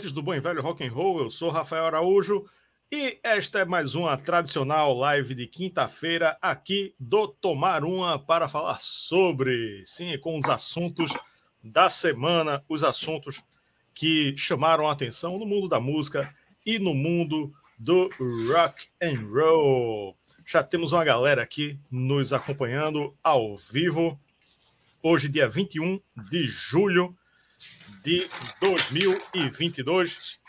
amantes do bom e velho rock and roll. Eu sou Rafael Araújo e esta é mais uma tradicional live de quinta-feira aqui do Tomar Uma para falar sobre, sim, com os assuntos da semana, os assuntos que chamaram a atenção no mundo da música e no mundo do rock and roll. Já temos uma galera aqui nos acompanhando ao vivo. Hoje, dia 21 de julho de 2022.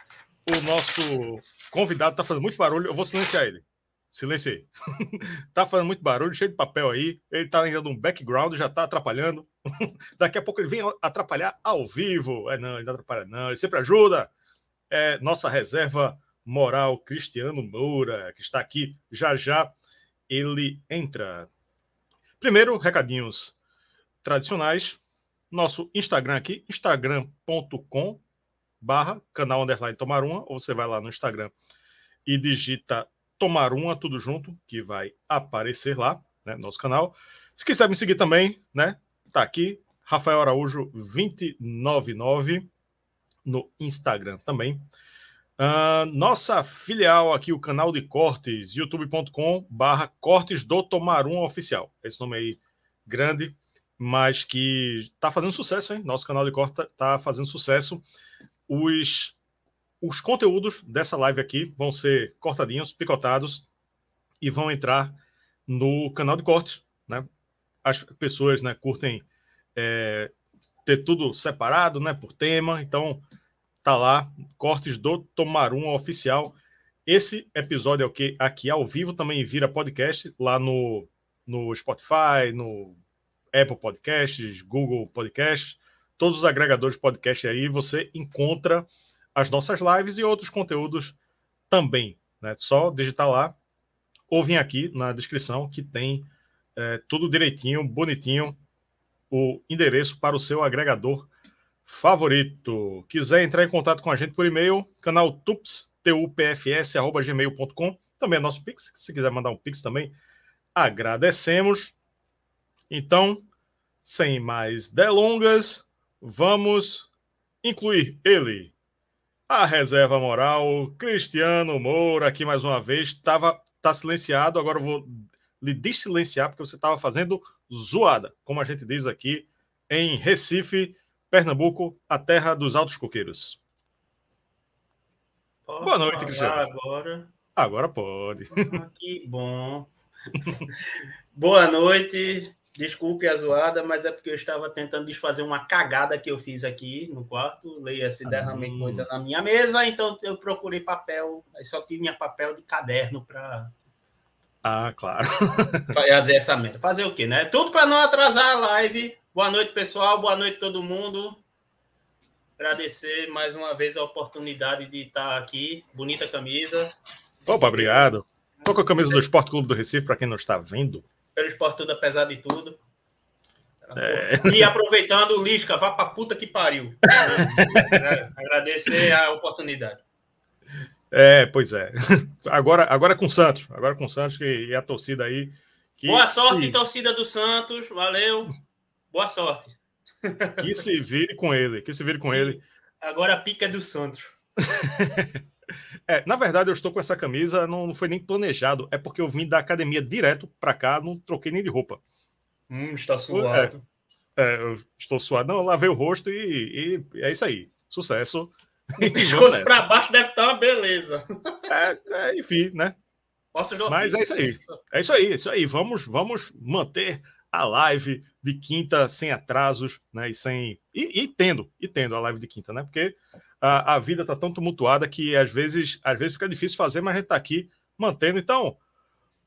O nosso convidado está fazendo muito barulho. Eu vou silenciar ele. Silenciei. tá fazendo muito barulho, cheio de papel aí. Ele tá ainda num background, já tá atrapalhando. Daqui a pouco ele vem atrapalhar ao vivo. É, não, ele não atrapalha, não. Ele sempre ajuda. É nossa reserva moral, Cristiano Moura, que está aqui já já. Ele entra. Primeiro, recadinhos tradicionais nosso Instagram aqui, instagram.com barra canal underline tomar uma, ou você vai lá no Instagram e digita tomar uma, tudo junto, que vai aparecer lá, né, nosso canal. Se quiser me seguir também, né, tá aqui, Rafael Araújo 299 no Instagram também. Uh, nossa filial aqui, o canal de cortes, youtube.com barra cortes do tomar uma oficial. Esse nome aí grande, mas que está fazendo sucesso, hein? Nosso canal de corte está fazendo sucesso. Os, os conteúdos dessa live aqui vão ser cortadinhos, picotados e vão entrar no canal de cortes, né? As pessoas, né, curtem é, ter tudo separado, né, por tema. Então, tá lá, cortes do Tomarum oficial. Esse episódio é o que aqui ao vivo também vira podcast lá no, no Spotify, no Apple Podcasts, Google Podcasts, todos os agregadores de podcast aí, você encontra as nossas lives e outros conteúdos também. Né? Só digitar lá ou vir aqui na descrição que tem é, tudo direitinho, bonitinho, o endereço para o seu agregador favorito. Quiser entrar em contato com a gente por e-mail, canal tups, tupfs, arroba gmail.com, também é nosso Pix, se quiser mandar um Pix também, agradecemos. Então, sem mais delongas, vamos incluir ele. A reserva moral, Cristiano Moura, aqui mais uma vez, estava tá silenciado, agora eu vou lhe desilenciar porque você estava fazendo zoada, como a gente diz aqui em Recife, Pernambuco, a terra dos altos coqueiros. Posso Boa noite, Cristiano. Agora? Agora pode. Ah, que bom. Boa noite, Desculpe a zoada, mas é porque eu estava tentando desfazer uma cagada que eu fiz aqui no quarto. Leia-se, derramei coisa na minha mesa, então eu procurei papel. Aí só tinha papel de caderno para. Ah, claro. fazer essa merda. Fazer o quê, né? Tudo para não atrasar a live. Boa noite, pessoal. Boa noite, todo mundo. Agradecer mais uma vez a oportunidade de estar aqui. Bonita camisa. Opa, obrigado. Estou com a camisa do Esporte Clube do Recife, para quem não está vendo pelo esporte tudo, apesar de tudo. É. E aproveitando, o Lisca, vá pra puta que pariu. Agradecer a oportunidade. É, pois é. Agora, agora com o Santos. Agora com o Santos e a torcida aí. Boa sorte, se... torcida do Santos. Valeu. Boa sorte. Que se vire com ele. Que se vire com ele. Agora a pica é do Santos. É, na verdade, eu estou com essa camisa, não, não, foi nem planejado, é porque eu vim da academia direto para cá, não troquei nem de roupa. Hum, está suado. É, é, eu estou suado. Não, eu lavei o rosto e, e é isso aí. Sucesso. O pescoço para baixo deve estar uma beleza. É, é enfim, né? Mas é isso aí. É isso aí, é isso aí. Vamos, vamos manter a live de quinta sem atrasos, né? E sem. E, e tendo, e tendo a live de quinta, né? Porque a, a vida está tão tumultuada que às vezes, às vezes fica difícil fazer, mas a gente está aqui mantendo. Então,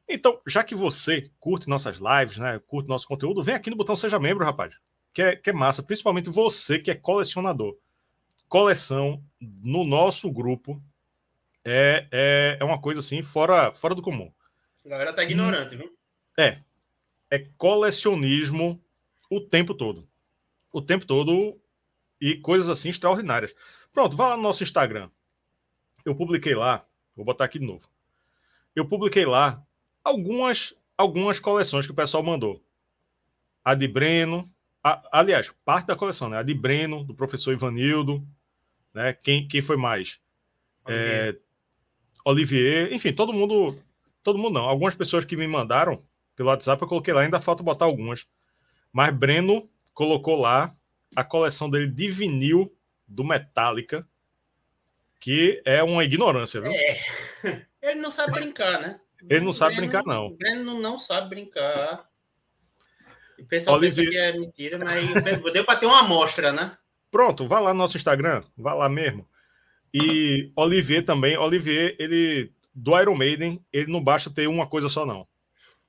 então, já que você curte nossas lives, né, curte nosso conteúdo, vem aqui no botão Seja Membro, rapaz. que é, que é massa, principalmente você que é colecionador. Coleção no nosso grupo é, é, é uma coisa assim fora, fora do comum. A galera tá ignorante, viu? É. É colecionismo o tempo todo. O tempo todo e coisas assim extraordinárias. Pronto, vá lá no nosso Instagram. Eu publiquei lá, vou botar aqui de novo. Eu publiquei lá algumas algumas coleções que o pessoal mandou. A de Breno, a, aliás, parte da coleção, né? A de Breno, do professor Ivanildo, né? Quem, quem foi mais? Olivier. É, Olivier, enfim, todo mundo, todo mundo não. Algumas pessoas que me mandaram pelo WhatsApp eu coloquei lá, ainda falta botar algumas. Mas Breno colocou lá a coleção dele de vinil do Metallica, que é uma ignorância, viu? É. Ele não sabe brincar, né? Ele não sabe Breno, brincar, não. O Breno não sabe brincar. O pessoal pensa que é mentira, mas deu para ter uma amostra, né? Pronto, vá lá no nosso Instagram, vá lá mesmo. E Olivier também, Olivier, ele do Iron Maiden, ele não basta ter uma coisa só, não.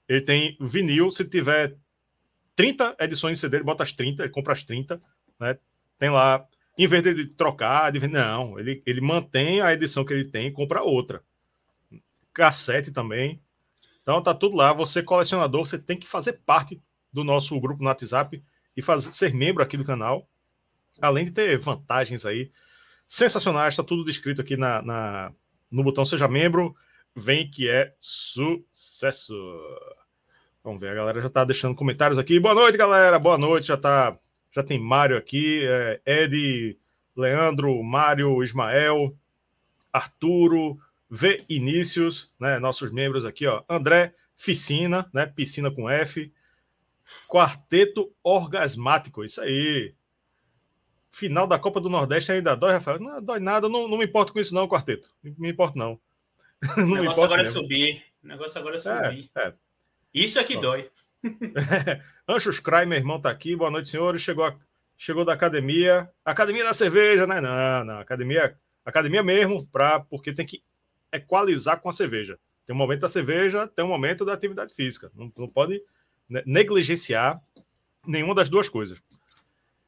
Ele tem vinil, se tiver 30 edições de CD, ele bota as 30, ele compra as 30, né? Tem lá, em vez de trocar, de... não, ele, ele mantém a edição que ele tem e compra outra. Cassete também. Então tá tudo lá. Você, colecionador, você tem que fazer parte do nosso grupo no WhatsApp e fazer, ser membro aqui do canal. Além de ter vantagens aí sensacionais, está tudo descrito aqui na, na, no botão Seja Membro. Vem que é sucesso. Vamos ver, a galera já está deixando comentários aqui. Boa noite, galera. Boa noite. Já tá, já tem Mário aqui, é, Ed, Leandro, Mário, Ismael, Arturo, V Inícios, né? Nossos membros aqui, ó. André Ficina, né? Piscina com F. Quarteto Orgasmático, isso aí. Final da Copa do Nordeste ainda dói, Rafael? Não dói nada, não, não me importo com isso, não, quarteto. Não me importa, não. não o negócio agora mesmo. é subir. O negócio agora é, é subir. É, é. Isso é que dói. Anjos Cry, meu irmão, tá aqui. Boa noite, senhores. Chegou, a... Chegou da academia. Academia da cerveja, né? Não, não. Academia, academia mesmo, pra... porque tem que equalizar com a cerveja. Tem um momento da cerveja, tem um momento da atividade física. Não, não pode negligenciar nenhuma das duas coisas.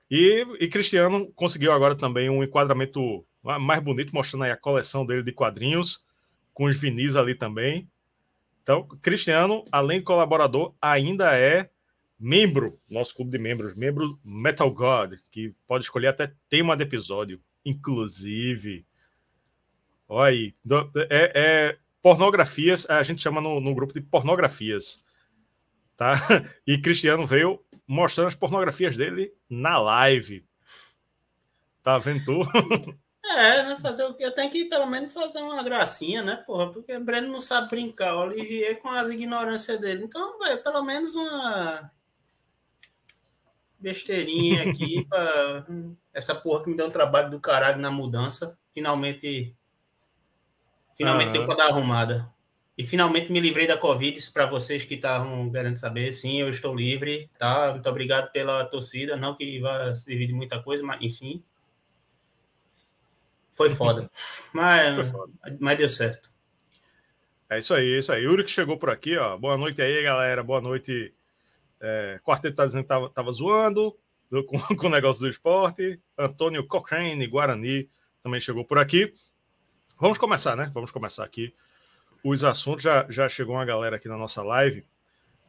E, e Cristiano conseguiu agora também um enquadramento mais bonito, mostrando aí a coleção dele de quadrinhos, com os vinis ali também. Então, Cristiano, além de colaborador, ainda é membro, nosso clube de membros, membro Metal God, que pode escolher até tema de episódio, inclusive. Olha aí, é, é pornografias, a gente chama no, no grupo de pornografias, tá? E Cristiano veio mostrando as pornografias dele na live. Tá vendo tu? É, né? Fazer o que? Eu tenho que pelo menos fazer uma gracinha, né, porra? Porque o Breno não sabe brincar, o Olivier com as ignorâncias dele. Então, velho, pelo menos uma besteirinha aqui pra essa porra que me deu um trabalho do caralho na mudança. Finalmente. Finalmente deu pra dar arrumada. E finalmente me livrei da Covid, para vocês que estavam querendo saber. Sim, eu estou livre, tá? Muito obrigado pela torcida. Não que vá servir de muita coisa, mas enfim. Foi foda. mas, Foi foda. mas deu certo. É isso aí, é isso aí. Yuri que chegou por aqui, ó. Boa noite aí, galera. Boa noite. É, quarteto tá dizendo que tava, tava zoando com, com o negócio do esporte. Antônio Cochrane, Guarani, também chegou por aqui. Vamos começar, né? Vamos começar aqui os assuntos. Já, já chegou uma galera aqui na nossa live.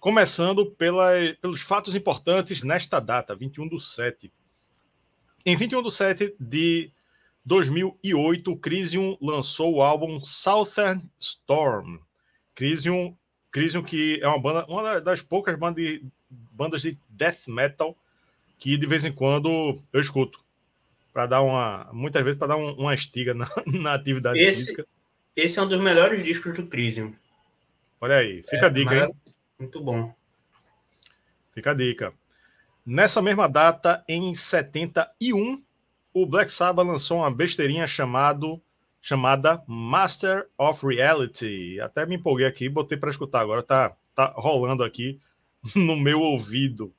Começando pela, pelos fatos importantes nesta data, 21 do 7. Em 21 do 7 de 2008, Crisium lançou o álbum Southern Storm. Crisium, Crisium que é uma banda, uma das poucas bandas de, bandas de death metal que de vez em quando eu escuto para dar uma, muitas vezes para dar um, uma estiga na, na atividade esse, física. Esse é um dos melhores discos do Crisium. Olha aí, fica é, a dica, hein? Muito bom. Fica a dica. Nessa mesma data, em 71, o Black Sabbath lançou uma besteirinha chamado, chamada Master of Reality. Até me empolguei aqui, botei para escutar agora, tá, tá rolando aqui no meu ouvido.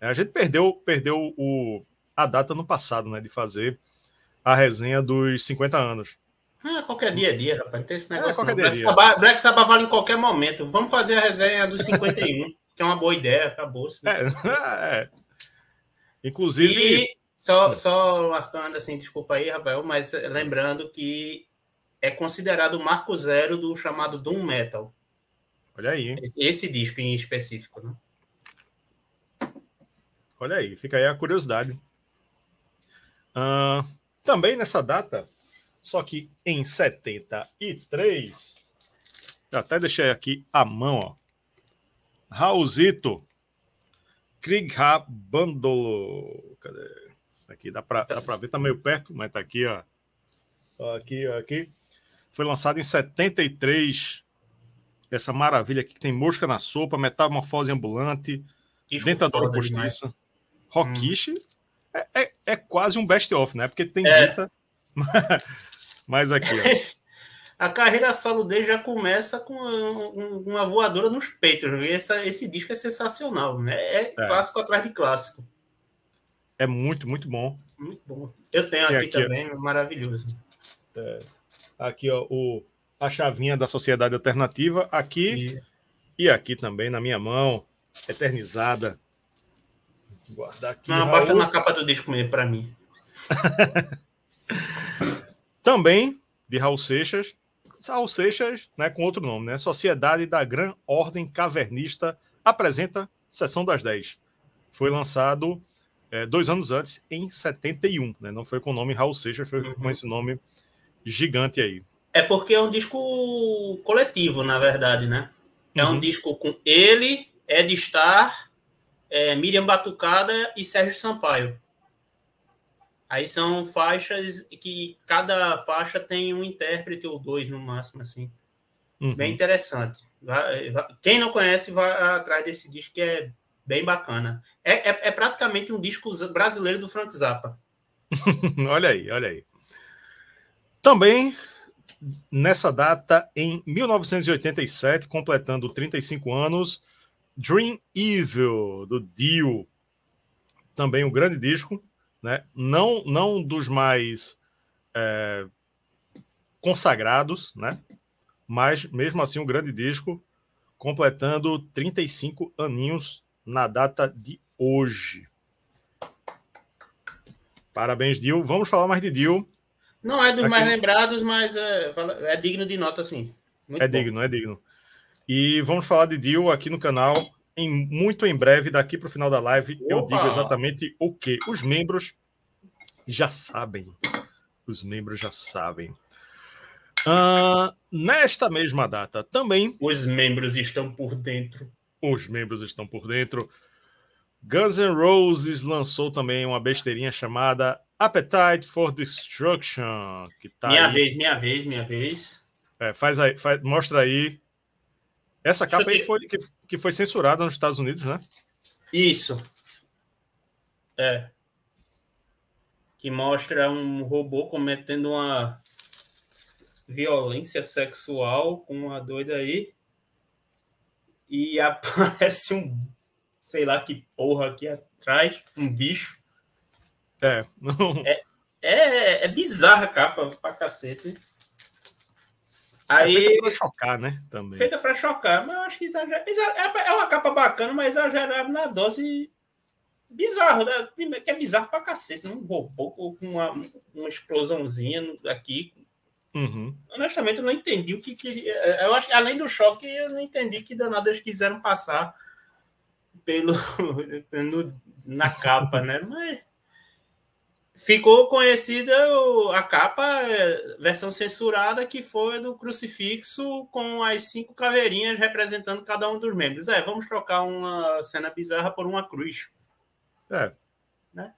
A gente perdeu, perdeu o, a data no passado, né, de fazer a resenha dos 50 anos. Ah, qualquer dia é dia, rapaz. Não tem esse é, negócio. É, Black, dia. Sabbath, Black Sabbath vale em qualquer momento. Vamos fazer a resenha dos 51, que é uma boa ideia. Acabou. É, é. Inclusive. E só, só marcando assim, desculpa aí, Rafael, mas lembrando que é considerado o marco zero do chamado Doom Metal. Olha aí. Esse disco em específico, né? Olha aí, fica aí a curiosidade. Uh, também nessa data, só que em 73, eu até deixei aqui a mão, ó. Raulzito, Kriegha Bandolo. Cadê? Aqui dá para ver, tá meio perto, mas tá aqui, ó. Aqui, aqui. Foi lançado em 73. Essa maravilha aqui que tem mosca na sopa, metamorfose ambulante, Disco dentadura postiça. Demais. Rockish hum. é, é, é, quase um best-of, né? Porque tem é. Mas aqui, ó. A carreira solo dele já começa com uma voadora nos peitos. Essa, esse disco é sensacional, né? É, é, clássico atrás de clássico. É muito, muito bom. Muito bom. Eu tenho aqui, aqui, também, ó, maravilhoso. É, aqui, ó, o, a chavinha da Sociedade Alternativa, aqui e... e aqui também na minha mão, eternizada. Guardar aqui. Não, basta na capa do disco mesmo para mim. Também de Raul Seixas, Raul Seixas, né, com outro nome, né? Sociedade da Gran Ordem Cavernista apresenta Sessão das 10. Foi lançado é, dois anos antes, em 71, né? Não foi com o nome Raul Seixas, foi uhum. com esse nome gigante aí. É porque é um disco coletivo, na verdade, né? É uhum. um disco com ele, Ed Star é, Miriam Batucada e Sérgio Sampaio. Aí são faixas que cada faixa tem um intérprete ou dois no máximo, assim. Uhum. Bem interessante. Quem não conhece, vai atrás desse disco que é bem bacana. É, é, é praticamente um disco brasileiro do Frank Zappa. olha aí, olha aí. Também nessa data, em 1987, completando 35 anos, Dream Evil, do Dio. Também um grande disco, né? não, não dos mais é, consagrados, né? mas mesmo assim um grande disco, completando 35 aninhos na data de hoje. Parabéns, Dio. Vamos falar mais de Dio. Não é dos Aqui... mais lembrados, mas é, é digno de nota, sim. Muito é bom. digno, é digno. E vamos falar de Dio aqui no canal em, muito em breve, daqui para o final da live, Opa. eu digo exatamente o que. Os membros já sabem. Os membros já sabem. Uh, nesta mesma data também. Os membros estão por dentro. Os membros estão por dentro. Guns N' Roses lançou também uma besteirinha chamada Appetite for Destruction. Que tá minha aí. vez, minha vez, minha vez. É, faz aí, faz, mostra aí essa capa aí foi, que, que foi censurada nos Estados Unidos, né? Isso. É. Que mostra um robô cometendo uma violência sexual com uma doida aí. E aparece um, sei lá que porra aqui atrás, um bicho. É, é, é, é bizarra a capa pra cacete. É Aí, é feita para chocar, né? Também. Feita para chocar, mas eu acho que exager... é uma capa bacana, mas exagerado na dose bizarro, né? que é bizarro pra cacete, um robô com uma, uma explosãozinha aqui. Uhum. Honestamente, eu não entendi o que, que. Eu acho, além do choque, eu não entendi que danado eles quiseram passar pelo, pelo na capa, né? Mas ficou conhecida a capa, é, versão censurada, que foi do crucifixo com as cinco caveirinhas representando cada um dos membros. É, vamos trocar uma cena bizarra por uma cruz. É. Né?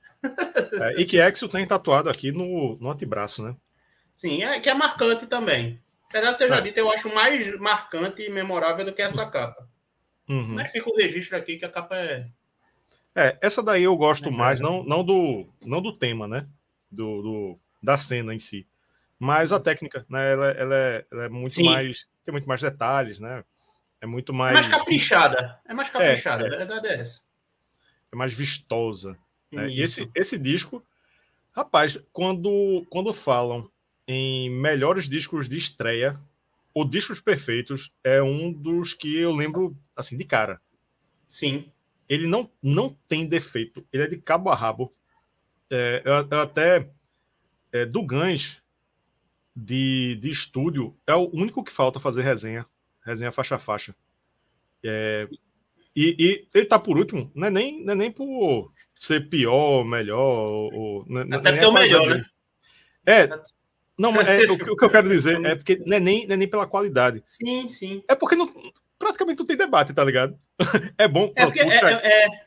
é e que Exo tem tatuado aqui no, no antebraço, né? Sim, é, que é marcante também. Apesar de ser já é. dito, eu acho mais marcante e memorável do que essa capa. Uhum. Mas fica o registro aqui que a capa é é, essa daí eu gosto é mais, não, não, do, não do tema, né? Do, do, da cena em si. Mas a técnica, né? Ela, ela, é, ela é muito Sim. mais. Tem muito mais detalhes, né? É muito mais. É mais caprichada. É mais caprichada, é, é. a verdade é essa. É mais vistosa. Né? E esse, esse disco, rapaz, quando, quando falam em melhores discos de estreia, o Discos Perfeitos é um dos que eu lembro, assim, de cara. Sim. ele não, não tem defeito. Ele é de cabo a rabo. É, eu, eu até. É, do Gans de, de estúdio, é o único que falta fazer resenha. Resenha faixa a faixa. É, e, e, ele tá por último, não é nem, não é nem por ser pior, melhor. Ou, não, Até porque é o melhor, né? É. Não, mas é, o, o, que eu quero dizer é porque não é, nem, não é nem pela qualidade. Sim, sim. É porque não, praticamente não tem debate, tá ligado? É bom. É porque, o, é, é,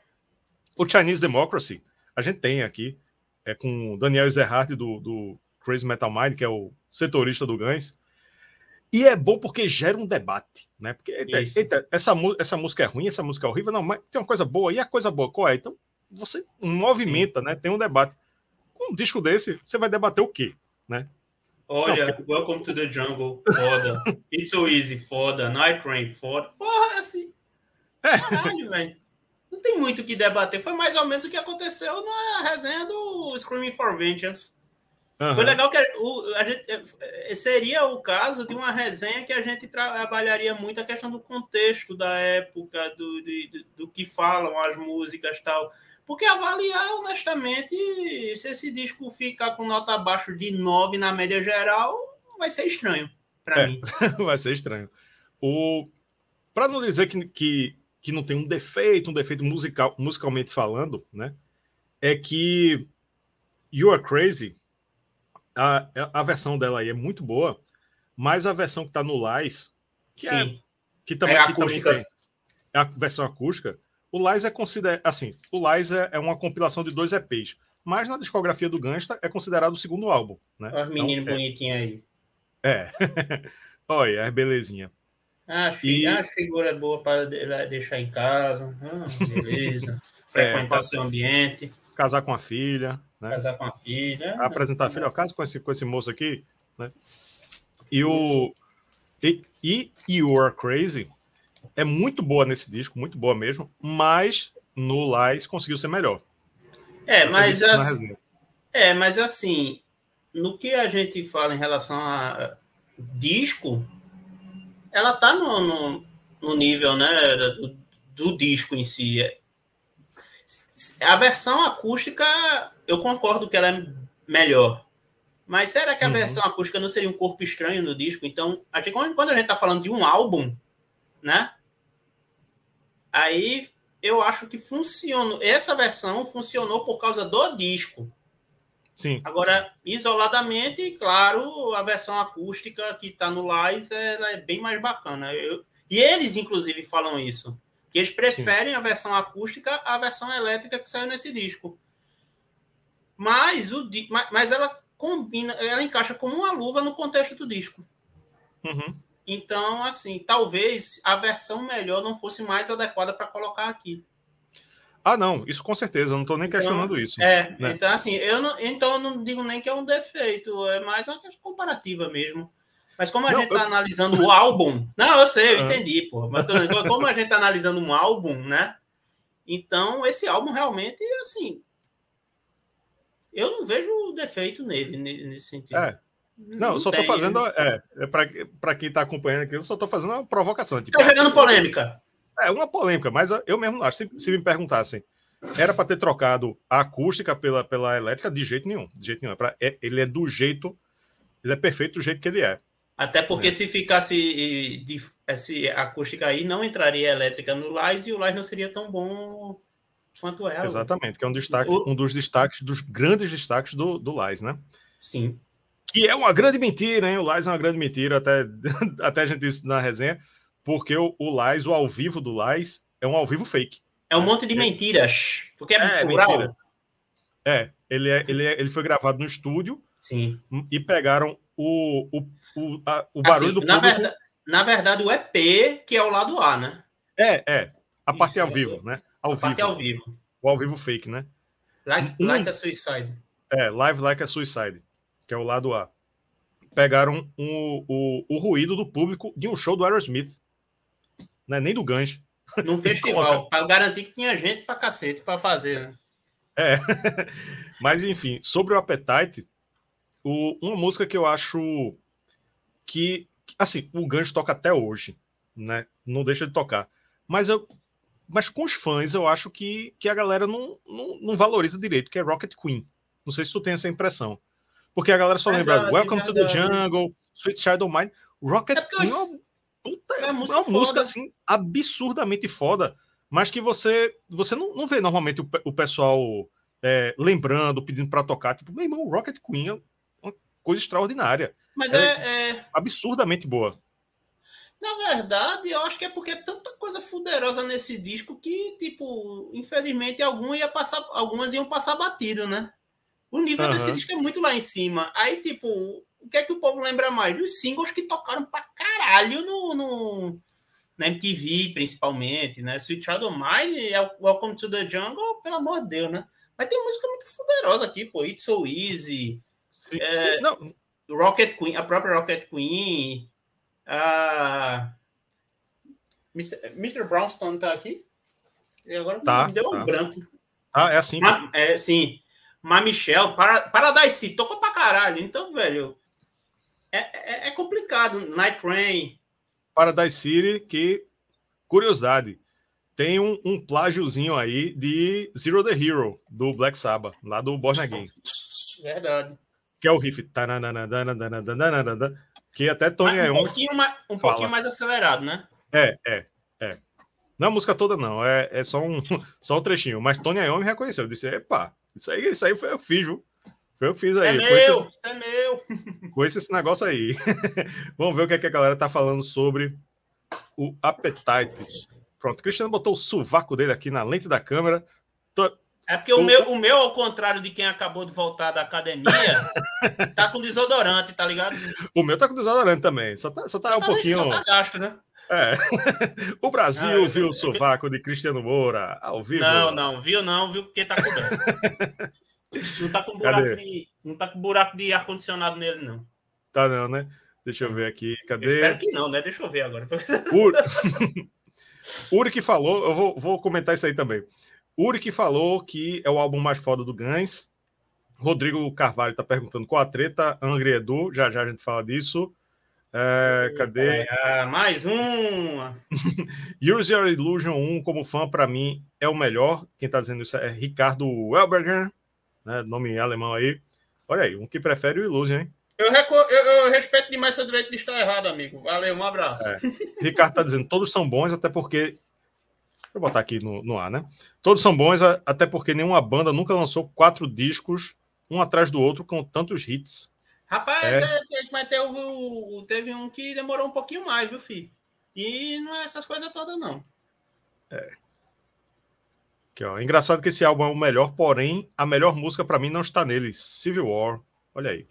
o Chinese Democracy, a gente tem aqui, é com Daniel Zerhardt do, do Crazy Metal Mind, que é o setorista do Gans. E é bom porque gera um debate, né? Porque eita, eita, essa, essa música é ruim, essa música é horrível, não, mas tem uma coisa boa, e a coisa boa qual é? Então você movimenta, Sim. né? Tem um debate. Com um disco desse, você vai debater o quê, né? Olha, não, porque... Welcome to the Jungle, foda. It's so easy, foda. Night Rain, foda. Porra, assim. É. Caralho, velho. Não tem muito o que debater. Foi mais ou menos o que aconteceu na resenha do Screaming for Vengeance. Uhum. Foi legal que a, o, a gente, é, seria o caso de uma resenha que a gente trabalharia muito a questão do contexto da época, do, do, do que falam as músicas tal. Porque avaliar, honestamente, se esse disco ficar com nota abaixo de 9 na média geral, vai ser estranho para é, mim. vai ser estranho. O... Para não dizer que, que, que não tem um defeito, um defeito musical, musicalmente falando, né? É que You Are Crazy, a, a versão dela aí é muito boa, mas a versão que tá no Lies, que, é Sim. é, que também, é, que também tem, é a versão acústica, o Lies é considerado. Assim, o Lies é, é, uma compilação de dois EPs. Mas na discografia do Gangsta é considerado o segundo álbum. Né? Olha os meninos então, é... bonitinhos aí. É. Olha, é belezinha. Ah, e... ah, figura boa para deixar em casa. Ah, beleza. Frequentar é, seu ambiente. Casar com a filha. Né? Casar com a filha. Apresentar a filha. ao caso com esse, com esse moço aqui. Né? E o. E, e You Are Crazy é muito boa nesse disco, muito boa mesmo, mas no Lies conseguiu ser melhor. É, mas assim, é, mas assim, no que a gente fala em relação a disco, ela tá no, no, no nível, né, do, do, disco em si. A versão acústica, eu concordo que ela é melhor. Mas será que a uhum. versão acústica não seria um corpo estranho no disco? Então, a gente, quando a gente tá falando de um álbum, né? Aí eu acho que funcionou. Essa versão funcionou por causa do disco. Sim. Agora, isoladamente, claro, a versão acústica que está no Lies é bem mais bacana. Eu, e eles, inclusive, falam isso. Que eles preferem Sim. a versão acústica à versão elétrica que saiu nesse disco. Mas, o, mas ela combina, ela encaixa como uma luva no contexto do disco. Uhum. Então, assim, talvez a versão melhor não fosse mais adequada para colocar aqui. Ah, não, isso com certeza, eu não estou nem então, questionando isso. É, né? então assim, eu não, então eu não digo nem que é um defeito, é mais uma questão comparativa mesmo. Mas como a não, gente está eu... analisando o álbum, não, eu sei, eu entendi, pô. Mas como a gente está analisando um álbum, né? Então, esse álbum realmente, assim, eu não vejo defeito nele, nesse sentido. É, não, eu só estou fazendo. É, é para quem está acompanhando aqui, eu só estou fazendo uma provocação. Tipo, jogando polêmica. É, uma polêmica, mas eu mesmo acho. Se, se me perguntassem, era para ter trocado a acústica pela, pela elétrica, de jeito nenhum. De jeito nenhum. É pra, é, ele é do jeito. Ele é perfeito do jeito que ele é. Até porque é. se ficasse de, esse acústica aí, não entraria elétrica no Lais e o Lais não seria tão bom quanto ela. Exatamente, que é um, destaque, o... um dos destaques, dos grandes destaques do, do Lais, né? Sim que é uma grande mentira, hein? O Lais é uma grande mentira, até, até a gente disse na resenha, porque o, o Lais, o ao vivo do Lais, é um ao vivo fake. É um monte de mentiras, porque é, é plural. É, ele, é, ele, é, ele foi gravado no estúdio Sim. e pegaram o, o, o, a, o barulho assim, do na Verdade, na verdade, o EP, que é o lado A, né? É, é. A parte Isso, ao vivo, né? Ao a vivo. parte ao vivo. O ao vivo fake, né? Like, um, like a Suicide. É, Live Like a Suicide que é o lado A. Pegaram um, o, o ruído do público de um show do Aerosmith. Não é nem do Ganj. Num festival, para garantir que tinha gente para cacete para fazer, né? É. Mas, enfim, sobre o Appetite, o, uma música que eu acho que, assim, o Ganj toca até hoje, né? Não deixa de tocar. Mas eu, mas com os fãs eu acho que, que a galera não, não, não valoriza direito, que é Rocket Queen. Não sei se tu tem essa impressão. Porque a galera só verdade, lembra Welcome verdade. to the Jungle, Sweet Child of Mine. Rocket é Queen é uma, é uma música, música assim, absurdamente foda, mas que você, você não, não vê normalmente o, o pessoal é, lembrando, pedindo para tocar. Tipo, meu irmão, Rocket Queen é uma coisa extraordinária. Mas é, é, é... absurdamente boa. Na verdade, eu acho que é porque é tanta coisa fuderosa nesse disco que, tipo, infelizmente, algumas, ia passar, algumas iam passar batido, né? O nível uhum. disco é muito lá em cima. Aí, tipo, o que é que o povo lembra mais? Dos singles que tocaram pra caralho no, no na MTV, principalmente, né? Sweet Child of Mine, Welcome to the Jungle, pelo amor de Deus, né? Mas tem música muito fuderosa aqui, pô. It's So Easy. Sim, é, sim, não. Rocket Queen, a própria Rocket Queen. A... Mr. Mr. Brownstone tá aqui? E agora tá, me deu tá. um branco. Ah, é assim. Ma, é, sim. Mas Michelle, para, Paradise tocou pra caralho. Então, velho, é, é, é complicado. Night Rain. Paradise City, que, curiosidade, tem um, um plágiozinho aí de Zero the Hero, do Black Sabbath, lá do Born Again. Verdade. Que é o riff. Que até Tony Um, pouquinho mais, um pouquinho mais acelerado, né? É, é, é. Não é a música toda, não. É, é só, um, só um trechinho. Mas Tony Iommi reconheceu. Disse, epa, isso aí, isso aí foi eu fiz, viu? Foi eu fiz aí. É meu, é meu. Com esse negócio aí. Vamos ver o que, é que a galera tá falando sobre o Appetite. Pronto, o Cristiano botou o sovaco dele aqui na lente da câmera. Tô... É porque o, meu, o meu, ao contrário de quem acabou de voltar da academia, tá com desodorante, tá ligado? O meu tá com desodorante também. Só tá, só tá só um tá, pouquinho. Só tá gasto, né? É. O Brasil ah, viu o sovaco de Cristiano Moura ao vivo. Não, não, viu não, viu porque tá coberto. não tá com buraco de, não tá com buraco de ar-condicionado nele, não. Tá não, né? Deixa eu ver aqui. Cadê? Eu espero que não, né? Deixa eu ver agora. Por... Uri que falou, eu vou, vou comentar isso aí também. Uri que falou que é o álbum mais foda do Guns. Rodrigo Carvalho está perguntando qual a treta. Angry Edu, já já a gente fala disso. É, cadê? É, mais um! Use Your Illusion 1, como fã, para mim, é o melhor. Quem está dizendo isso é Ricardo Welberger, né, nome alemão aí. Olha aí, um que prefere o Illusion, hein? Eu, eu, eu, respeito demais seu direito de estar errado, amigo. Valeu, um abraço. É. Ricardo está dizendo, todos são bons, até porque. Vou botar aqui no, no ar, né? Todos são bons, até porque nenhuma banda nunca lançou quatro discos, um atrás do outro, com tantos hits. Rapaz, é. É, mas teve, teve um que demorou um pouquinho mais, viu, filho? E não é essas coisas todas, não. É. Aqui, ó. Engraçado que esse álbum é o melhor, porém, a melhor música para mim não está nele. Civil War. Olha aí.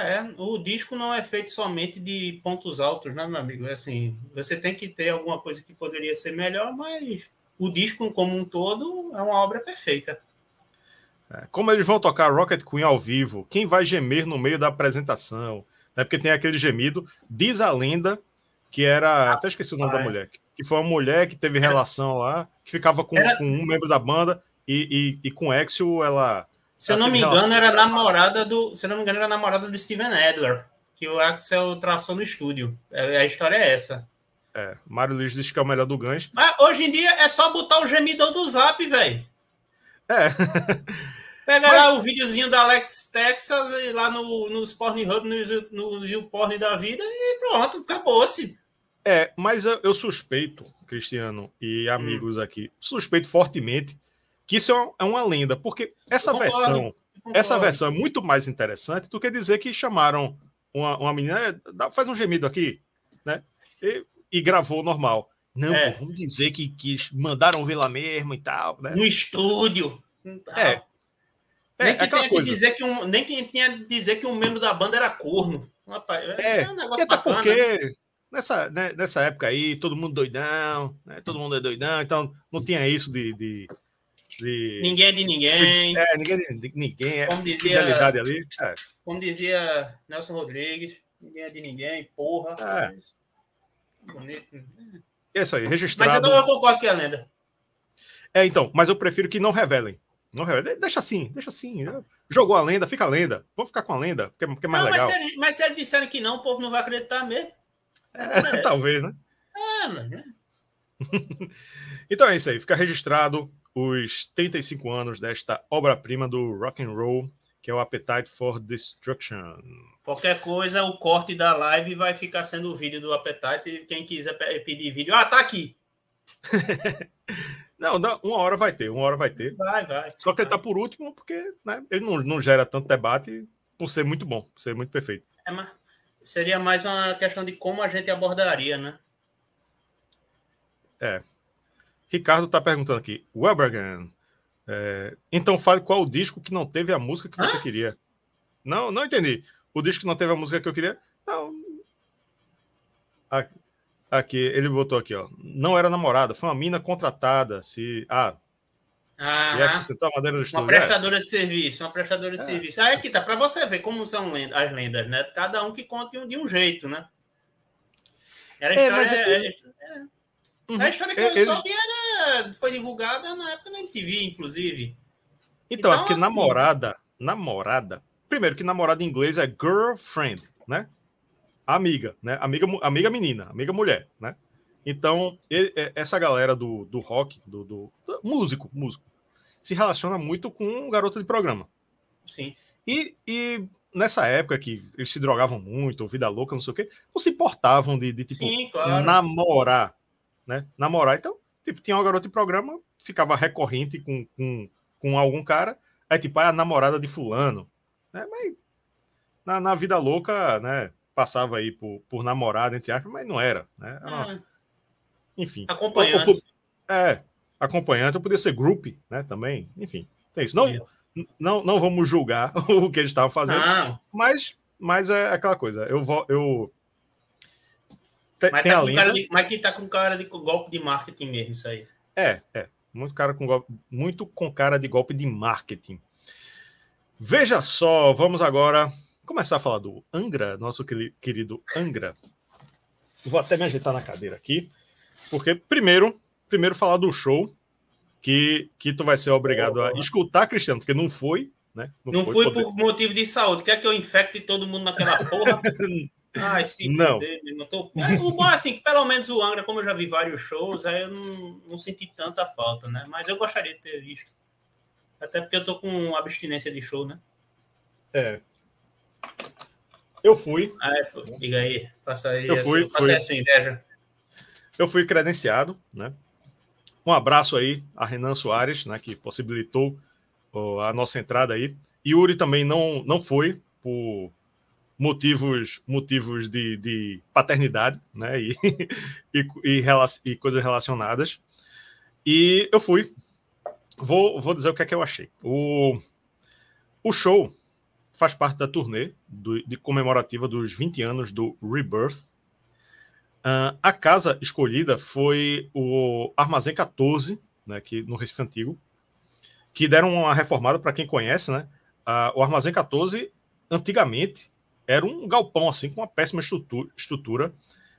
É, o disco não é feito somente de pontos altos, né, meu amigo? É assim, você tem que ter alguma coisa que poderia ser melhor, mas o disco como um todo é uma obra perfeita. É, como eles vão tocar Rocket Queen ao vivo? Quem vai gemer no meio da apresentação? É porque tem aquele gemido. Diz a lenda que era. Até esqueci o nome da mulher. Que foi uma mulher que teve relação lá, que ficava com, era... com um membro da banda e, e, e com o Exio ela se eu não me engano, era namorada do. Se eu não me engano, era namorada do Steven Adler, que o Axel traçou no estúdio. É, a história é essa. É, Mário Luiz diz que é o melhor do Guns. Mas hoje em dia é só botar o gemidão do zap, velho. É. Pega Mas... lá o videozinho da Alex Texas e lá no, nos Pornhub, no, no YouPorn da vida e pronto, acabou-se. É, mas eu, eu, suspeito, Cristiano e amigos hum. aqui, suspeito fortemente que isso é, é uma lenda, porque essa versão, essa versão é muito mais interessante do que dizer que chamaram uma, uma menina, é, faz um gemido aqui, né? E, e gravou normal. Não, é. pô, vamos dizer que, que mandaram ver lá mesmo e tal, né? No estúdio. É. é. Nem que tenha que dizer que um, nem que tenha que dizer que um membro da banda era corno. Rapaz, é, é um negócio até bacana, porque né? nessa, né, nessa época aí, todo mundo doidão, né? todo mundo é doidão, então não tinha isso de, de de... Ninguém é de ninguém. É, ninguém é de ninguém. É como dizia, ali. É. Como dizia Nelson Rodrigues, ninguém é de ninguém, porra. É. Bonito. É isso aí, registrado. Mas então eu concordo que é a lenda. É, então, mas eu prefiro que não revelem. Não revelem. Deixa assim, deixa assim. Né? Jogou a lenda, fica a lenda. Vamos ficar com a lenda, porque, porque é mais não, legal. Mas se, mas se eles disserem que não, o povo não vai acreditar mesmo. É, talvez, né? É, mas. Né? então é isso aí, fica registrado os 35 anos desta obra-prima do rock and roll, que é o Appetite for Destruction. Qualquer coisa, o corte da live vai ficar sendo o vídeo do Appetite. Quem quiser pedir vídeo, ah, tá aqui. não, uma hora vai ter, uma hora vai ter. Vai, vai. Só que vai. ele tá por último, porque né, ele não, não gera tanto debate por ser muito bom, por ser muito perfeito. É, mas seria mais uma questão de como a gente abordaria, né? É. Ricardo está perguntando aqui. Webergan. É, então fale qual o disco que não teve a música que você ah? queria. Não, não entendi. O disco que não teve a música que eu queria. Não. Aqui, aqui ele botou aqui, ó. Não era namorada, foi uma mina contratada. Se. Ah. Ah, e é que sentou a madeira do estúdio. Uma prestadora é. de serviço, uma prestadora de é. serviço. Aí aqui tá, para você ver como são as lendas, né? Cada um que conta de um jeito, né? Era a história. É, é, é, Uhum. A história que eu soube era, foi divulgada na época da MTV, inclusive. Então, então é porque assim... namorada, namorada. Primeiro que namorada em inglês é girlfriend, né? Amiga, né? Amiga, amiga menina, amiga mulher, né? Então, ele, essa galera do, do rock, do, do, do, músico, músico, se relaciona muito com garota de programa. Sim. E, e nessa época que eles se drogavam muito, vida louca, não sei o quê, não se importavam de, de tipo, Sim, claro. namorar né? Namorar. Então, tipo, tinha uma garota de programa, ficava recorrente com, com, com algum cara, aí tipo, a namorada de fulano, né? Mas na, na vida louca, né? Passava aí por, por namorada, entre aspas, mas não era, né? Era uma... Enfim. Acompanhante. É, acompanhante, eu podia ser group, né? Também, enfim. Tem isso. Não, não, não vamos julgar o que eles estavam fazendo, não. mas, mas é aquela coisa. Eu vou, eu tem, mas, tem tá lenda... de, mas que tá com cara de golpe de marketing mesmo, isso aí. É, é. Muito, cara com golpe, muito com cara de golpe de marketing. Veja só, vamos agora começar a falar do Angra, nosso querido Angra. Vou até me ajeitar na cadeira aqui, porque primeiro, primeiro falar do show que, que tu vai ser obrigado a escutar, Cristiano, porque não foi, né? Não, não foi, por motivo de saúde. Quer que eu infecte todo mundo naquela porra? Ai, sim, não. não tô... É, o bom é assim, que pelo menos o Angra, como eu já vi vários shows, aí eu não, não senti tanta falta, né? Mas eu gostaria de ter visto. Até porque eu tô com abstinência de show, né? É. Eu fui. Ah, é, diga aí, faça aí, eu fui, faça essa inveja. Eu fui credenciado, né? Um abraço aí a Renan Soares, né, que possibilitou a nossa entrada aí. Yuri também não, não foi por motivos motivos de, de paternidade, né? E, e, e, e, coisas relacionadas. E eu fui. Vou, vou dizer o que é que eu achei. O, o show faz parte da turnê do, de comemorativa dos 20 anos do Rebirth. Uh, a casa escolhida foi o Armazém 14, né, aqui no Recife Antigo, que deram uma reformada para quem conhece, né? Uh, o Armazém 14, antigamente, era um galpão assim com uma péssima estrutura, estrutura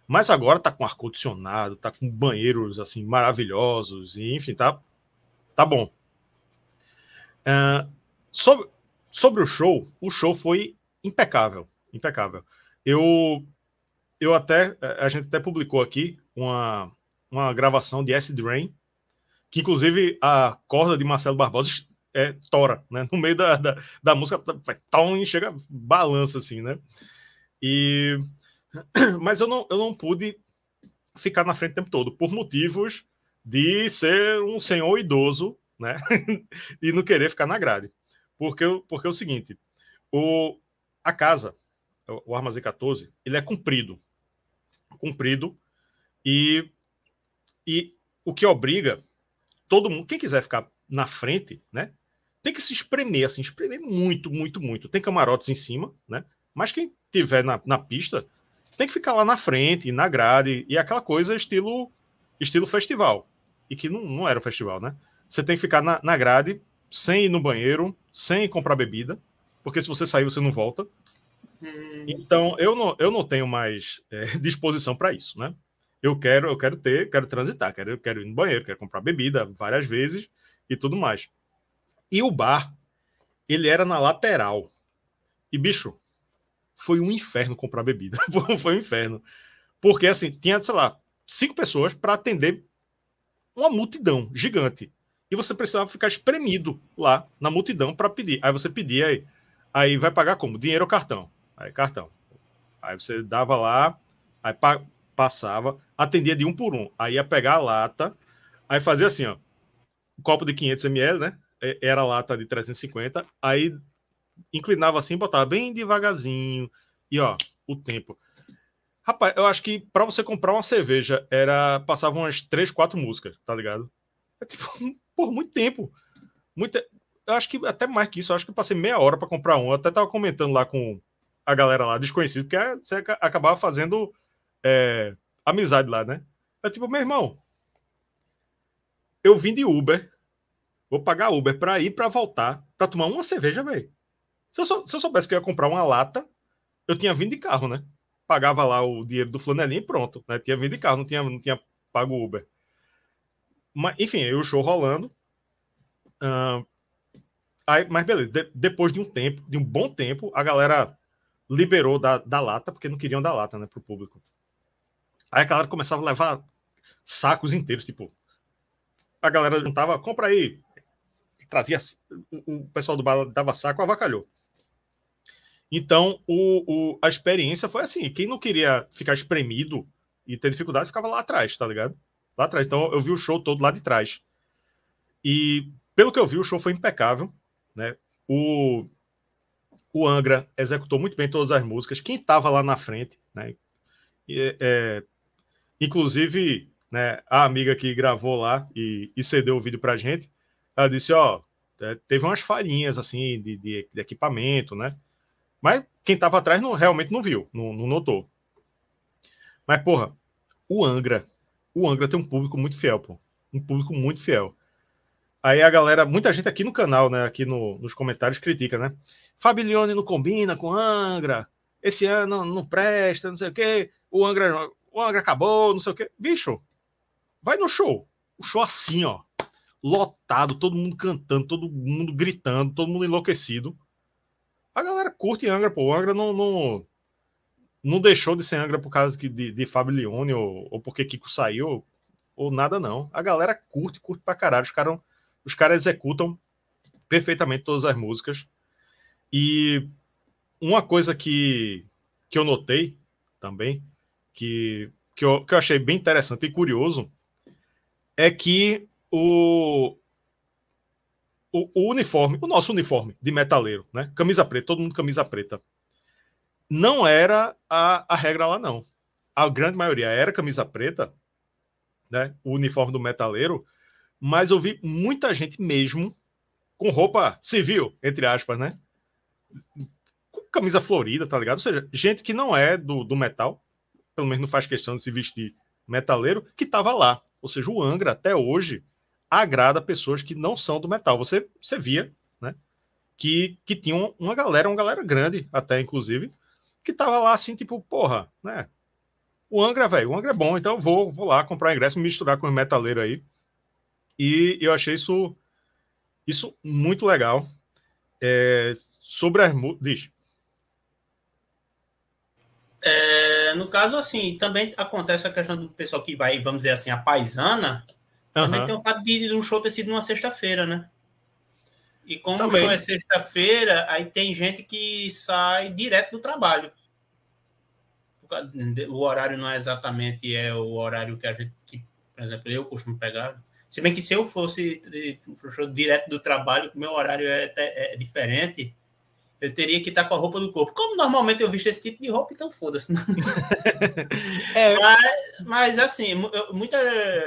mas agora está com ar condicionado, está com banheiros assim maravilhosos e enfim tá tá bom. Uh, sobre, sobre o show, o show foi impecável, impecável. Eu eu até a gente até publicou aqui uma uma gravação de Acid Rain, que inclusive a corda de Marcelo Barbosa é, tora, né? No meio da, da, da música, vai tom e chega, balança assim, né? E... Mas eu não, eu não pude ficar na frente o tempo todo, por motivos de ser um senhor idoso, né? e não querer ficar na grade. Porque, porque é o seguinte, o, a casa, o Armazém 14, ele é comprido. Comprido. E, e o que obriga todo mundo, quem quiser ficar na frente, né? Tem que se espremer, assim, espremer muito, muito, muito. Tem camarotes em cima, né? Mas quem tiver na, na pista tem que ficar lá na frente, na grade, e aquela coisa estilo estilo festival. E que não, não era o festival, né? Você tem que ficar na, na grade, sem ir no banheiro, sem comprar bebida, porque se você sair, você não volta. Hum. Então, eu não, eu não tenho mais é, disposição para isso, né? Eu quero, eu quero ter, quero transitar, quero, quero ir no banheiro, quero comprar bebida várias vezes e tudo mais. E o bar, ele era na lateral. E, bicho, foi um inferno comprar bebida. foi um inferno. Porque, assim, tinha, sei lá, cinco pessoas para atender uma multidão gigante. E você precisava ficar espremido lá na multidão para pedir. Aí você pedia aí. Aí vai pagar como? Dinheiro ou cartão? Aí cartão. Aí você dava lá, aí pa passava, atendia de um por um. Aí ia pegar a lata, aí fazia assim, ó. Um copo de 500 ml, né? Era a lata de 350. Aí inclinava assim, botava bem devagarzinho. E ó, o tempo. Rapaz, eu acho que para você comprar uma cerveja, era passava umas três, quatro músicas, tá ligado? É tipo, por muito tempo. Muita, eu acho que até mais que isso, eu acho que eu passei meia hora para comprar um. Até tava comentando lá com a galera lá, desconhecido, porque você acabava fazendo é, amizade lá, né? É tipo, meu irmão, eu vim de Uber, vou pagar Uber para ir para voltar, para tomar uma cerveja, velho. Se, se, eu soubesse que eu ia comprar uma lata, eu tinha vindo de carro, né? Pagava lá o dinheiro do flanelinho e pronto, né? Tinha vindo de carro, não tinha, não tinha pago Uber. Mas, enfim, aí o show rolando. Uh, aí, mas beleza, de, depois de um tempo, de um bom tempo, a galera liberou da, da lata, porque não queriam dar lata, né, pro público. Aí a galera começava a levar sacos inteiros, tipo, a galera juntava, compra aí, trazia, o, pessoal do bar dava saco, avacalhou. Então, o, o, a experiência foi assim, quem não queria ficar espremido e ter dificuldade, ficava lá atrás, tá ligado? lá atrás. Então eu vi o show todo lá de trás. E pelo que eu vi, o show foi impecável, né? O, o Angra executou muito bem todas as músicas. Quem estava lá na frente, né? E, é, inclusive, né, a amiga que gravou lá e, e cedeu o vídeo pra gente, ela disse, ó, é, teve umas falhinhas assim de, de, de, equipamento, né? Mas quem estava atrás não, realmente não viu, não, não notou. Mas, porra, o Angra o Angra tem um público muito fiel, pô. Um público muito fiel. Aí a galera, muita gente aqui no canal, né, aqui no, nos comentários critica, né? Fabilione não combina com Angra. Esse ano não presta, não sei o quê. O Angra, o Angra acabou, não sei o quê. Bicho, vai no show. O show assim, ó, lotado, todo mundo cantando, todo mundo gritando, todo mundo enlouquecido. A galera curte Angra, pô. O Angra não, não, não deixou de ser Angra por causa de, de Fábio Leone ou, ou porque Kiko saiu, ou nada, não. A galera curte, curte pra caralho. Os caras os cara executam perfeitamente todas as músicas. E uma coisa que, que eu notei também, que, que, eu, que eu achei bem interessante e curioso, é que o, o, o uniforme, o nosso uniforme de metaleiro, né? Camisa preta, todo mundo camisa preta não era a, a regra lá, não. A grande maioria era camisa preta, né? O uniforme do metaleiro, mas eu vi muita gente mesmo com roupa civil, entre aspas, né? Com camisa florida, tá ligado? Ou seja, gente que não é do, do metal, pelo menos não faz questão de se vestir metaleiro, que tava lá. Ou seja, o Angra até hoje agrada pessoas que não são do metal. Você, você via, né? Que, que tinha uma galera, uma galera grande, até inclusive, que tava lá assim, tipo, porra, né? O Angra, velho, o Angra é bom, então eu vou, vou lá comprar ingresso, me misturar com os metaleiros aí. E eu achei isso, isso muito legal. É, sobre as. Diz. É, no caso, assim, também acontece a questão do pessoal que vai, vamos dizer assim, a paisana. Uhum. Também tem o fato de, um show ter sido numa sexta-feira, né? E como Também. é sexta-feira, aí tem gente que sai direto do trabalho. O horário não é exatamente é o horário que a gente, que, por exemplo, eu costumo pegar. Se bem que se eu fosse direto do trabalho, meu horário é, é, diferente, eu teria que estar com a roupa do corpo. Como normalmente eu visto esse tipo de roupa, então foda-se. é. mas, mas, assim, muita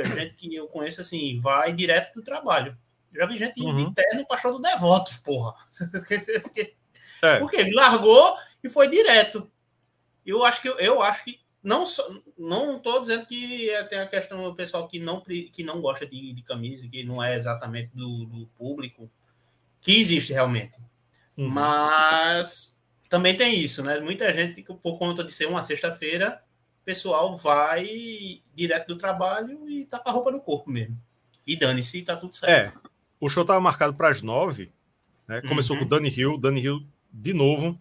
gente que eu conheço assim vai direto do trabalho. Já vi gente uhum. de terno para show do Devotos, porra. É. Porque ele largou e foi direto. Eu acho que eu acho que não só, não estou dizendo que é, tem a questão do pessoal que não que não gosta de, de camisa, que não é exatamente do, do público, que existe realmente. Uhum. Mas também tem isso, né? Muita gente por conta de ser uma sexta-feira, o pessoal vai direto do trabalho e tá com a roupa no corpo mesmo. E dane-se, tá tudo certo. É. O show estava marcado para as nove. Né? Começou uhum. com o Danny Hill. Danny Hill de novo.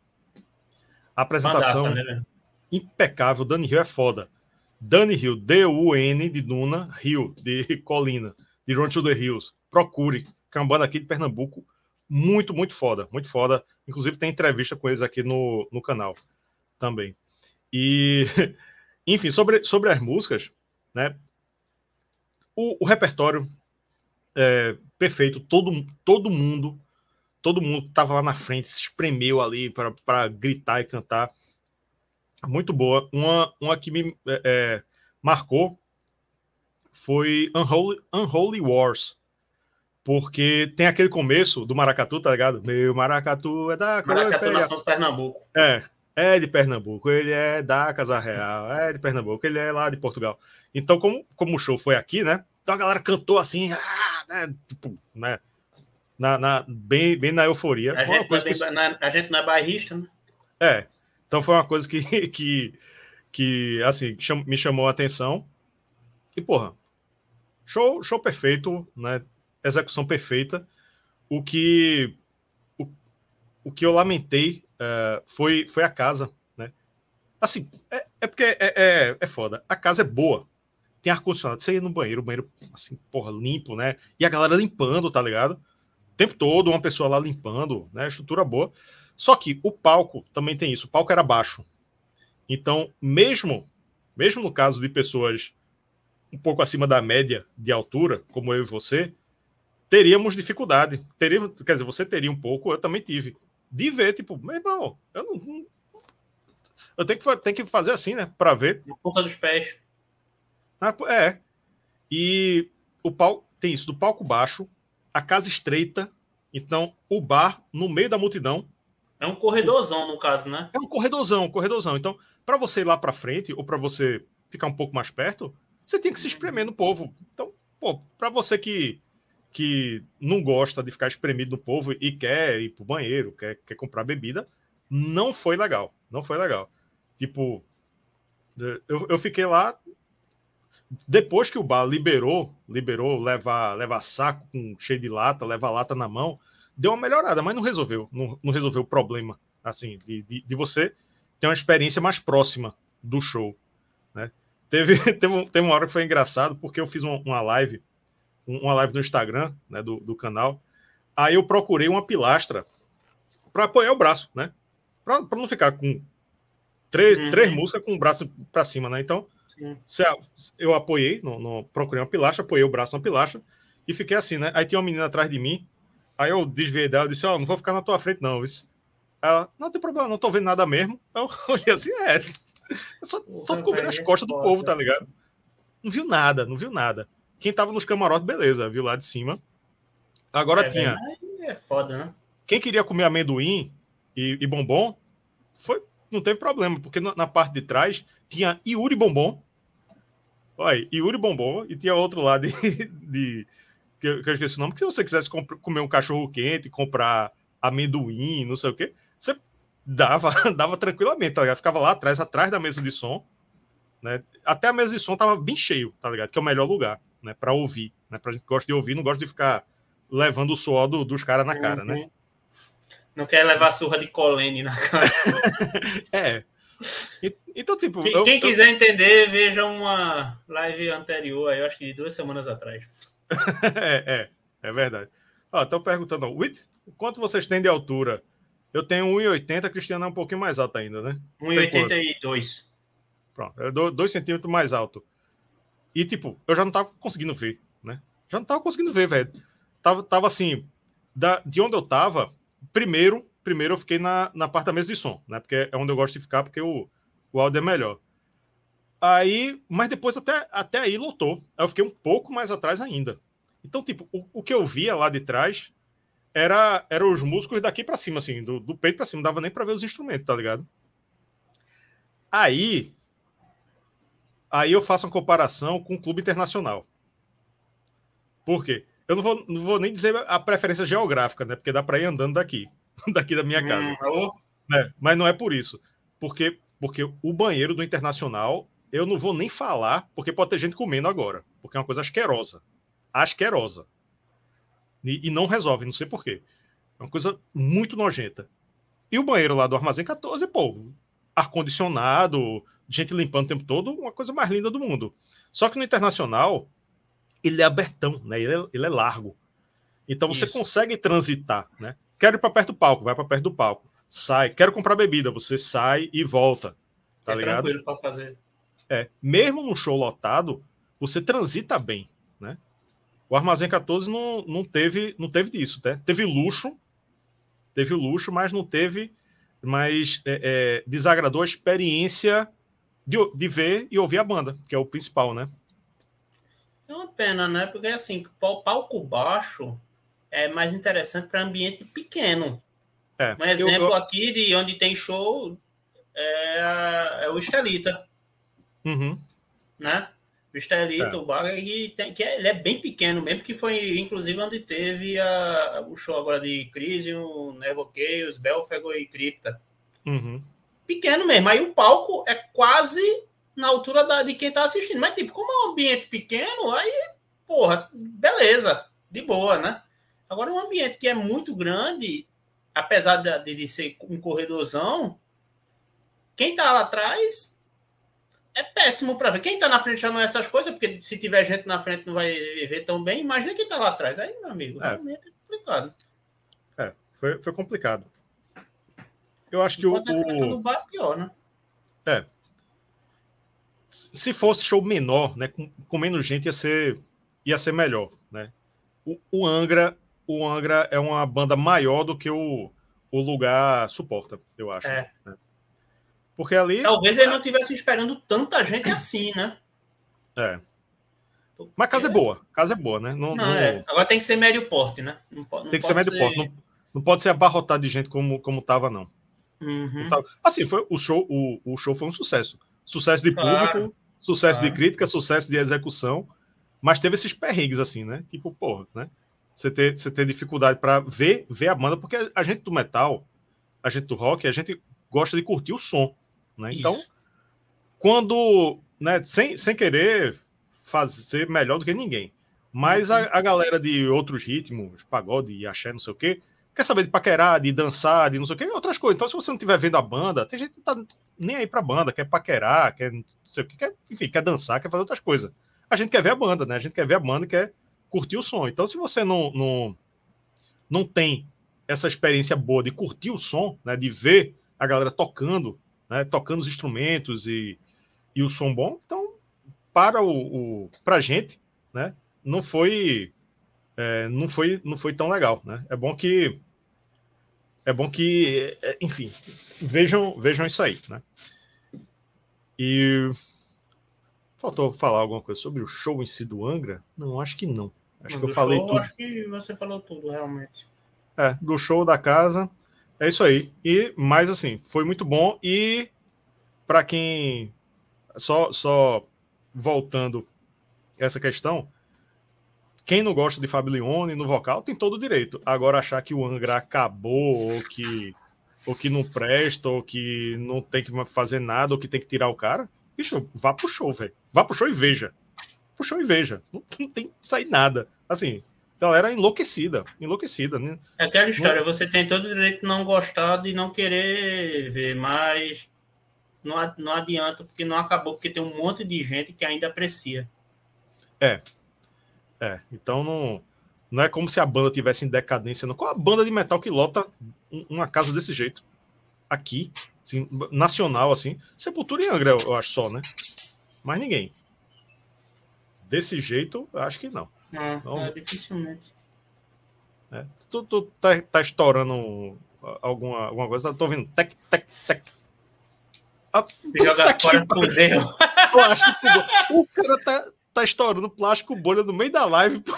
A apresentação Mandaça, né? impecável. Danny Hill é foda. Dani Hill, D-U-N de Duna, Hill, de Colina, de Run to the Hills. Procure, banda aqui de Pernambuco, muito, muito foda, muito foda. Inclusive tem entrevista com eles aqui no, no canal também. E, enfim, sobre, sobre as músicas, né? O, o repertório é perfeito, todo, todo mundo, todo mundo tava lá na frente, se espremeu ali para gritar e cantar muito boa. Uma, uma que me é, é, marcou foi Unholy, Unholy Wars. Porque tem aquele começo do Maracatu, tá ligado? Meu Maracatu é da. Maracatu nação de Pernambuco. É, é de Pernambuco. Ele é da Casa Real, é de Pernambuco. Ele é lá de Portugal. Então, como, como o show foi aqui, né? Então a galera cantou assim, ah, né, tipo, né? Na, na, bem, bem na euforia. A gente, é que... na, a gente não é bairrista, né? É, então foi uma coisa que, que, que assim, me chamou a atenção. E, porra, show, show perfeito, né? Execução perfeita. O que, o, o que eu lamentei uh, foi, foi a casa, né? Assim, é, é porque é, é, é foda. A casa é boa. Tem ar-condicionado. Você ia no banheiro, o banheiro, assim, porra, limpo, né? E a galera limpando, tá ligado? O tempo todo, uma pessoa lá limpando, né? Estrutura boa. Só que o palco também tem isso. O palco era baixo. Então, mesmo, mesmo no caso de pessoas um pouco acima da média de altura, como eu e você, teríamos dificuldade. Teríamos, quer dizer, você teria um pouco, eu também tive. De ver, tipo, meu irmão, eu não. Eu tenho que, tenho que fazer assim, né? Para ver. Na ponta dos pés. Ah, é. E o palco tem isso, do palco baixo, a casa estreita, então o bar no meio da multidão, é um corredorzão, no caso, né? É um corredorzão, um corredorzão. Então, para você ir lá para frente, ou para você ficar um pouco mais perto, você tem que se espremer no povo. Então, pô, para você que, que não gosta de ficar espremido no povo e quer ir pro banheiro, quer, quer comprar bebida, não foi legal. Não foi legal. Tipo, eu, eu fiquei lá. Depois que o bar liberou, liberou levar, levar saco com cheio de lata, levar lata na mão, deu uma melhorada, mas não resolveu, não, não resolveu o problema, assim, de, de, de, você ter uma experiência mais próxima do show, né? Teve, teve, teve uma hora que foi engraçado, porque eu fiz uma, uma live, uma live no Instagram, né, do, do canal, aí eu procurei uma pilastra para apoiar o braço, né? Para não ficar com três, uhum. três músicas com o braço para cima, né? Então, se eu apoiei, no, no, procurei uma pilastra, apoiei o braço na pilastra e fiquei assim, né? Aí tinha uma menina atrás de mim, Aí eu desviei dela e disse: Ó, oh, não vou ficar na tua frente, não. Isso. Ela, não tem problema, não tô vendo nada mesmo. Eu olhei assim: é. Só, só ficou vendo as costas do povo, tá ligado? Não viu nada, não viu nada. Quem tava nos camarotes, beleza, viu lá de cima. Agora é, tinha. É foda, né? Quem queria comer amendoim e, e bombom, foi, não teve problema, porque na, na, parte de trás tinha Yuri Bombom. Olha, Yuri Bombom, e tinha outro lá de, de que eu, que eu esqueci o nome, que se você quisesse comer um cachorro quente, comprar amendoim, não sei o quê, você dava, dava tranquilamente, tá ligado? Ficava lá atrás, atrás da mesa de som, né? Até a mesa de som tava bem cheio, tá ligado? Que é o melhor lugar, né? Para ouvir, né? Pra gente que gosta de ouvir, não gosta de ficar levando o suor do, dos caras na cara, né? uhum. né? Não quer levar surra de colene na cara. é. Então, tipo. Quem, eu, quem quiser eu... entender, veja uma live anterior, eu acho que de duas semanas atrás. é, é, é verdade. Estão perguntando, Wit, quanto vocês têm de altura? Eu tenho 1,80, a Cristiano é um pouquinho mais alto ainda, né? 1,82. Pronto, é 2 centímetros mais alto. E, tipo, eu já não tava conseguindo ver, né? Já não tava conseguindo ver, velho. Tava, tava assim, da, de onde eu tava, primeiro, primeiro eu fiquei na, na parte da mesa de som, né? Porque é onde eu gosto de ficar, porque o, o áudio é melhor. Aí, mas depois até, até aí lotou. Aí eu fiquei um pouco mais atrás ainda. Então, tipo, o, o que eu via lá de trás era, era os músicos daqui para cima, assim, do, do peito para cima. Não dava nem para ver os instrumentos, tá ligado? Aí, aí eu faço uma comparação com o clube internacional. Por quê? Eu não vou, não vou nem dizer a preferência geográfica, né? Porque dá para ir andando daqui, daqui da minha casa. Hum, né? Mas não é por isso. Porque, porque o banheiro do Internacional eu não vou nem falar, porque pode ter gente comendo agora, porque é uma coisa asquerosa. Asquerosa. E, e não resolve, não sei porquê. É uma coisa muito nojenta. E o banheiro lá do Armazém 14, pô, ar-condicionado, gente limpando o tempo todo, uma coisa mais linda do mundo. Só que no internacional, ele é abertão, né? Ele é, ele é largo. Então você Isso. consegue transitar, né? Quero ir para perto do palco, vai para perto do palco. Sai, quero comprar bebida, você sai e volta. Tá é ligado? tranquilo para fazer. É, mesmo num show lotado, você transita bem, né? O Armazém 14 não, não teve não teve disso, né? Teve luxo, teve luxo, mas não teve, mas é, é, desagradou a experiência de, de ver e ouvir a banda, que é o principal, né? É uma pena, né? Porque assim, palco baixo é mais interessante para ambiente pequeno. É, um exemplo eu, eu... aqui de onde tem show é, é o Estelita. Uhum. Né? O Estelita, é. o bar, que, tem, que é, ele é bem pequeno mesmo, que foi inclusive onde teve a, o show agora de Crisium, Nevo Chaos, Belfego e Cripta. Uhum. Pequeno mesmo. Aí o palco é quase na altura da, de quem tá assistindo. Mas, tipo, como é um ambiente pequeno, aí, porra, beleza, de boa, né? Agora, um ambiente que é muito grande, apesar de, de ser um corredorzão, quem tá lá atrás é péssimo para ver. Quem tá na frente já não é essas coisas, porque se tiver gente na frente não vai ver tão bem. Imagina quem tá lá atrás. Aí, meu amigo, é. realmente é complicado. É, foi, foi complicado. Eu acho que o. o... Bar, pior, né? É. Se fosse show menor, né, com, com, menos gente, ia ser, ia ser melhor, né? O, o, Angra, o Angra é uma banda maior do que o, o lugar suporta, eu acho. É. Né? Porque ali. Talvez ele não estivesse esperando tanta gente assim, né? É. Mas a casa é boa. A casa é boa, né? Não, não, não... É. Agora tem que ser médio porte, né? Não, não tem que ser médio ser... porte. Não, não pode ser abarrotado de gente como, como tava, não. Uhum. Assim, foi, o, show, o, o show foi um sucesso. Sucesso de claro. público, sucesso claro. de crítica, sucesso de execução. Mas teve esses perrengues, assim, né? Tipo, porra, né? Você ter, você ter dificuldade para ver, ver a banda, porque a gente do metal, a gente do rock, a gente gosta de curtir o som. Né? Então, quando, né, sem, sem querer fazer melhor do que ninguém, mas a, a galera de outros ritmos, pagode, axé, não sei o quê, quer saber de paquerar, de dançar, de não sei o quê, outras coisas. Então, se você não estiver vendo a banda, tem gente que não tá nem aí pra banda, quer paquerar, quer não sei o quê, quer, enfim, quer dançar, quer fazer outras coisas. A gente quer ver a banda, né? A gente quer ver a banda e quer curtir o som. Então, se você não, não, não tem essa experiência boa de curtir o som, né? De ver a galera tocando né, tocando os instrumentos e, e o som bom. Então, para o, o para a gente, né, não foi é, não foi não foi tão legal, né? É bom que é bom que, é, enfim, vejam vejam isso aí, né? E faltou falar alguma coisa sobre o show em si do Angra? Não, acho que não. Acho que eu falei show, tudo. Acho que você falou tudo realmente. É, do show da casa. É isso aí. E mais assim, foi muito bom. E para quem só só voltando essa questão, quem não gosta de Fábio Leone no vocal tem todo o direito. Agora achar que o Angra acabou ou que ou que não presta ou que não tem que fazer nada ou que tem que tirar o cara, bicho, vá pro show, velho. Vá pro show e veja. Pro show e veja. Não, não tem que sair nada. Assim, galera enlouquecida, enlouquecida, né? É aquela história, você tem todo o direito de não gostar de não querer ver, mas não, não adianta, porque não acabou, porque tem um monte de gente que ainda aprecia. É. É, então não, não é como se a banda tivesse em decadência. Não. Qual a banda de metal que lota uma casa desse jeito? Aqui, assim, nacional, assim. Sepultura e Angra, eu acho só, né? Mais ninguém. Desse jeito, acho que não. Não, é, dificilmente. É. Tu, tu tá, tá estourando alguma, alguma coisa? Tô ouvindo tec, tec, tec. Ah, Joga fora por dentro. Plástico. o cara tá, tá estourando plástico bolha no meio da live.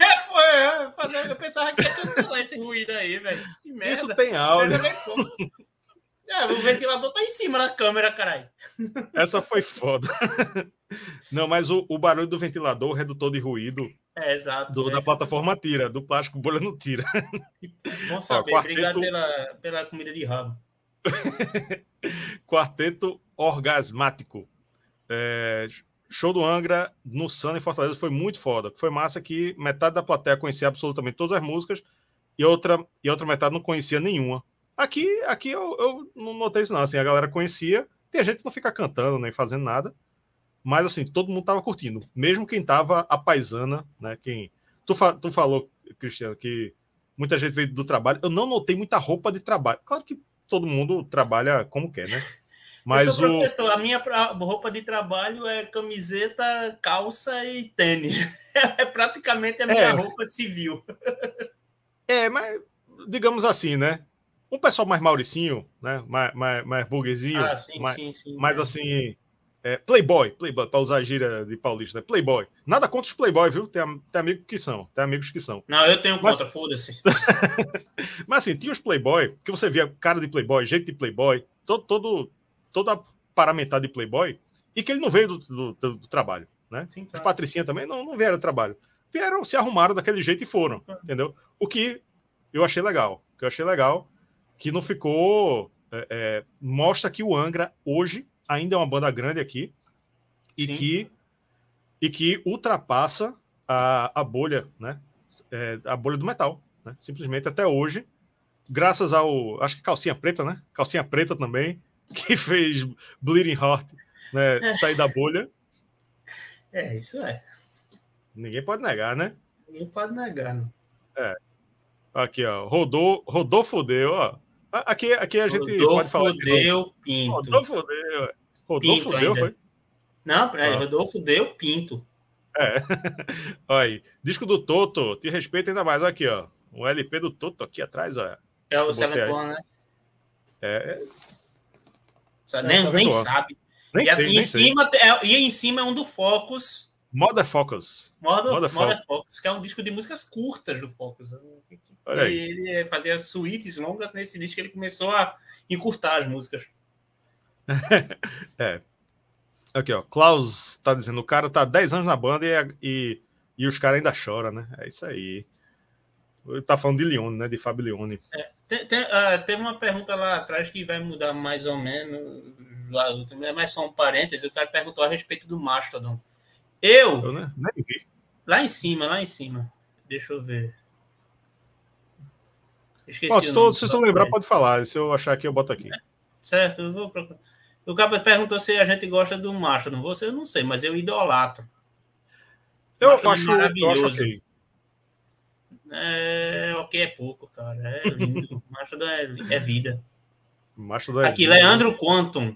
É, foi. É, fazer, eu pensava que ia cancelar esse ruído aí, velho. Isso tem áudio. É, o ventilador tá em cima da câmera, caralho. Essa foi foda. Não, mas o, o, barulho do ventilador, o redutor de ruído é, exato, do, é, da plataforma tira, do plástico bolha não tira. Bom saber, Ó, quarteto... obrigado pela, pela comida de rabo. quarteto orgasmático. É, show do Angra no Sun em Fortaleza foi muito foda. Foi massa que metade da plateia conhecia absolutamente todas as músicas e outra, e outra metade não conhecia nenhuma. Aqui, aqui eu, eu não notei isso, não. Assim, a galera conhecia Tem gente que não fica cantando nem fazendo nada, mas assim, todo mundo tava curtindo, mesmo quem tava a paisana, né? Quem tu, fa... tu falou, Cristiano, que muita gente veio do trabalho. Eu não notei muita roupa de trabalho. Claro que todo mundo trabalha como quer, né? Mas eu sou o... professor, a minha roupa de trabalho é camiseta, calça e tênis. É praticamente a minha é. roupa civil. É, mas digamos assim, né? Um pessoal mais mauricinho, né? Mais, mais, mais burguesinho. Ah, sim, mais, sim, sim. Mais é. assim. É, playboy, playboy, para usar a gíria de paulista, né? Playboy. Nada contra os playboy, viu? Tem, tem amigos que são, tem amigos que são. Não, eu tenho contra, foda-se. Mas assim, tinha os playboy, que você via cara de playboy, jeito de playboy, todo, todo, toda paramentada de playboy, e que ele não veio do, do, do, do trabalho, né? Sim, claro. Os patricinha também não, não vieram do trabalho. Vieram, se arrumaram daquele jeito e foram, entendeu? O que eu achei legal, que eu achei legal, que não ficou... É, é, mostra que o Angra hoje ainda é uma banda grande aqui e que e que ultrapassa a, a bolha, né? É, a bolha do metal, né? Simplesmente até hoje, graças ao acho que calcinha preta, né? Calcinha preta também que fez Bleeding Heart, né? É. Sair da bolha. É isso é. Ninguém pode negar, né? Ninguém pode negar, não. É. Aqui, ó. Rodou, rodou, fodeu, ó. Aqui, aqui a gente Rodolfo pode falar. Rodolfo Pinto. Rodolfo deu. Rodolfo Pinto deu, foi? Não, peraí, ah. Rodolfo deu Pinto. É. Olha aí. Disco do Toto, te respeito ainda mais. Aqui, ó. O LP do Toto aqui atrás, ó. É o Seven One, né? É. é nem, é, nem sabe. Nem e, sei, e, nem em cima, é, e em cima é um do Focus Mother Focus. Mother, Mother Focus. que é um disco de músicas curtas do Focus. Olha aí. Ele fazia suítes longas nesse disco ele começou a encurtar as músicas. é. Aqui, ó. Klaus tá dizendo: o cara tá 10 anos na banda e, e, e os caras ainda choram, né? É isso aí. Ele tá falando de Leone, né? De Fábio Leone. É, tem, tem, uh, teve uma pergunta lá atrás que vai mudar mais ou menos. Mas só um parênteses. O cara perguntou a respeito do Mastodon. Eu. eu né? Lá em cima, lá em cima. Deixa eu ver. Esqueci Ó, se, tu, se tu lembrar, pode falar. Se eu achar aqui, eu boto aqui. É, certo, eu vou procurar. O cara perguntou se a gente gosta do. Não você eu não sei, mas eu idolatro. Eu macho acho, eu acho ok. É, ok é pouco, cara. É lindo. macho é, é vida. É Aqui, vida. Leandro Quantum.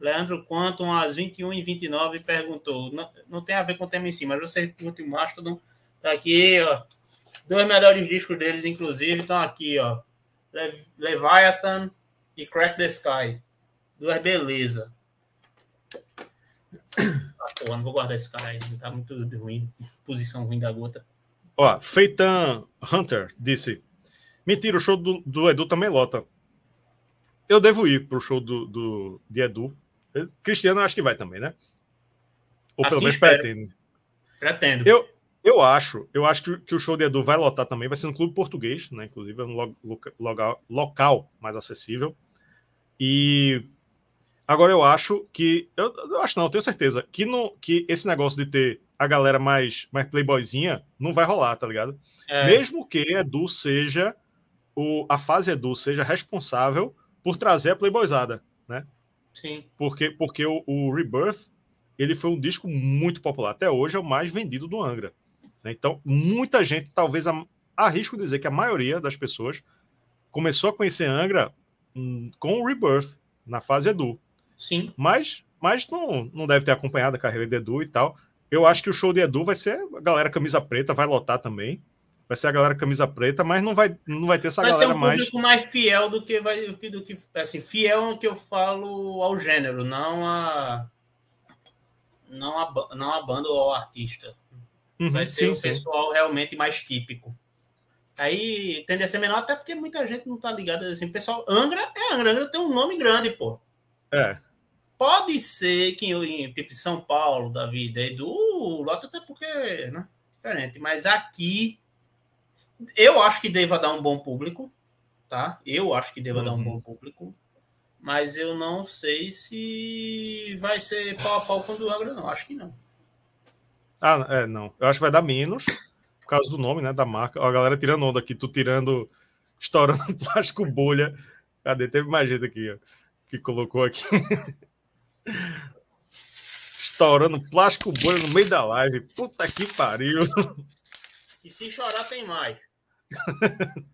Leandro Quantum, às 21 e 29 perguntou. Não, não tem a ver com o tema em si, mas você curte o Mastodon. Tá aqui, ó. Dois melhores discos deles, inclusive, estão aqui, ó. Leviathan e Crack the Sky. Duas beleza. Ah, porra, não vou guardar esse cara aí. Tá muito ruim. Posição ruim da gota. Ó, Feitan Hunter disse: Mentira, o show do, do Edu também lota. Eu devo ir pro show do, do, de Edu. Cristiano acho que vai também, né? Ou pelo assim menos pretende. Pretendo. Eu, eu acho, eu acho que, que, o show de Edu vai lotar também, vai ser no clube português, né? Inclusive, é um lo, lo, local mais acessível. E agora eu acho que. Eu, eu, acho não, eu tenho certeza que, no, que esse negócio de ter a galera mais, mais playboyzinha não vai rolar, tá ligado? É. Mesmo que Edu seja. O, a fase Edu seja responsável por trazer a playboyzada, né? Sim. Porque, porque o, o, Rebirth ele foi um disco muito popular. Até hoje é o mais vendido do Angra. Né? Então, muita gente, talvez arrisco dizer que a maioria das pessoas começou a conhecer Angra hum, com o Rebirth, na fase Edu. Sim. Mas, mas não, não deve ter acompanhado a carreira de Edu e tal. Eu acho que o show de Edu vai ser a galera camisa preta, vai lotar também vai ser a galera camisa preta, mas não vai, não vai ter essa vai galera mais. Vai ser um público mais... mais fiel do que vai do que, do que assim, fiel que eu falo ao gênero, não a não a, não a banda ou ao artista. Uhum, vai ser o pessoal realmente mais típico. Aí tende a ser menor, até porque muita gente não tá ligada assim. Pessoal, Angra é Angra, Angra tem um nome grande, pô. É. Pode ser que em tipo São Paulo da vida, Edu, Lota até porque, né? Diferente, mas aqui eu acho que deva dar um bom público, tá? Eu acho que deva uhum. dar um uhum. bom público, mas eu não sei se vai ser pau a pau com o do Angra, não. Acho que não. Ah, é, não. Eu acho que vai dar menos, por causa do nome, né, da marca. Ó, a galera tirando onda aqui, tu tirando, estourando plástico bolha. Cadê? Teve mais gente aqui, ó, que colocou aqui. Estourando plástico bolha no meio da live. Puta que pariu. E se chorar, tem mais.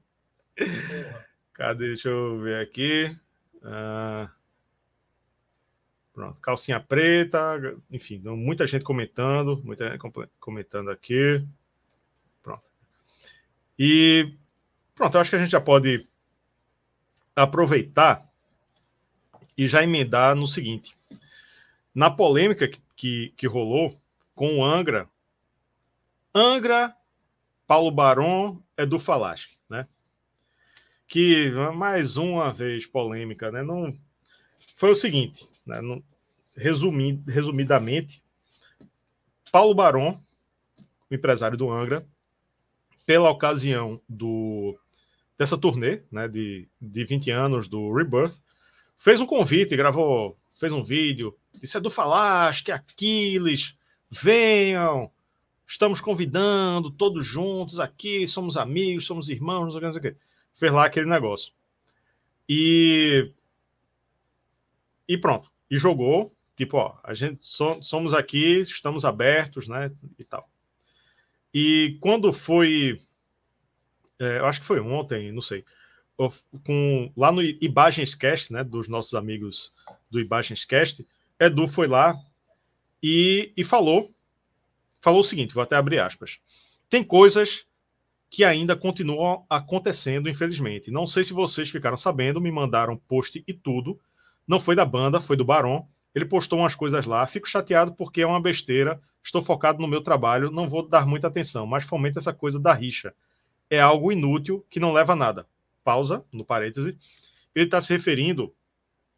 Cadê? Deixa eu ver aqui. Ah, pronto, calcinha preta, enfim, muita gente comentando, muita gente comentando aqui. Pronto. E pronto, eu acho que a gente já pode aproveitar e já emendar no seguinte. Na polêmica que, que, que rolou com o Angra, Angra, Paulo Baron, Edu Falaschi, né? Que, mais uma vez, polêmica, né? Não, foi o seguinte, né? Não, resumi, resumidamente, Paulo Baron, o empresário do Angra, pela ocasião do dessa turnê, né, de, de 20 anos do Rebirth, fez um convite, gravou, fez um vídeo, disse é do Falasque, Aquiles, venham, estamos convidando todos juntos aqui, somos amigos, somos irmãos, não sei o que. Fez lá aquele negócio. E e pronto. E jogou, tipo, ó, a gente so, somos aqui, estamos abertos, né, e tal. E quando foi é, eu acho que foi ontem, não sei, com, lá no Ibagenscast, né, dos nossos amigos do Ibagenscast, Edu foi lá e, e falou, falou o seguinte, vou até abrir aspas, tem coisas que ainda continuam acontecendo, infelizmente. Não sei se vocês ficaram sabendo, me mandaram post e tudo. Não foi da banda, foi do Barão. Ele postou umas coisas lá. Fico chateado porque é uma besteira. Estou focado no meu trabalho, não vou dar muita atenção, mas fomenta essa coisa da rixa é algo inútil que não leva a nada. Pausa, no parêntese. Ele está se referindo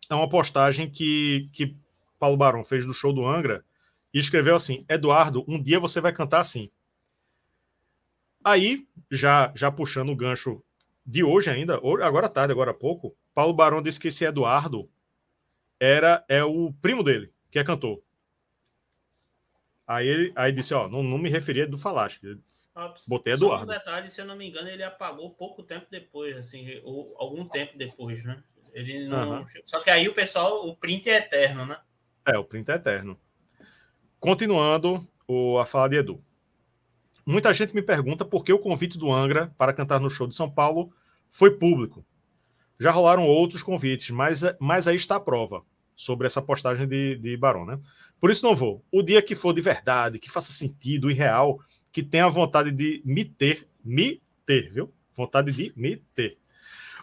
a uma postagem que, que Paulo Barão fez do show do Angra e escreveu assim: Eduardo, um dia você vai cantar assim. Aí, já, já puxando o gancho de hoje ainda, agora tarde, agora há pouco, Paulo Barão disse que esse Eduardo era é o primo dele, que é cantor. Aí ele aí disse, ó, não, não me referia do Falasque. Botei Eduardo. Só um detalhe, se eu não me engano, ele apagou pouco tempo depois, assim, ou algum tempo depois, né? Ele não. Uhum. Só que aí o pessoal, o print é eterno, né? É, o print é eterno. Continuando o, a fala de Edu. Muita gente me pergunta por que o convite do Angra para cantar no show de São Paulo foi público. Já rolaram outros convites, mas, mas aí está a prova sobre essa postagem de, de Barão, né? Por isso não vou. O dia que for de verdade, que faça sentido e real, que tenha vontade de me ter, me ter, viu? Vontade de me ter.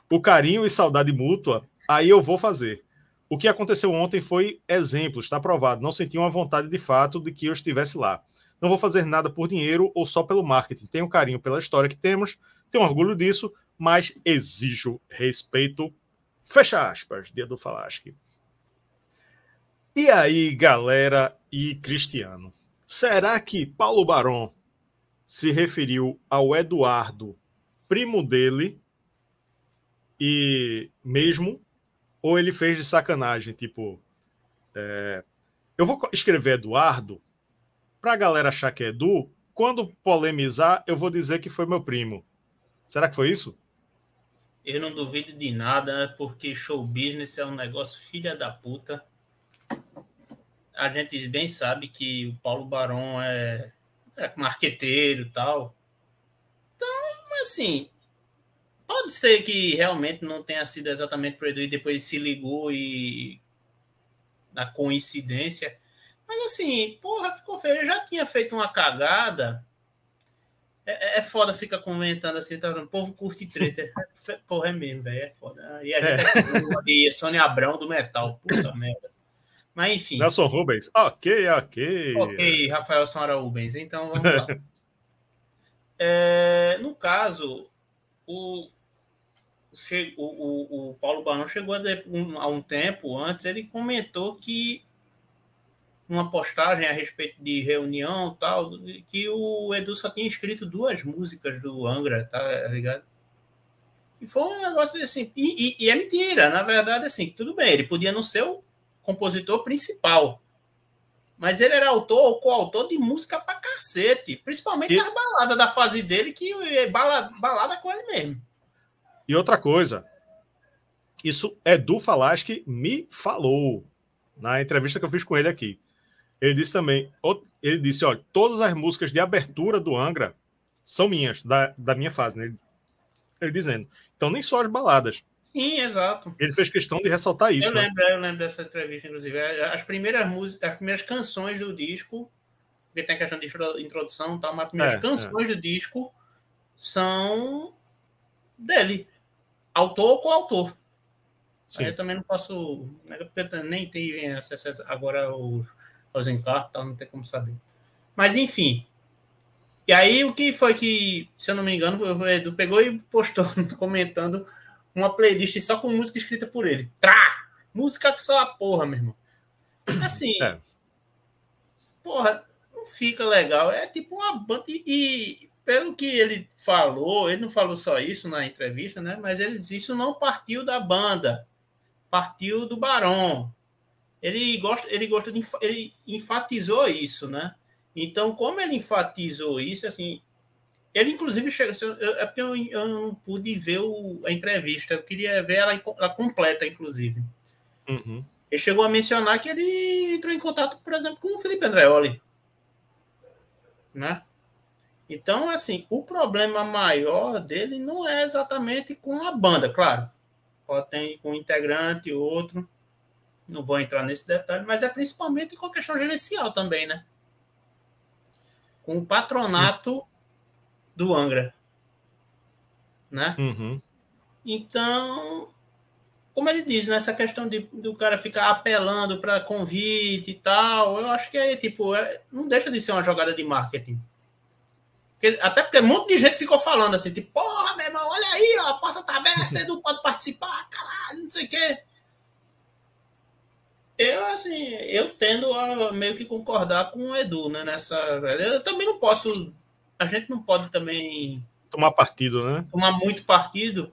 O carinho e saudade mútua, aí eu vou fazer. O que aconteceu ontem foi exemplo, está provado. Não senti uma vontade de fato de que eu estivesse lá. Não vou fazer nada por dinheiro ou só pelo marketing. Tenho carinho pela história que temos, tenho orgulho disso, mas exijo respeito. Fecha aspas, dia do Falasque. E aí, galera e Cristiano, será que Paulo Barão se referiu ao Eduardo, primo dele, e mesmo, ou ele fez de sacanagem, tipo, é, eu vou escrever Eduardo para a galera achar que é Edu, quando polemizar, eu vou dizer que foi meu primo. Será que foi isso? Eu não duvido de nada, porque show business é um negócio filha da puta a gente bem sabe que o Paulo Barão é, é marqueteiro e tal. Então, assim, pode ser que realmente não tenha sido exatamente Edu e depois se ligou e na coincidência. Mas assim, porra, ficou feio. Eu já tinha feito uma cagada. É, é, é foda ficar comentando assim, tá? O povo curte treta. porra, é mesmo, velho. É foda. E a gente é, é Sônia Abrão do metal. Puta merda. Mas enfim. Nelson Rubens. Ok, ok. Ok, Rafael Sonara Rubens. Então vamos lá. é, no caso, o, o, o, o Paulo Barão chegou a, um, a um tempo antes, ele comentou que uma postagem a respeito de reunião tal, que o Edu só tinha escrito duas músicas do Angra, tá ligado? E foi um negócio assim, e, e, e é mentira, na verdade, assim, tudo bem, ele podia não ser o compositor principal. Mas ele era autor ou coautor de música pra cacete. Principalmente e... das baladas da fase dele, que é balada, balada com ele mesmo. E outra coisa, isso Edu Falaschi me falou. na entrevista que eu fiz com ele aqui. Ele disse também, ele disse, olha, todas as músicas de abertura do Angra são minhas, da, da minha fase, né? Ele, ele dizendo. Então, nem só as baladas. Sim, exato. Ele fez questão de ressaltar isso. Eu né? lembro, eu lembro dessa entrevista, inclusive. As primeiras músicas, as primeiras canções do disco, porque tem a questão de introdução e tal, mas as primeiras é, canções é. do disco são dele. Autor ou coautor. Sim. Aí eu também não posso. Né, porque nem tem acesso agora aos, aos encartos, tal, não tem como saber. Mas enfim. E aí o que foi que, se eu não me engano, o Edu pegou e postou comentando uma playlist só com música escrita por ele. Trá! Música que só a porra, meu irmão. Assim. É. Porra, não fica legal. É tipo uma banda. E, e, pelo que ele falou, ele não falou só isso na entrevista, né? Mas ele disse, isso não partiu da banda partiu do Barão. Ele gosta, ele gosta de, ele enfatizou isso, né? Então, como ele enfatizou isso, assim, ele inclusive chega, é porque eu, eu não pude ver o, a entrevista, eu queria ver ela, ela completa, inclusive. Uhum. Ele chegou a mencionar que ele entrou em contato, por exemplo, com o Felipe Andreoli, né? Então, assim, o problema maior dele não é exatamente com a banda, claro pode ter com um integrante, outro. Não vou entrar nesse detalhe, mas é principalmente com a questão gerencial também, né? Com o patronato do Angra. Né? Uhum. Então, como ele diz, nessa né, questão de, do cara ficar apelando para convite e tal, eu acho que é tipo, é, não deixa de ser uma jogada de marketing. Porque, até porque um monte de gente ficou falando assim, tipo, porra, meu irmão, olha aí, ó, a porta tá aberta, Edu pode participar, caralho, não sei o quê. Eu, assim, eu tendo a meio que concordar com o Edu, né, nessa... Eu também não posso... A gente não pode também... Tomar partido, né? Tomar muito partido.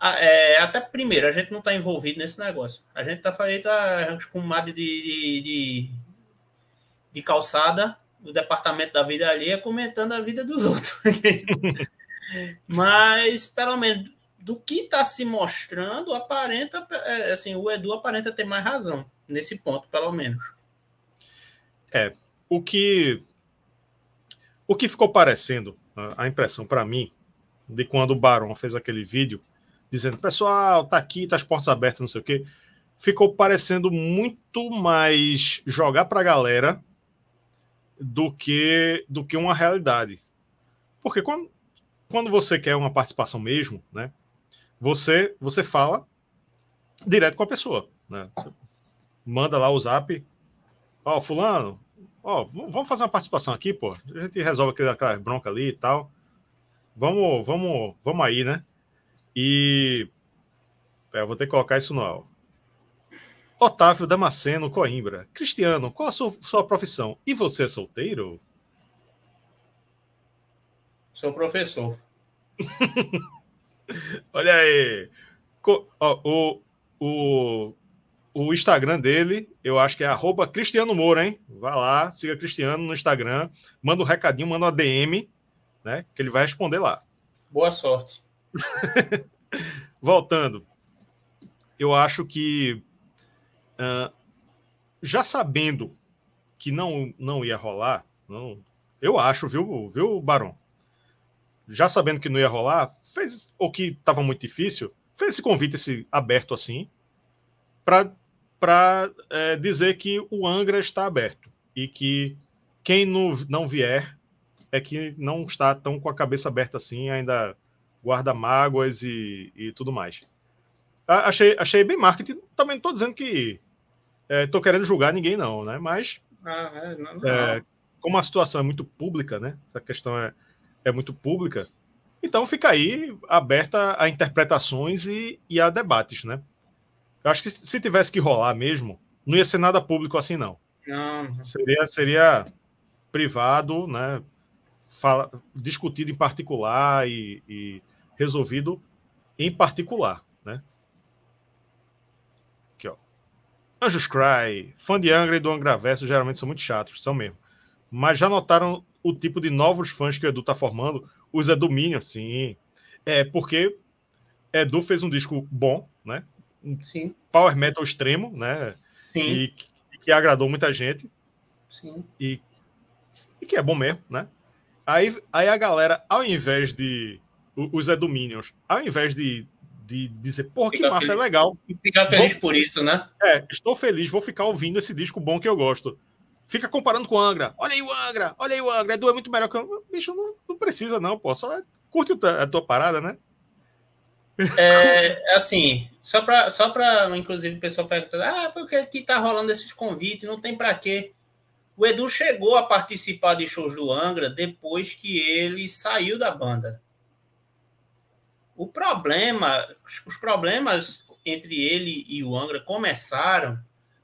É, até primeiro, a gente não está envolvido nesse negócio. A gente está tá, com uma de, de, de, de calçada no departamento da vida alheia comentando a vida dos outros. Mas, pelo menos, do que está se mostrando, aparenta, é, assim, o Edu aparenta ter mais razão, nesse ponto, pelo menos. É, o que, o que ficou parecendo, a impressão para mim, de quando o Barão fez aquele vídeo, dizendo, pessoal, tá aqui, tá as portas abertas, não sei o quê, ficou parecendo muito mais jogar para a galera do que do que uma realidade. Porque quando, quando você quer uma participação mesmo, né, você você fala direto com a pessoa, né? Você manda lá o zap, ó, oh, fulano, ó, oh, vamos fazer uma participação aqui, pô. A gente resolve aquela, aquela bronca ali e tal. Vamos, vamos, vamos aí, né? E é, eu vou ter que colocar isso no Otávio Damasceno Coimbra. Cristiano, qual a sua, sua profissão? E você é solteiro? Sou professor. Olha aí. O, o, o Instagram dele, eu acho que é arroba Cristiano Moura, hein? Vai lá, siga Cristiano no Instagram, manda um recadinho, manda uma DM, né? Que ele vai responder lá. Boa sorte. Voltando. Eu acho que Uh, já sabendo que não, não ia rolar, não, eu acho, viu, viu, Barão? Já sabendo que não ia rolar, fez o que estava muito difícil, fez esse convite esse aberto assim, para é, dizer que o Angra está aberto e que quem não, não vier é que não está tão com a cabeça aberta assim, ainda guarda mágoas e, e tudo mais. Achei, achei bem marketing. Também não estou dizendo que estou é, querendo julgar ninguém, não, né? Mas ah, é, não, não. É, como a situação é muito pública, né? Essa questão é, é muito pública, então fica aí aberta a interpretações e, e a debates, né? Eu acho que se tivesse que rolar mesmo, não ia ser nada público assim, não. Não. Seria, seria privado, né? Fala, discutido em particular e, e resolvido em particular. Anjos Cry, fã de Angra e do Angraverso geralmente são muito chatos, são mesmo. Mas já notaram o tipo de novos fãs que o Edu tá formando? Os Edu Minion, sim. É porque Edu fez um disco bom, né? Sim. Power metal extremo, né? Sim. E, e que agradou muita gente. Sim. E, e que é bom mesmo, né? Aí, aí a galera, ao invés de. Os Edominions, ao invés de, de dizer, porra, que massa, feliz. é legal. Ficar feliz Vou- por isso, né? É, estou feliz, vou ficar ouvindo esse disco bom que eu gosto. Fica comparando com o Angra. Olha aí o Angra, olha aí o Angra. Edu é muito melhor que o Bicho, não, não precisa, não, pô. Só é- curte a tua parada, né? É, assim, só para, só pra, inclusive, o pessoal perguntando, ah, por que que tá rolando esses convites? Não tem para quê? O Edu chegou a participar de shows do Angra depois que ele saiu da banda. O problema, os problemas entre ele e o Angra começaram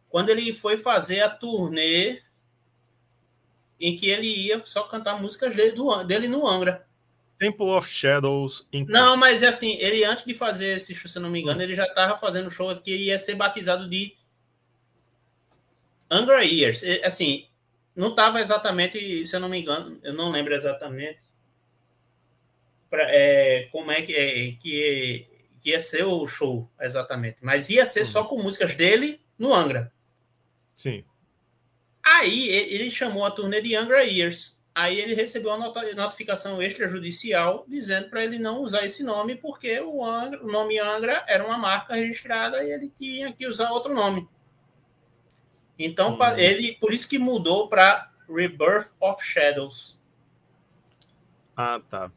quando ele foi fazer a turnê em que ele ia só cantar músicas dele, do- dele no Angra. Temple of Shadows. Não, mas assim, ele antes de fazer esse show, se eu não me engano, ele já estava fazendo show que ia ser batizado de Angra Years. Assim, não estava exatamente, se eu não me engano, eu não lembro exatamente pra, é, como é que, é, que, que ia ser o show exatamente. Mas ia ser só com músicas dele no Angra. Sim. Aí ele chamou a turnê de Angra Years. Aí ele recebeu uma notificação extrajudicial dizendo para ele não usar esse nome porque o, Angra- o nome Angra era uma marca registrada e ele tinha que usar outro nome. Então Uhum. ele por isso que mudou para Rebirth of Shadows, Ah, tá.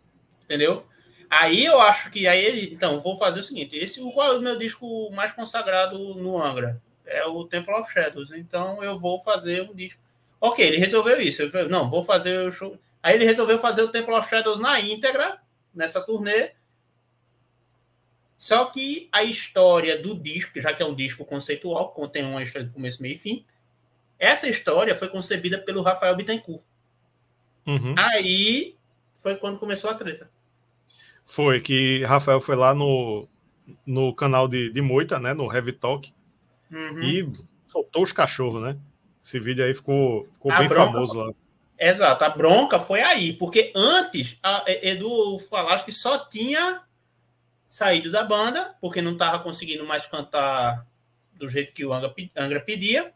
Entendeu? Aí eu acho que aí ele, então, vou fazer o seguinte, esse qual é o meu disco mais consagrado no Angra? É o Temple of Shadows. Então eu vou fazer um disco. OK, ele resolveu isso. Não, vou fazer o show. Aí ele resolveu fazer o Temple of Shadows na íntegra nessa turnê. Só que a história do disco, já que é um disco conceitual, contém uma história de começo, meio e fim, essa história foi concebida pelo Rafael Bittencourt. Uhum. Aí foi quando começou a treta. Foi que Rafael foi lá no, no canal de, de Moita, né? No Heavy Talk, Uhum. e soltou os cachorros, né? Esse vídeo aí ficou, ficou A bem bronca famoso lá. Exato, a bronca foi aí, porque antes a Edu falaste que só tinha saído da banda, porque não estava conseguindo mais cantar do jeito que o Angra, Angra pedia,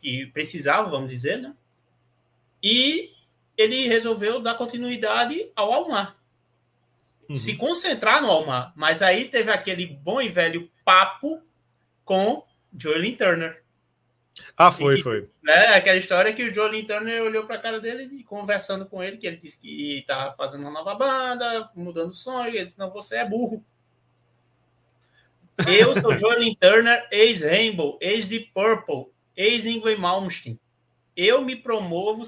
que precisava, vamos dizer, né? E ele resolveu dar continuidade ao Almar, Uhum. se concentrar no Almar. Mas aí teve aquele bom e velho papo com Joelyn Turner Ah, foi, E- foi. né? Aquela história que o Jolin Turner olhou para a cara dele e conversando com ele, que ele disse que estava fazendo uma nova banda, mudando o sonho, ele disse, não, você é burro. Eu sou Jolin Turner, ex-Rainbow, ex-Deep Purple, ex-Ingrid Malmsteen. Eu me promovo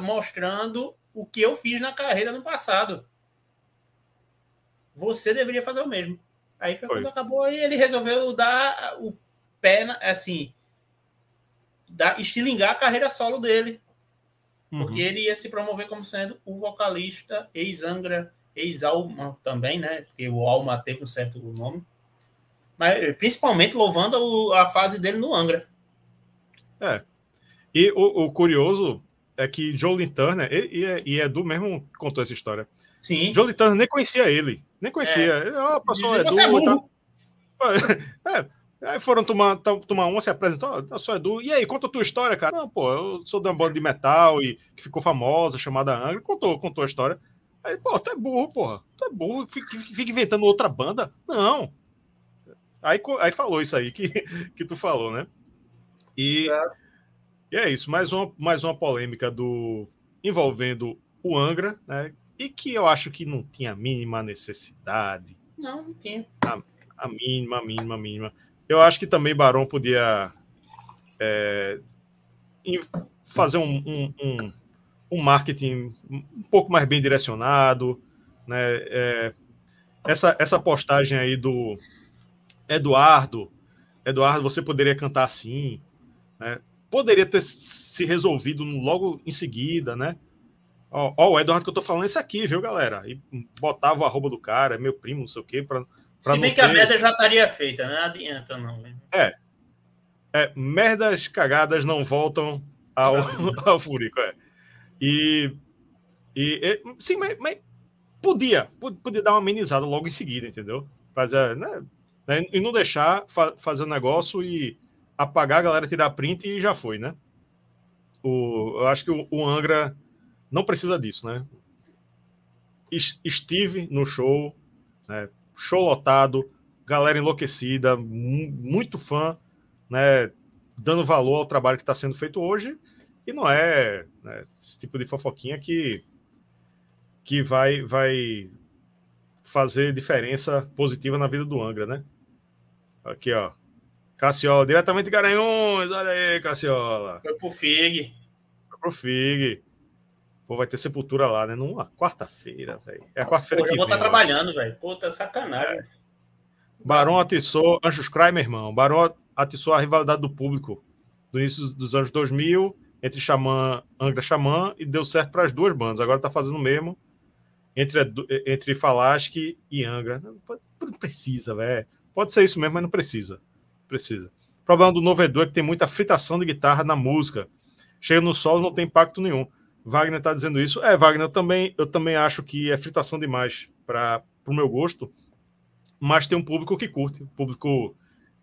mostrando o que eu fiz na carreira no passado. Você deveria fazer o mesmo. Aí foi, Foi. quando acabou e ele resolveu dar o pé, na- assim, dar, estilingar a carreira solo dele. Uhum. Porque ele ia se promover como sendo o vocalista ex-Angra, ex-Alma também, né? Porque o Alma teve um certo nome. Mas principalmente louvando o- a fase dele no Angra. E o, o curioso é que Jolin Turner, e, e, é- e Edu mesmo contou essa história. Sim. Jolin Turner nem conhecia ele. Nem conhecia. Ele, Ó, passou Dizia, Edu. Você é burro. tá- É, aí foram tomar, to- tomar uma, se apresentou. "Ó, Eu sou Edu. E aí, conta a tua história, cara. Não, pô, eu sou de uma banda de metal e que ficou famosa, chamada Angra. Contou, contou a história. Aí, pô, tu é burro, porra. Tu é burro. Fica, fica inventando outra banda. Não. Aí, aí falou isso aí que, que tu falou, né? E, e é isso. Mais uma, mais uma polêmica do envolvendo o Angra, né? E que eu acho que não tinha a mínima necessidade Não, não tinha. a mínima, a mínima, a mínima. Eu acho que também Barão podia é, fazer um, um, um, um marketing um pouco mais bem direcionado, né? É, essa, essa postagem aí do Eduardo, Eduardo, você poderia cantar assim, né? Poderia ter se resolvido logo em seguida, né? Ó, ó, o Eduardo que eu tô falando é esse aqui, viu, galera? E botava o arroba do cara, é meu primo, não sei o quê, pra, Pra Se bem não que a ter- merda já estaria feita, não adianta, não. né? É, merdas cagadas não voltam ao, ao Furico, é. E, e, e- sim, mas, mas podia, po- podia dar uma amenizada logo em seguida, entendeu? Fazer, né, né, E não deixar fa- fazer o negócio e apagar, a galera tirar print e já foi, né? O, eu acho que o, o Angra não precisa disso, né? Estive no show, né? show lotado, galera enlouquecida, muito fã, né? Dando valor ao trabalho que está sendo feito hoje. E não é né, esse tipo de fofoquinha que, que vai, vai fazer diferença positiva na vida do Angra, né? Aqui, ó. Cassiola, diretamente de Garanhuns. Olha aí, Cassiola. Foi pro FIG. Foi pro FIG. Pô, vai ter sepultura lá, né? Numa quarta-feira, velho. É a quarta-feira que eu vou estar tá trabalhando, velho. Pô, tá sacanagem. É. Barão atiçou, Anjos Cry, meu irmão. Barão atiçou a rivalidade do público do início dos anos 2000 entre Xamã, Angra Xamã e deu certo para as duas bandas. Agora tá fazendo o mesmo entre, entre Falasque e Angra. Não, não precisa, velho. Pode ser isso mesmo, mas não precisa. Precisa. O problema do novo Edu é que tem muita fritação de guitarra na música. Chega no solo, não tem impacto nenhum. Wagner está dizendo isso. É, Wagner, eu também, eu também acho que é fritação demais para o meu gosto, mas tem um público que curte, o público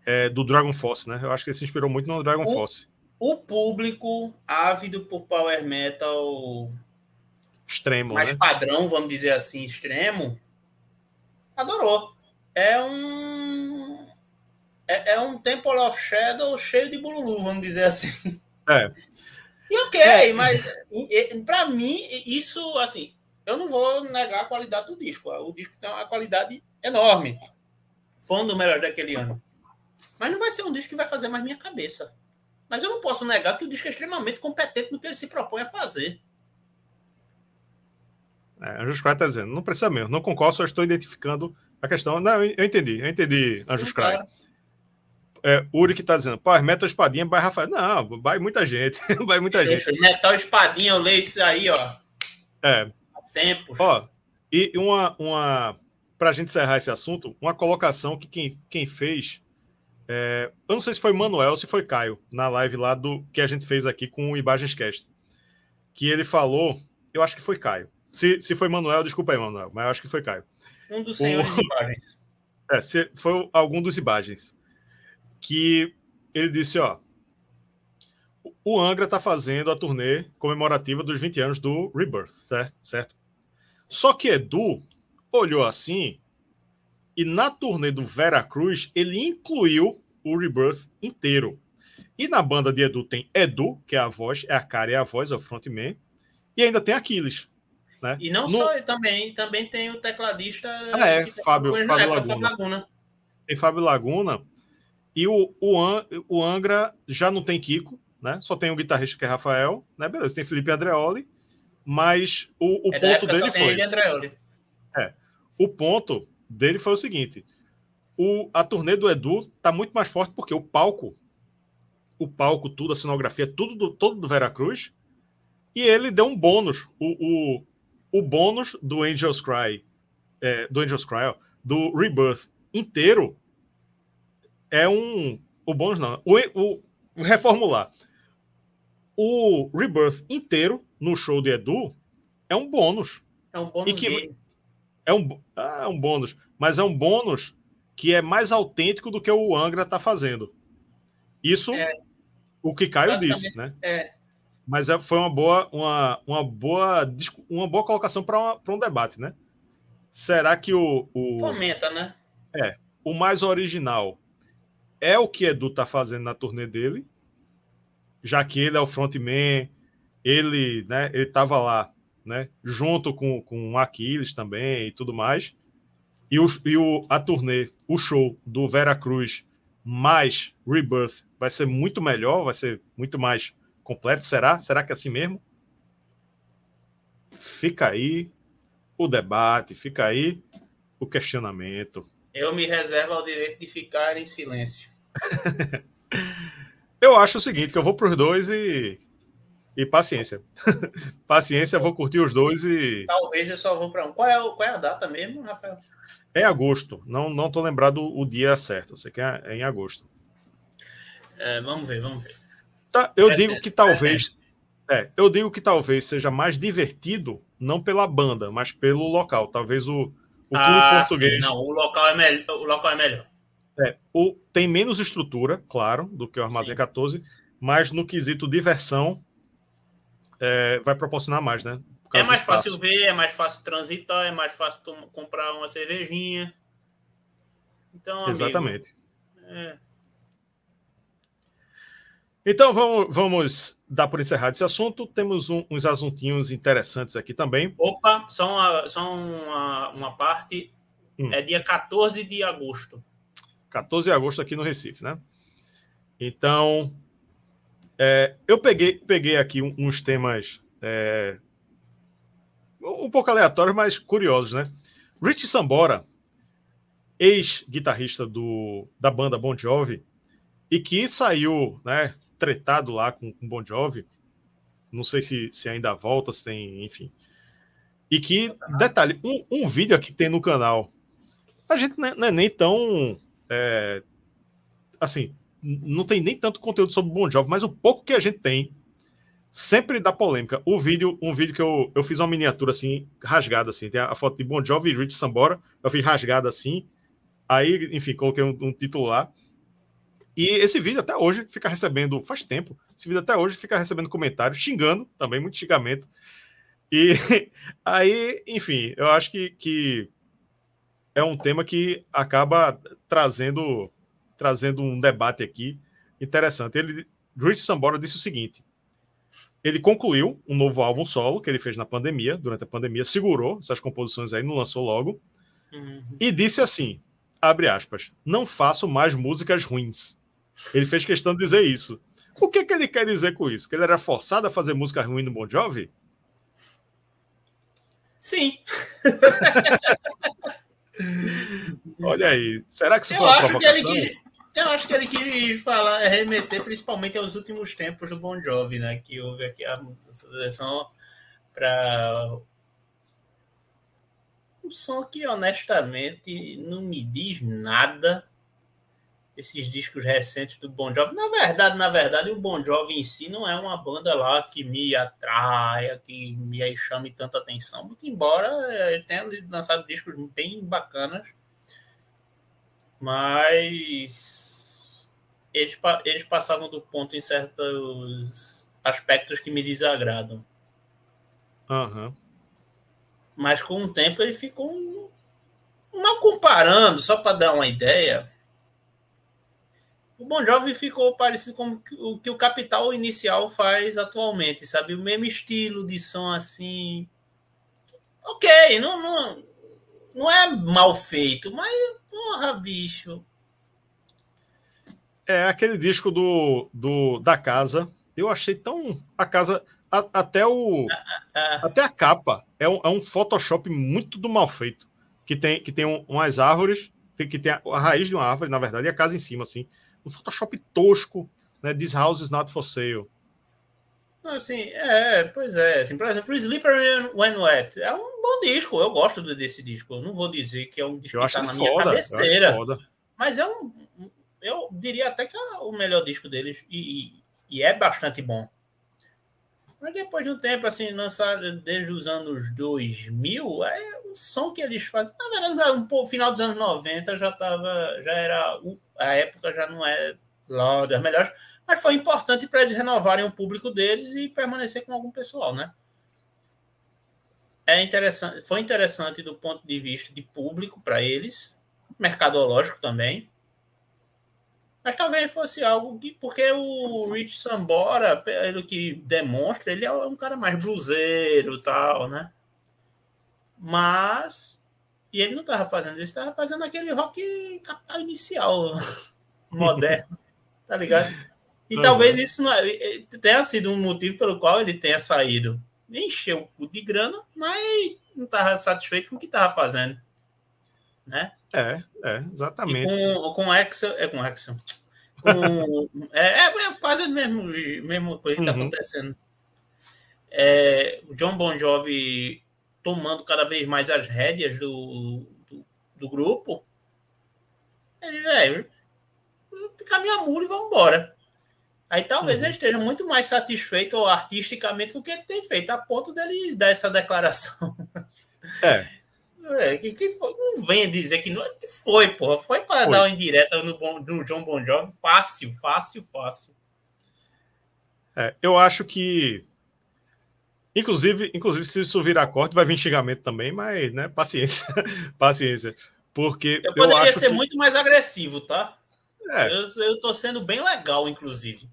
é, do Dragon Force, né? Eu acho que ele se inspirou muito no Dragon o, Force. O público ávido por power metal extremo, mais né? padrão, vamos dizer assim, extremo, adorou. É um é, é um Temple of Shadow cheio de bululu, vamos dizer assim. É. E ok, é. mas para mim, isso, assim, eu não vou negar a qualidade do disco. O disco tem uma qualidade enorme. Foi um dos melhores daquele ano. Mas não vai ser um disco que vai fazer mais minha cabeça. Mas eu não posso negar que o disco é extremamente competente no que ele se propõe a fazer. É, Anjos Cry está dizendo, não precisa mesmo, não concordo, só estou identificando a questão. Não, eu entendi, eu entendi, Anjos Cry. É, Uri que tá dizendo, pô, Metal Espadinha vai Rafael. Não, vai muita gente. vai muita gente. Metal Espadinha, eu leio isso aí, ó. É. Há tempo. Ó, e uma, uma. Pra gente encerrar esse assunto, uma colocação que quem, quem fez. É, eu não sei se foi Manuel ou se foi Caio, na live lá do que a gente fez aqui com o Imagens Cast. Que ele falou, eu acho que foi Caio. Se, se foi Manuel, desculpa aí, Manuel, mas eu acho que foi Caio. Um dos senhores o... imagens. É, se foi algum dos imagens que ele disse, ó, o Angra está fazendo a turnê comemorativa dos 20 anos do Rebirth, certo? certo? Só que Edu olhou assim e na turnê do Vera Cruz ele incluiu o Rebirth inteiro. E na banda de Edu tem Edu, que é a voz, é a cara e a voz, é o frontman, e ainda tem Aquiles. Né? E não no... só, também, também tem o tecladista. Ah, é, Fábio, Fábio, Laguna. Fábio Laguna. Tem Fábio Laguna e o, o, An, o Angra já não tem Kiko, né? Só tem o guitarrista que é Rafael, né? Beleza, tem Felipe Andreoli, mas o, o é ponto dele foi. É. O ponto dele foi o seguinte: o, a turnê do Edu tá muito mais forte porque o palco, o palco, tudo, a cenografia, tudo do, todo do Veracruz, e ele deu um bônus. O, o, o bônus do Angels Cry, é, do Angels Cry, ó, do Rebirth inteiro é um. O bônus não. O, o, reformular. O Rebirth inteiro no show de Edu é um bônus. É um bônus. Que, é um, ah, é um bônus. Mas é um bônus que é mais autêntico do que o Angra está fazendo. Isso, é, o que Caio disse, né? É. Mas é, foi uma boa, uma, uma boa, uma boa colocação para um debate, né? Será que o, o. Fomenta, né? É. O mais original é o que Edu tá fazendo na turnê dele, já que ele é o frontman, ele, né, ele tava lá, né, junto com, com o Aquiles também e tudo mais. E, o, e o, a turnê, o show do Vera Cruz mais Rebirth vai ser muito melhor, vai ser muito mais completo. Será? Será que é assim mesmo? Fica aí o debate, fica aí o questionamento. Eu me reservo ao direito de ficar em silêncio. eu acho o seguinte, que eu vou para os dois e e paciência. paciência, vou curtir os dois e. Talvez eu só vou para um. Qual é, o, qual é a data mesmo, Rafael? É agosto. Não não tô lembrado o dia certo. Você quer é em agosto. É, vamos ver, vamos ver. Tá, eu digo que talvez. É, eu digo que talvez seja mais divertido, não pela banda, mas pelo local. Talvez o, o ah, português. Sim, não, o local é, melhor, o local é melhor. É, o, tem menos estrutura, claro, do que o Armazém Sim. 14, mas no quesito diversão é, vai proporcionar mais, né? É mais fácil ver, é mais fácil transitar, é mais fácil comprar uma cervejinha. Então, Exatamente. é... Então vamos, vamos dar por encerrado esse assunto. Temos um, uns assuntinhos interessantes aqui também. Opa, só uma, só uma, uma parte. Hum. É dia 14 de agosto. 14 de agosto aqui no Recife, né? Então, é, eu peguei, peguei aqui uns temas é, um pouco aleatórios, mas curiosos, né? Rich Sambora, ex-guitarrista da banda Bon Jovi, e que saiu, né, tretado lá com, com Bon Jovi, não sei se, se ainda volta, se tem, enfim. E que, detalhe, um, um vídeo aqui que tem no canal, a gente não é, é nem tão, é, assim, não tem nem tanto conteúdo sobre Bon Jovi, mas o pouco que a gente tem sempre dá polêmica. O vídeo, um vídeo que eu, eu fiz uma miniatura assim, rasgada assim, tem a, a foto de Bon Jovi e Rich Sambora, eu fiz rasgada assim, aí, enfim, coloquei um, um, título lá. E esse vídeo até hoje fica recebendo, faz tempo, esse vídeo até hoje fica recebendo comentários, xingando também, muito xingamento. E aí, enfim, eu acho que, que é um tema que acaba trazendo trazendo um debate aqui interessante. Ele, Rich Sambora disse o seguinte: ele concluiu um novo álbum solo que ele fez na pandemia, durante a pandemia, segurou essas composições aí, não lançou logo, uhum. e disse assim: abre aspas, não faço mais músicas ruins. Ele fez questão de dizer isso. O que, que ele quer dizer com isso? Que ele era forçado a fazer música ruim no Bon Jovi? Sim. Olha aí, será que isso Eu foi uma provocação? Que eu acho que ele quis falar, remeter principalmente aos últimos tempos do Bon Jovi, né? Que houve aqui a seleção para um som que honestamente não me diz nada. Esses discos recentes do Bon Jovi, na verdade, na verdade, o Bon Jovi em si não é uma banda lá que me atraia, que me chame tanta atenção, muito embora ele tenha lançado discos bem bacanas, mas eles, eles passavam do ponto em certos aspectos que me desagradam. Uhum. Mas com o tempo ele ficou. Não comparando, só para dar uma ideia. O Bon Jovi ficou parecido com o que o Capital inicial faz atualmente, sabe? O mesmo estilo de som assim. Ok, não, não, não é mal feito, mas, porra, bicho. É aquele disco do, do da casa. Eu achei tão a casa a, até o até a capa é um, é um Photoshop muito do mal feito que tem que tem um, umas árvores que tem a, a, raiz de uma árvore na verdade e a casa em cima assim um Photoshop tosco né This house is not for sale assim é pois é assim por exemplo o Sleeper When Wet é um bom disco eu gosto desse disco eu não vou dizer que é um disco eu que tá na foda, minha cabeceira mas é um eu diria até que é o melhor disco deles e, e, é bastante bom. Mas depois de um tempo, assim, lançado desde os anos 2000, é um som que eles fazem. Na verdade, um pouco, final dos anos 90 já tava, já era. A época já não é lá das melhores, mas foi importante para eles renovarem o público deles e permanecer com algum pessoal, né? É interessante, foi interessante do ponto de vista de público para eles, mercadológico também. Mas talvez fosse algo que. Porque o Rich Sambora, pelo que demonstra, ele é um cara mais bluseiro tal, né? Mas. E ele não estava fazendo isso, estava fazendo aquele rock capital inicial, moderno, tá ligado? E uhum. talvez isso não, é, tenha sido um motivo pelo qual ele tenha saído. Encheu o cu de grana, mas não estava satisfeito com o que estava fazendo. Né? É, é, exatamente. E com, com Axel, é com Axel. Com, é, é, é, quase a mesma, mesma coisa que está uhum. acontecendo. É, o John Bon Jovi tomando cada vez mais as rédeas do, do, do grupo. Ele, velho, caminha muro e vamos embora. Aí talvez uhum. ele esteja muito mais satisfeito artisticamente com o que ele tem feito, a ponto dele dar essa declaração. É. É, que, que foi? Não venha dizer que não foi, porra. Foi para dar uma indireta no, no John Bon Jovi. Fácil, fácil, fácil. É, eu acho que. Inclusive, inclusive, se isso virar corte, vai vir xingamento também, mas, né, paciência. paciência. Porque. Eu poderia eu ser que... muito mais agressivo, tá? É. Eu, eu tô sendo bem legal, inclusive.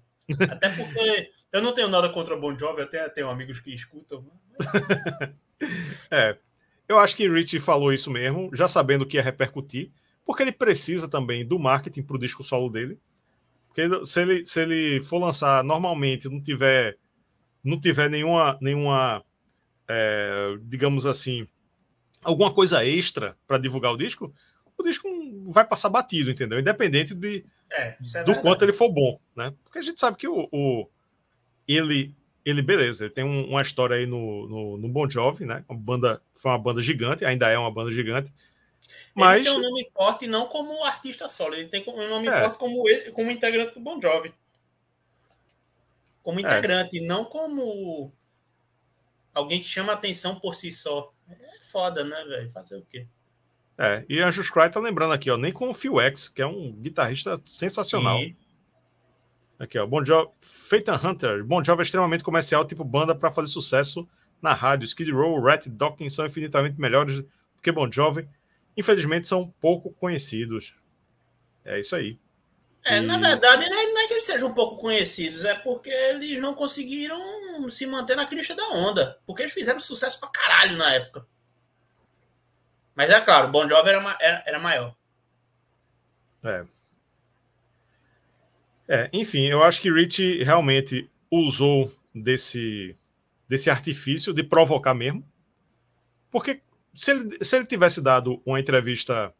Até porque eu não tenho nada contra Bon Jovi, até tenho amigos que escutam. Mas... é. Eu acho que Rich falou isso mesmo, já sabendo que ia repercutir, porque ele precisa também do marketing para o disco solo dele. Porque se ele, se ele for lançar normalmente, não tiver, não tiver nenhuma, nenhuma é, digamos assim, alguma coisa extra para divulgar o disco, o disco vai passar batido, entendeu? Independente de, é, é do quanto ele for bom, né? Porque a gente sabe que o, o ele ele, beleza, ele tem um, uma história aí no, no, no, Bon Jovi, né? Uma banda, foi uma banda gigante, ainda é uma banda gigante. Mas... Ele tem um nome forte não como artista solo, ele tem um nome é. forte como, como integrante do Bon Jovi. Como é. integrante, é. não como alguém que chama atenção por si só. É foda, né, velho? Fazer o quê? É, e Anjos Cry tá lembrando aqui, ó, nem com o Phil X, que é um guitarrista sensacional. Sim. Aqui, ó. Bon Jovi, Phaeton Hunter. Bon Jovi é extremamente comercial, tipo banda para fazer sucesso na rádio. Skid Row, Rat Dawkins são infinitamente melhores do que Bon Jovi. Infelizmente, são pouco conhecidos. É isso aí. É, na verdade, não é que eles sejam um pouco conhecidos, é porque eles não conseguiram se manter na crista da onda. Porque eles fizeram sucesso pra caralho na época. Mas é claro, Bon Jovi era, era, era maior. É. É, enfim, eu acho que Rich realmente usou desse, desse artifício de provocar mesmo. Porque se ele, se ele tivesse dado uma entrevista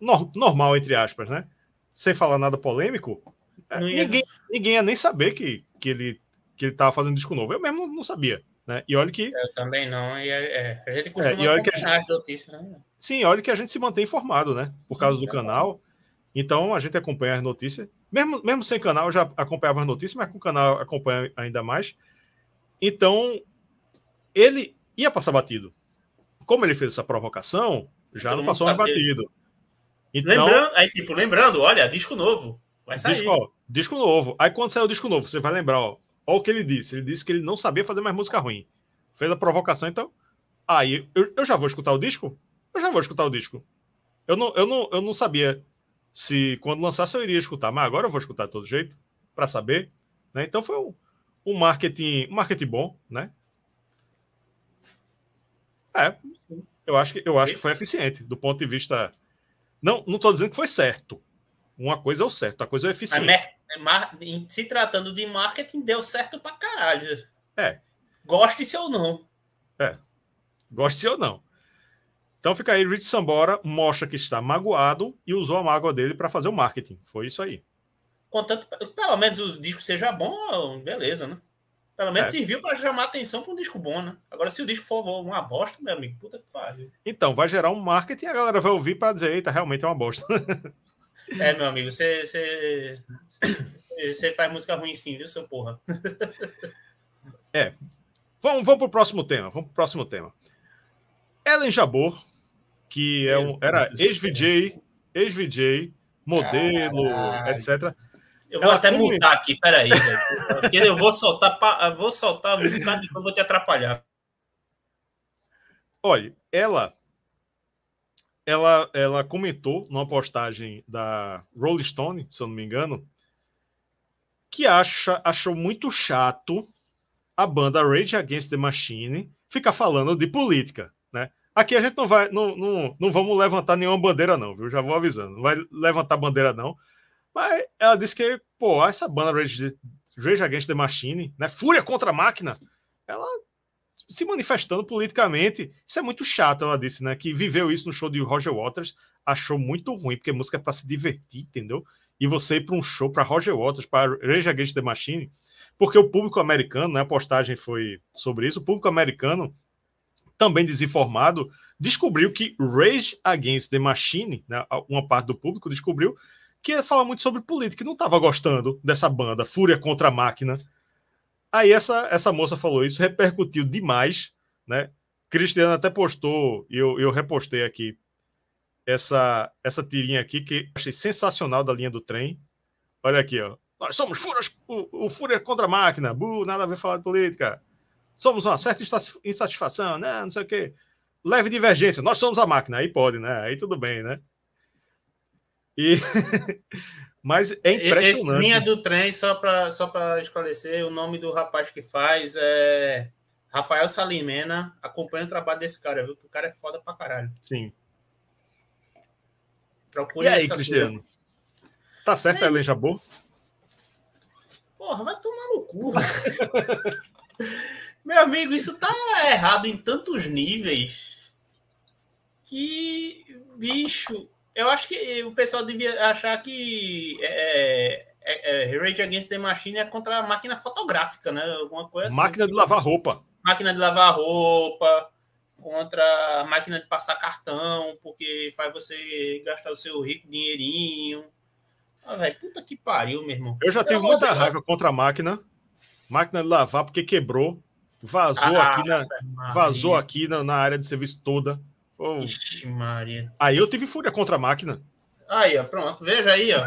no, normal, entre aspas, né? Sem falar nada polêmico, é, ninguém, ninguém ia nem saber que, que ele que ele estava fazendo disco novo. Eu mesmo não sabia. Né? E olha que. Eu também não. E é, a gente costuma é, e olha que a gente... notícias, né? Sim, olha que a gente se mantém informado, né? Por causa do canal. Então a gente acompanha as notícias. Mesmo, mesmo sem canal, eu já acompanhava as notícias, mas com o canal acompanha ainda mais. Então, ele ia passar batido. Como ele fez essa provocação, já Todo não passou mais batido. Então, lembrando, aí, tipo, lembrando, olha, disco novo. Vai sair. Disco, ó, disco novo. Aí quando sair o disco novo, você vai lembrar, ó, ó, o que ele disse. Ele disse que ele não sabia fazer mais música ruim. Fez a provocação, então. Aí eu, eu já vou escutar o disco? Eu já vou escutar o disco. Eu não, eu não, eu não sabia se quando lançasse eu iria escutar, mas agora eu vou escutar de todo jeito para saber, né? Então foi um, um marketing, um marketing bom, né? É, eu acho que eu acho que foi eficiente do ponto de vista não, não estou dizendo que foi certo. Uma coisa é o certo, a coisa é eficiente. Se tratando de marketing, deu certo pra caralho. É. Goste-se ou não. É. Goste-se ou não. Então fica aí, Rich Sambora mostra que está magoado e usou a mágoa dele para fazer o marketing. Foi isso aí. Contanto, pelo menos o disco seja bom, beleza, né? Pelo menos é. serviu para chamar atenção para um disco bom, né? Agora, se o disco for uma bosta, meu amigo, puta que pariu. Então, vai gerar um marketing e a galera vai ouvir para dizer, eita, realmente é uma bosta. é, meu amigo, você, você, você faz música ruim sim, viu, seu porra? é. Vamos, vamos para o próximo tema. Vamos para o próximo tema. Ellen Jabor que é um, era ex-VJ, ex-VJ, modelo, etc. Eu vou Ela até come... mutar aqui, peraí, porque eu vou soltar, eu vou soltar um bocado eu vou te atrapalhar. Olha, ela, ela, ela comentou numa postagem da Rolling Stone, se eu não me engano, que acha, achou muito chato a banda Rage Against the Machine ficar falando de política. Aqui a gente não vai, não, não, não vamos levantar nenhuma bandeira, não, viu? Já vou avisando. Não vai levantar bandeira, não. Mas ela disse que, pô, essa banda Rage, Rage Against the Machine, né? Fúria contra a máquina, ela se manifestando politicamente. Isso é muito chato, ela disse, né? Que viveu isso no show de Roger Waters, achou muito ruim, porque música é para se divertir, entendeu? E você ir para um show para Roger Waters, para Rage Against the Machine, porque o público americano, né? A postagem foi sobre isso, o público americano também desinformado, descobriu que Rage Against the Machine, né, uma parte do público descobriu que ia falar muito sobre política e não estava gostando dessa banda, Fúria contra a Máquina. Aí essa, essa moça falou isso, repercutiu demais, né? Cristiano até postou, e eu, eu repostei aqui, essa, essa tirinha aqui que achei sensacional da linha do trem. Olha aqui, ó. Nós somos fúrias, o, o Fúria contra a máquina. Bu, nada a ver falar de política. Somos uma certa insatisfação, né? Não sei o quê. Leve divergência. Nós somos a máquina. Aí pode, né? Aí tudo bem, né? E... Mas é impressionante. Esse linha do trem, só para só esclarecer, o nome do rapaz que faz é Rafael Salimena. Acompanha o trabalho desse cara, viu? Que o cara é foda pra caralho. Sim. Procure e aí, Cristiano? Coisa. Tá certo é. a Ellen Jabot? Porra, vai tomar no cu. Meu amigo, isso tá errado em tantos níveis que, bicho, eu acho que o pessoal devia achar que é, é, é, Rage Against the Machine é contra a máquina fotográfica, né? Alguma coisa assim. Máquina de lavar roupa. Máquina de lavar roupa, contra a máquina de passar cartão, porque faz você gastar o seu rico dinheirinho. Ah, velho, puta que pariu, meu irmão. Eu já tenho muita raiva contra a máquina. Máquina de lavar, porque quebrou. Vazou ah, aqui, na, vazou aqui na, na, área de serviço toda. Oh. Ixi, Maria. Aí eu tive fúria contra a máquina. Aí, ó, pronto. Veja aí, ó.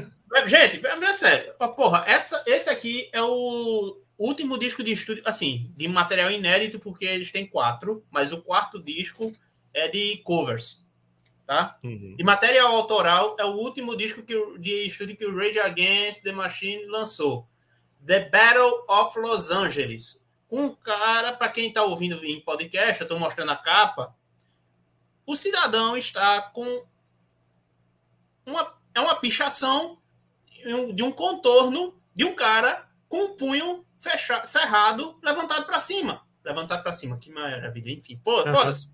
Gente, é sério. Porra, essa, esse aqui é o último disco de estúdio, assim, de material inédito, porque eles têm quatro, mas o quarto disco é de covers tá? Uhum. De material autoral, é o último disco que, de estúdio que o Rage Against the Machine lançou. The Battle of Los Angeles. Um cara, para quem está ouvindo em podcast, eu estou mostrando a capa. O cidadão está com uma, é uma pichação de um contorno de um cara com o punho fechado, cerrado, levantado para cima. Levantado para cima, que maravilha. Enfim, pô, foda-se.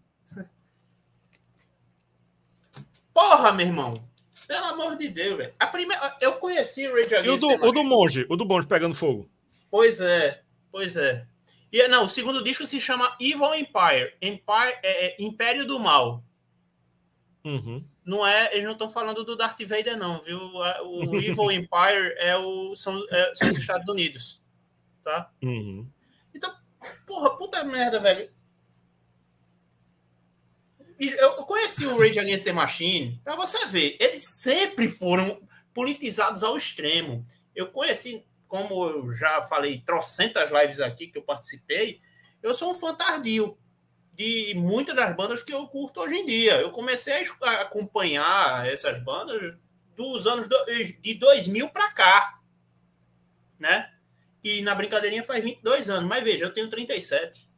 Porra, meu irmão. Pelo amor de Deus, velho. A primeira, eu conheci o Rage Against E o do, o do monge, o do monge pegando fogo. Pois é, pois é. E não, o segundo disco se chama Evil Empire, Empire é, é Império do Mal. Uhum. Não é, eles não estão falando do Darth Vader não, viu? O Evil Empire é o são, é, são os Estados Unidos, tá? Uhum. Então, porra, puta merda, velho eu conheci o Rage Against the Machine, para você ver, eles sempre foram politizados ao extremo. Eu conheci, como eu já falei, trocentas lives aqui que eu participei, eu sou um fã tardio de muitas das bandas que eu curto hoje em dia. Eu comecei a acompanhar essas bandas dos anos de 2000 para cá, né? E na brincadeirinha faz 22 anos, mas veja, eu tenho 37.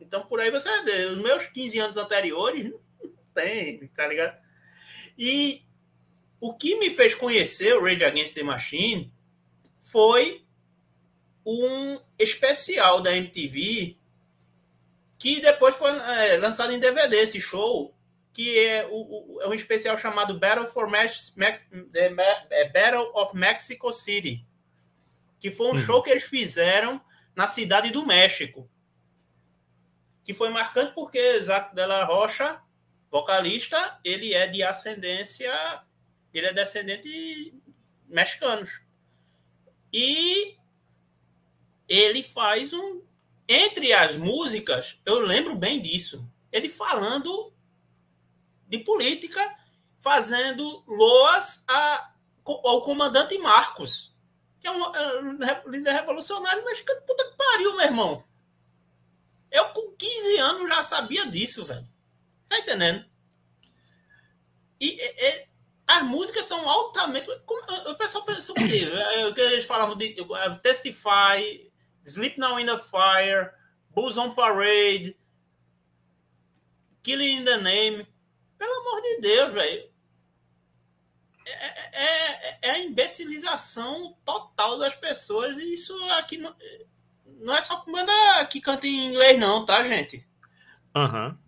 Então, por aí você vê, os meus 15 anos anteriores, tem, tá ligado? E o que me fez conhecer o Rage Against the Machine foi um especial da MTV que depois foi é, lançado em DVD, esse show, que é, o, o, é um especial chamado Battle, for Mex Mex é, Battle of Mexico City, que foi um uhum. show que eles fizeram na cidade do México que foi marcante porque Zac Della Rocha, vocalista, ele é de ascendência, ele é descendente de mexicanos. E ele faz um entre as músicas, eu lembro bem disso. Ele falando de política, fazendo loas a, ao comandante Marcos, que é um, é um líder revolucionário mexicano. Puta que pariu, meu irmão. Eu, com 15 anos, já sabia disso, velho. Tá entendendo? E, e as músicas são altamente. O pessoal pensa o quê? É, que eles falavam de é, Testify, Sleep Now in the Fire, Bulls on Parade, Killing in the Name. Pelo amor de Deus, velho. É, é, é, a imbecilização total das pessoas. E isso aqui. Não, não é só banda que canta em inglês, não, tá, gente? Aham. Uhum.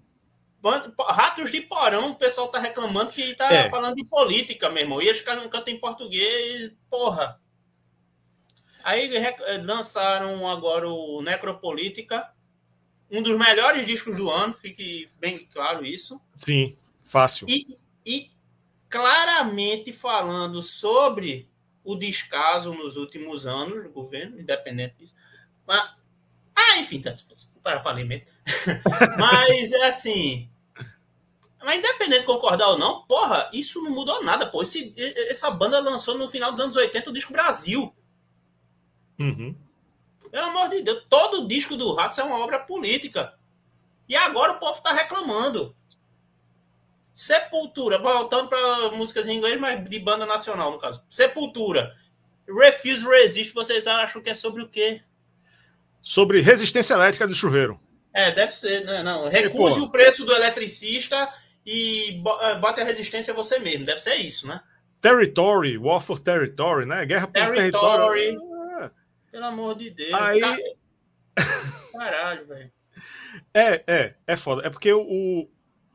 Ratos de Porão, o pessoal tá reclamando que tá é. falando de política, meu irmão. E eles não cantam em português, porra. Aí lançaram agora o Necropolítica, um dos melhores discos do ano, fique bem claro isso. Sim, fácil. E, e claramente falando sobre o descaso nos últimos anos do governo, independente disso. Ah, enfim, tanto para falei mesmo. Mas é assim. Mas independente de concordar ou não, porra, isso não mudou nada, pô. Esse, essa banda lançou no final dos anos 80 o disco Brasil. Uhum. Pelo amor de Deus, todo o disco do Ratos é uma obra política. E agora o povo tá reclamando. Sepultura, voltando para músicas em inglês, mas de banda nacional, no caso. Sepultura. Refuse Resist, vocês acham que é sobre o quê? Sobre resistência elétrica do chuveiro. É, deve ser. Não, né, não. Recuse o preço do eletricista e é, bote a resistência você mesmo. Deve ser isso, né? Territory, War for Territory, né? Guerra por territory. território. É. Pelo amor de Deus. Aí... Caralho, velho. É, é, é foda. É porque o,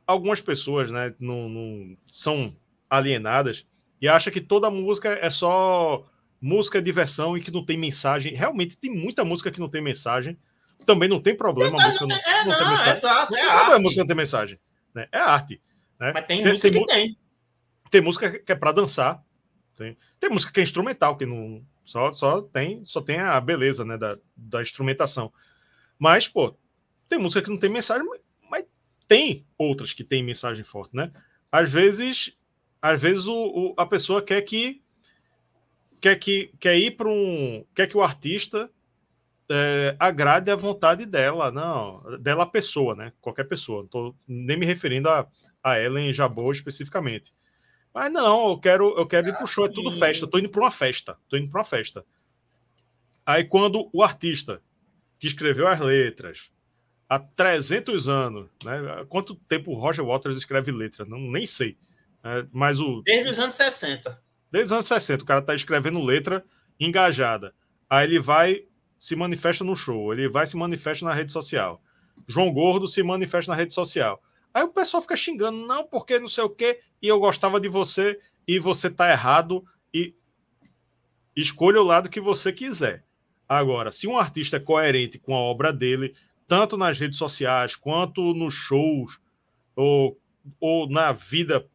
algumas pessoas, né, não, não são alienadas e acham que toda música é só música diversão e que não tem mensagem. Realmente tem muita música que não tem mensagem. Também não tem problema a música não, não, é, não, tem mensagem. Exato, não é tem problema a música não ter mensagem. Né? É arte. Né? Mas tem, tem música tem, que tem. Tem música que é para dançar. Tem, tem música que é instrumental, que não só, só tem só tem a beleza né, da, da instrumentação. Mas, pô, tem música que não tem mensagem, mas tem outras que têm mensagem forte, né? Às vezes, às vezes o, o, a pessoa quer que quer que quer ir para um quer que o artista é, agrade a vontade dela, não, dela pessoa, né? Qualquer pessoa. Não tô nem me referindo a, a Ellen Jabot especificamente. Mas não, eu quero eu quero ir pro show, é tudo festa. Tô indo para uma festa, tô indo para uma festa. Aí quando o artista que escreveu as letras, há 300 anos. Né? Quanto tempo o Roger Waters escreve letra? Não, nem sei. É, mas o... Desde os anos 60. Desde os anos 60. O cara está escrevendo letra engajada. Aí ele vai, se manifesta no show. Ele vai, se manifesta na rede social. João Gordo se manifesta na rede social. Aí o pessoal fica xingando, não, porque não sei o quê, e eu gostava de você, e você tá errado, e escolha o lado que você quiser. Agora, se um artista é coerente com a obra dele, tanto nas redes sociais quanto nos shows ou, ou na vida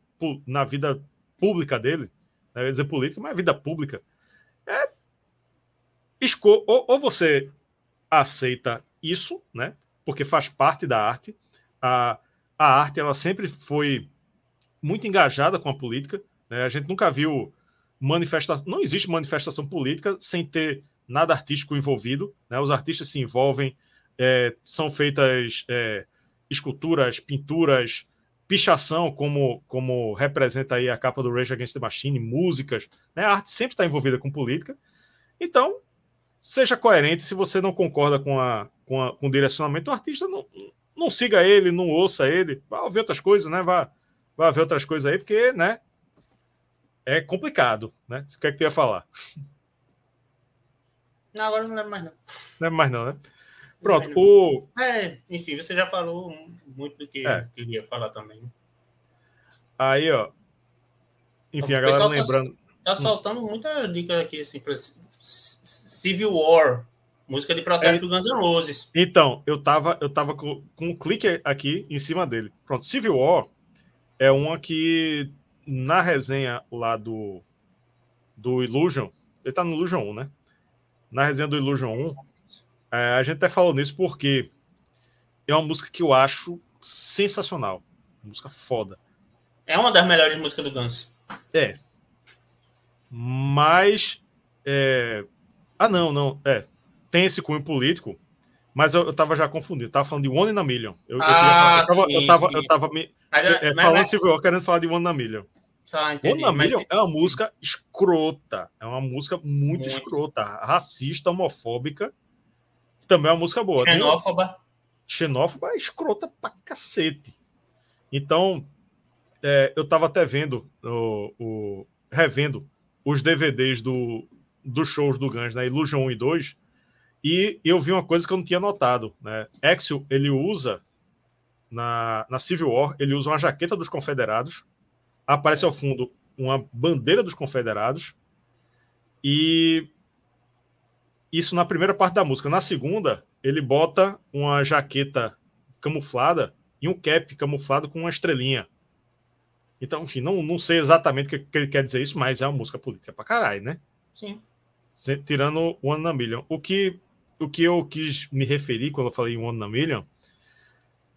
na vida pública dele? Eu ia dizer política, mas vida pública, é esco ou, ou você aceita isso, né? Porque faz parte da arte. A, a arte ela sempre foi muito engajada com a política. Né? A gente nunca viu manifestação. Não existe manifestação política sem ter nada artístico envolvido. Né? Os artistas se envolvem é, são feitas é, esculturas, pinturas, pichação, como, como representa aí a capa do Rage Against the Machine, músicas, né? A arte sempre está envolvida com política. Então, seja coerente. Se você não concorda com, a, com, a, com o direcionamento do artista, não, não siga ele, não ouça ele. Vá ouvir outras coisas, né? Vá, vá ver outras coisas aí, porque, né? É complicado, né? Você quer que tu ia falar? Não, agora não lembro mais não. Não lembro mais não, né? Pronto, o. É, enfim, você já falou muito do que é. queria falar também. Aí, ó. Enfim, a galera tá lembrando. Tá, tá soltando muita dica aqui, assim, pra Civil War, música de protesto é. do Guns N' Roses. Então, eu tava, eu tava com, com um clique aqui em cima dele. Pronto, Civil War é uma que na resenha lá do, do Illusion, ele tá no Illusion 1, né? Na resenha do Illusion 1, é, a gente até falou nisso porque é uma música que eu acho sensacional. Música foda. É uma das melhores músicas do Guns. É. Mas. É... Ah, não, não. É. Tem esse cunho político, mas eu, eu tava já confundindo. Eu tava falando de One in a Million. Eu, ah, eu, tava, sim, eu tava, eu tava me. Mas, é, mas, falando mas... querendo falar de One in a Million. Tá, entendi, One in a Million é uma música escrota. É uma música muito, muito. escrota, racista, homofóbica também é uma música boa. Xenófoba. Xenófoba é escrota pra cacete. Então, é, eu tava até vendo, o, o, revendo os DVDs do, dos shows do Guns, né? Illusion 1 e 2, e eu vi uma coisa que eu não tinha notado, né? Axel, ele usa na, na Civil War, ele usa uma jaqueta dos confederados, aparece ao fundo uma bandeira dos confederados, e isso na primeira parte da música. Na segunda, ele bota uma jaqueta camuflada e um cap camuflado com uma estrelinha. Então, enfim, não, não sei exatamente o que, ele quer dizer isso, mas é uma música política pra caralho, né? Sim. Tirando One na Million. O que o que eu quis me referir quando eu falei One na Million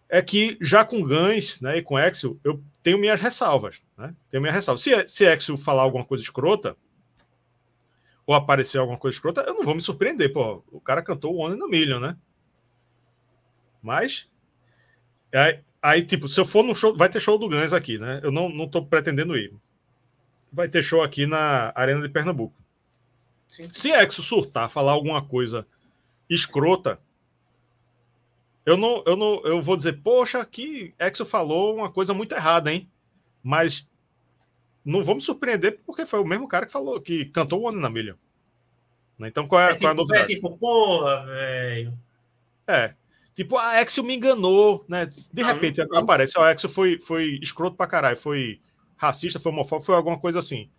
é que já com Gans né, e com Exo, eu tenho minhas ressalvas. Né? Tenho minhas ressalvas. Se, se Exo falar alguma coisa escrota, ou aparecer alguma coisa escrota, eu não vou me surpreender. Pô, o cara cantou One na Million, né? Mas. Aí, aí, tipo, se eu for no show, vai ter show do Gans aqui, né? Eu não, não tô pretendendo ir. Vai ter show aqui na Arena de Pernambuco. Sim. Se Exo surtar, falar alguma coisa escrota, eu não, eu não, eu vou dizer, poxa, que Exo falou uma coisa muito errada, hein? Mas não vou me surpreender porque foi o mesmo cara que falou, que cantou o One na Million. Né? Então qual é, é, tipo, qual é a tipo, novidade? É tipo, porra, velho. É. Tipo, a Exo me enganou, né? De repente não, não. aparece, a Exo foi, foi escroto pra caralho, foi racista, foi homofóbico, foi alguma coisa assim.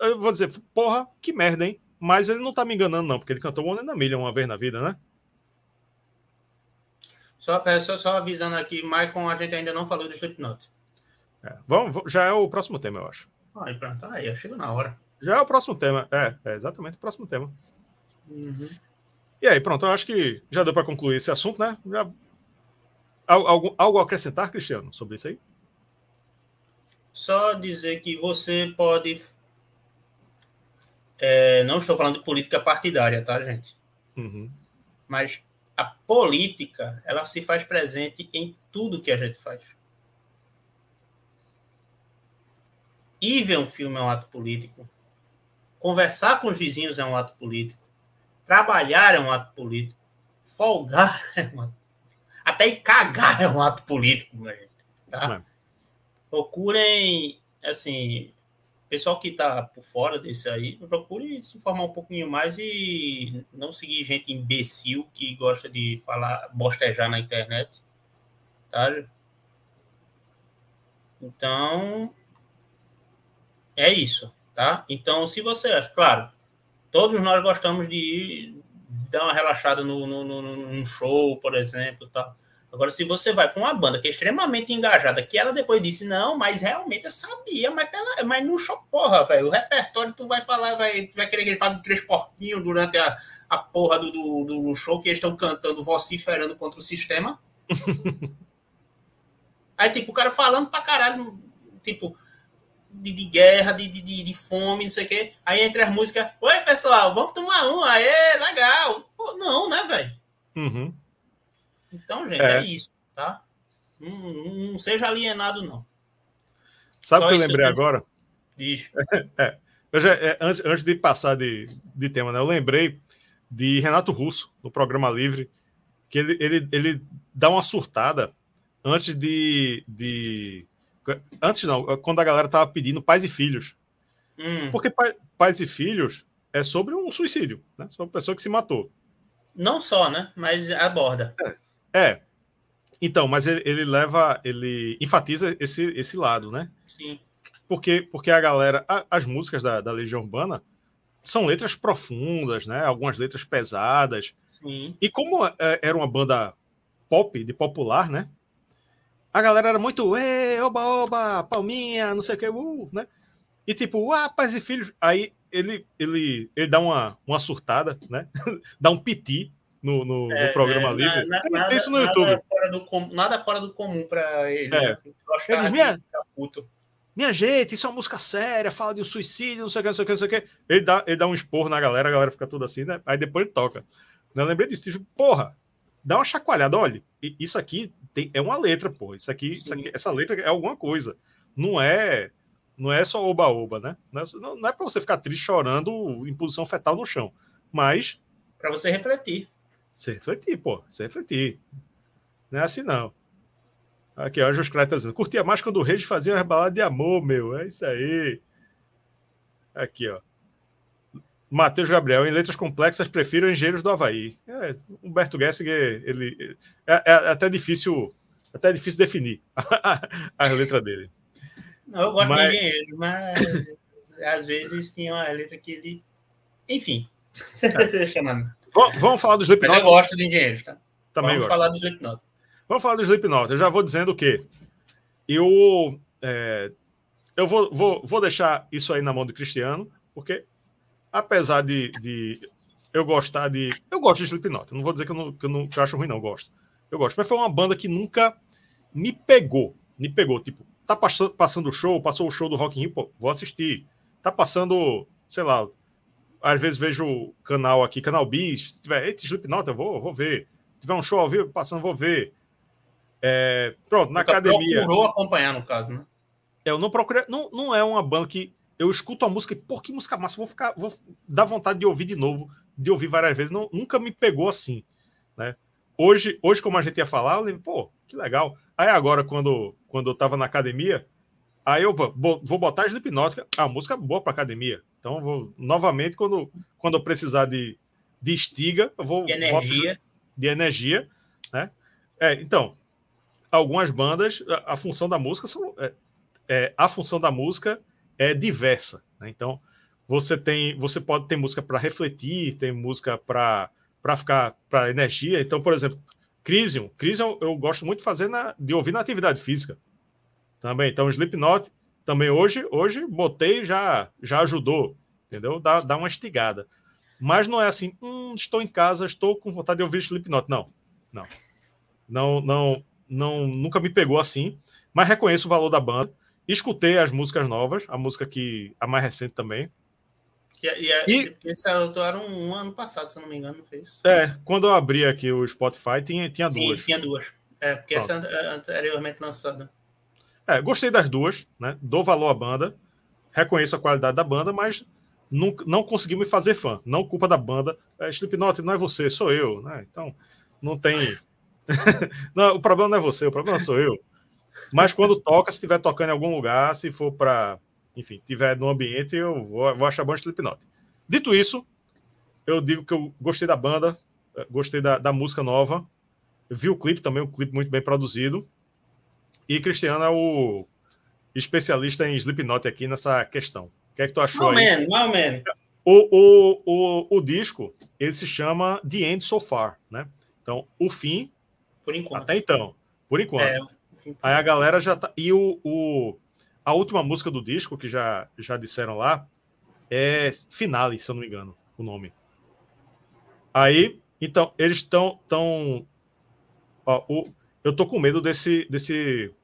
Eu vou dizer, porra, que merda, hein? Mas ele não tá me enganando, não, porque ele cantou One na Million uma vez na vida, né? Só, é, só, só avisando aqui, Maicon, a gente ainda não falou do Slipknot. É, vamos, já é o próximo tema, eu acho. Aí, pronto, aí, eu chego na hora. Já é o próximo tema, é, é exatamente o próximo tema. Uhum. E aí, pronto, eu acho que já deu para concluir esse assunto, né? Já... Algo, algo a acrescentar, Cristiano, sobre isso aí? Só dizer que você pode. É, não estou falando de política partidária, tá, gente? Uhum. Mas a política ela se faz presente em tudo que a gente faz. Ir ver um filme é um ato político. Conversar com os vizinhos é um ato político. Trabalhar é um ato político. Folgar é um ato Até ir cagar é um ato político, gente, tá? Procurem, assim, pessoal que está por fora desse aí, procure se informar um pouquinho mais e não seguir gente imbecil que gosta de falar, bostejar na internet, tá? Então, é isso, tá? Então, se você acha, claro, todos nós gostamos de ir dar uma relaxada no, no, no, num show, por exemplo, tá? Agora, se você vai para uma banda que é extremamente engajada, que ela depois disse, não, mas realmente eu sabia, mas, pela, mas no show, porra, velho, o repertório tu vai falar, vai, tu vai querer que ele fale de três porquinhos durante a, a porra do, do, do show que eles estão cantando, vociferando contra o sistema. Aí, tipo, o cara falando pra caralho, tipo, de, de guerra, de, de, de, fome, não sei o quê. Aí entre as músicas, oi pessoal, vamos tomar um, aê, legal. Pô, não, né, velho? Uhum. Então, gente, é, é isso, tá? Não, não, seja alienado, não. Sabe o que eu lembrei que eu agora? Diz. É, já, é, antes, antes de passar de, de tema, né, eu lembrei de Renato Russo, no programa Livre, que ele, ele, ele dá uma surtada antes de, de. Antes não, quando a galera tava pedindo pais e filhos. Hum. Porque pai, pais e filhos é sobre um suicídio, né? Sobre uma pessoa que se matou. Não só, né? Mas aborda. É. É. Então, mas ele, ele, leva, ele enfatiza esse, esse lado, né? Sim. Porque, porque a galera, a, as músicas da, da Legião Urbana são letras profundas, né? Algumas letras pesadas. Sim. E como é, era uma banda pop, de popular, né? A galera era muito, oba, oba, palminha, não sei o que, uh, né? E tipo, ah, pais e filhos. Aí ele, ele, ele dá uma, uma surtada, né? dá um piti no, no, é, no programa é, livre. Na, nada, tem isso no YouTube. Nada fora do, nada fora do comum para ele. É. Né? Ele minha, minha gente, isso é uma música séria, fala de um suicídio, não sei o que, não sei o que, não sei o que. Ele dá, ele dá um esporro na galera, a galera fica tudo assim, né? Aí depois ele toca. Eu lembrei disso, tipo, porra, dá uma chacoalhada, olha, isso aqui tem, é uma letra, pô. Isso aqui, isso aqui, essa letra é alguma coisa. Não é não é só oba-oba, né? Não é, não é para você ficar triste chorando em posição fetal no chão, mas para você refletir. Você refletir, pô. Você refletir. Não é assim, não. Aqui, ó, Jus Craia tá dizendo. Curtia mais quando o Reis fazia uma balada de amor, meu. É isso aí. Aqui, ó. Matheus Gabriel, em letras complexas, prefiro Engenheiros do Havaí. É, Humberto Gessinger, ele. É, é, até difícil. Até difícil definir a, letra dele. Não, eu gosto mas... de engenheiros, mas às vezes tinha uma letra que ele. Enfim. Deixa Vamos falar do Slipknot. Mas eu gosto de engenheiros, tá? Também Vamos gosto. falar do Slipknot. Vamos falar do Slipknot. Eu já vou dizendo que eu, é, eu vou, vou, vou deixar isso aí na mão do Cristiano, porque apesar de, de eu gostar de. Eu gosto de Slipknot. Não vou dizer que eu, não, que eu, não, que eu acho ruim, não. Eu gosto. Eu gosto. Mas foi uma banda que nunca me pegou. Me pegou. Tipo, tá passando, passando o show, passou o show do Rock in Rio, pô, vou assistir. Tá passando, sei lá, às vezes vejo o canal aqui, canal Bis, se tiver Eita, Slipknot, eu vou, vou ver. Se tiver um show ao vivo passando, vou ver. É, pronto, na Nunca academia. procurou acompanhar, no caso, né? É, eu não procurei. Não, não é uma banda que eu escuto a música e, pô, que música massa, vou ficar, vou dar vontade de ouvir de novo, de ouvir várias vezes. Não, nunca me pegou assim, né? Hoje, hoje, como a gente ia falar, eu lembro, pô, que legal. Aí agora, quando, quando eu tava na academia, aí eu vou botar Slipknot, a música é boa para academia. Então, vou, novamente, quando, quando eu precisar de, de estiga, eu vou. De energia. De energia, né? É, então, algumas bandas, a, a função da música são. É, é, a função da música é diversa. Né? Então, você tem, você pode ter música para refletir, tem música para para ficar para energia. Então, por exemplo, Crisium, Crisium eu gosto muito de fazer na, de ouvir na atividade física. Também, então Slipknot também hoje, hoje botei já já ajudou, entendeu? Dá, dá uma estigada. Mas não é assim, hum, estou em casa, estou com vontade de ouvir Slipknot. Não. Não. Não, não, não nunca me pegou assim, mas reconheço o valor da banda. Escutei as músicas novas, a música que a mais recente também. E, e, e esse autoraram um, um ano passado, se eu não me engano, não fez? É, quando eu abri aqui o Spotify, tinha, tinha Sim, duas. tinha duas. É, porque Pronto. essa é anteriormente lançada. É, gostei das duas, né? Dou valor à banda, reconheço a qualidade da banda, mas não, não consegui me fazer fã. Não culpa da banda. É, Slipknot não é você, sou eu, né? Então, não tem. não, o problema não é você, o problema sou eu. Mas quando toca, se estiver tocando em algum lugar, se for para, enfim, tiver no ambiente, eu vou, vou achar bom Slipknot. Dito isso, eu digo que eu gostei da banda, eh, gostei da, da música nova, vi o clipe também, o clipe muito bem produzido. E Cristiano é o especialista em Slipknot aqui nessa questão. O que é que tu achou no aí? Man, man. O, o, o, o disco, ele se chama The End So Far, né? Então, o fim, por enquanto. até então, por enquanto. É, Aí a galera já tá. E o, o, a última música do disco, que já, já disseram lá, é Finale, se eu não me engano, o nome. Aí, então, eles estão. Tão, ó, o, eu tô com medo desse, desse,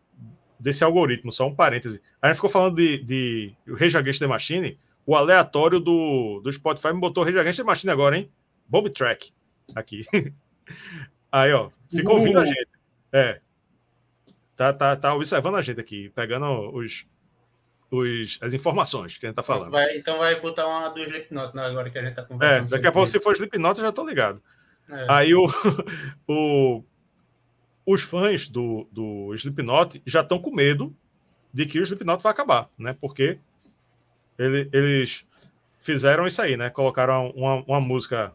desse algoritmo, só um parêntese. A gente ficou falando de, de Rage Against the Machine, o aleatório do, do Spotify me botou Rage Against the Machine agora, hein? Bob Track. Aqui. Aí, ó, ficou ouvindo a gente. É, tá, tá, tá observando a gente aqui, pegando os, os, as informações que a gente tá falando. Vai, então vai botar uma do Slipknot né, agora que a gente tá conversando. É, daqui a pouco, se for Slipknot, eu já tô ligado. É. Aí o, o, os fãs do, do Slipknot já estão com medo de que o Slipknot vai acabar, né? Porque ele, eles fizeram isso aí, né? Colocaram uma, uma música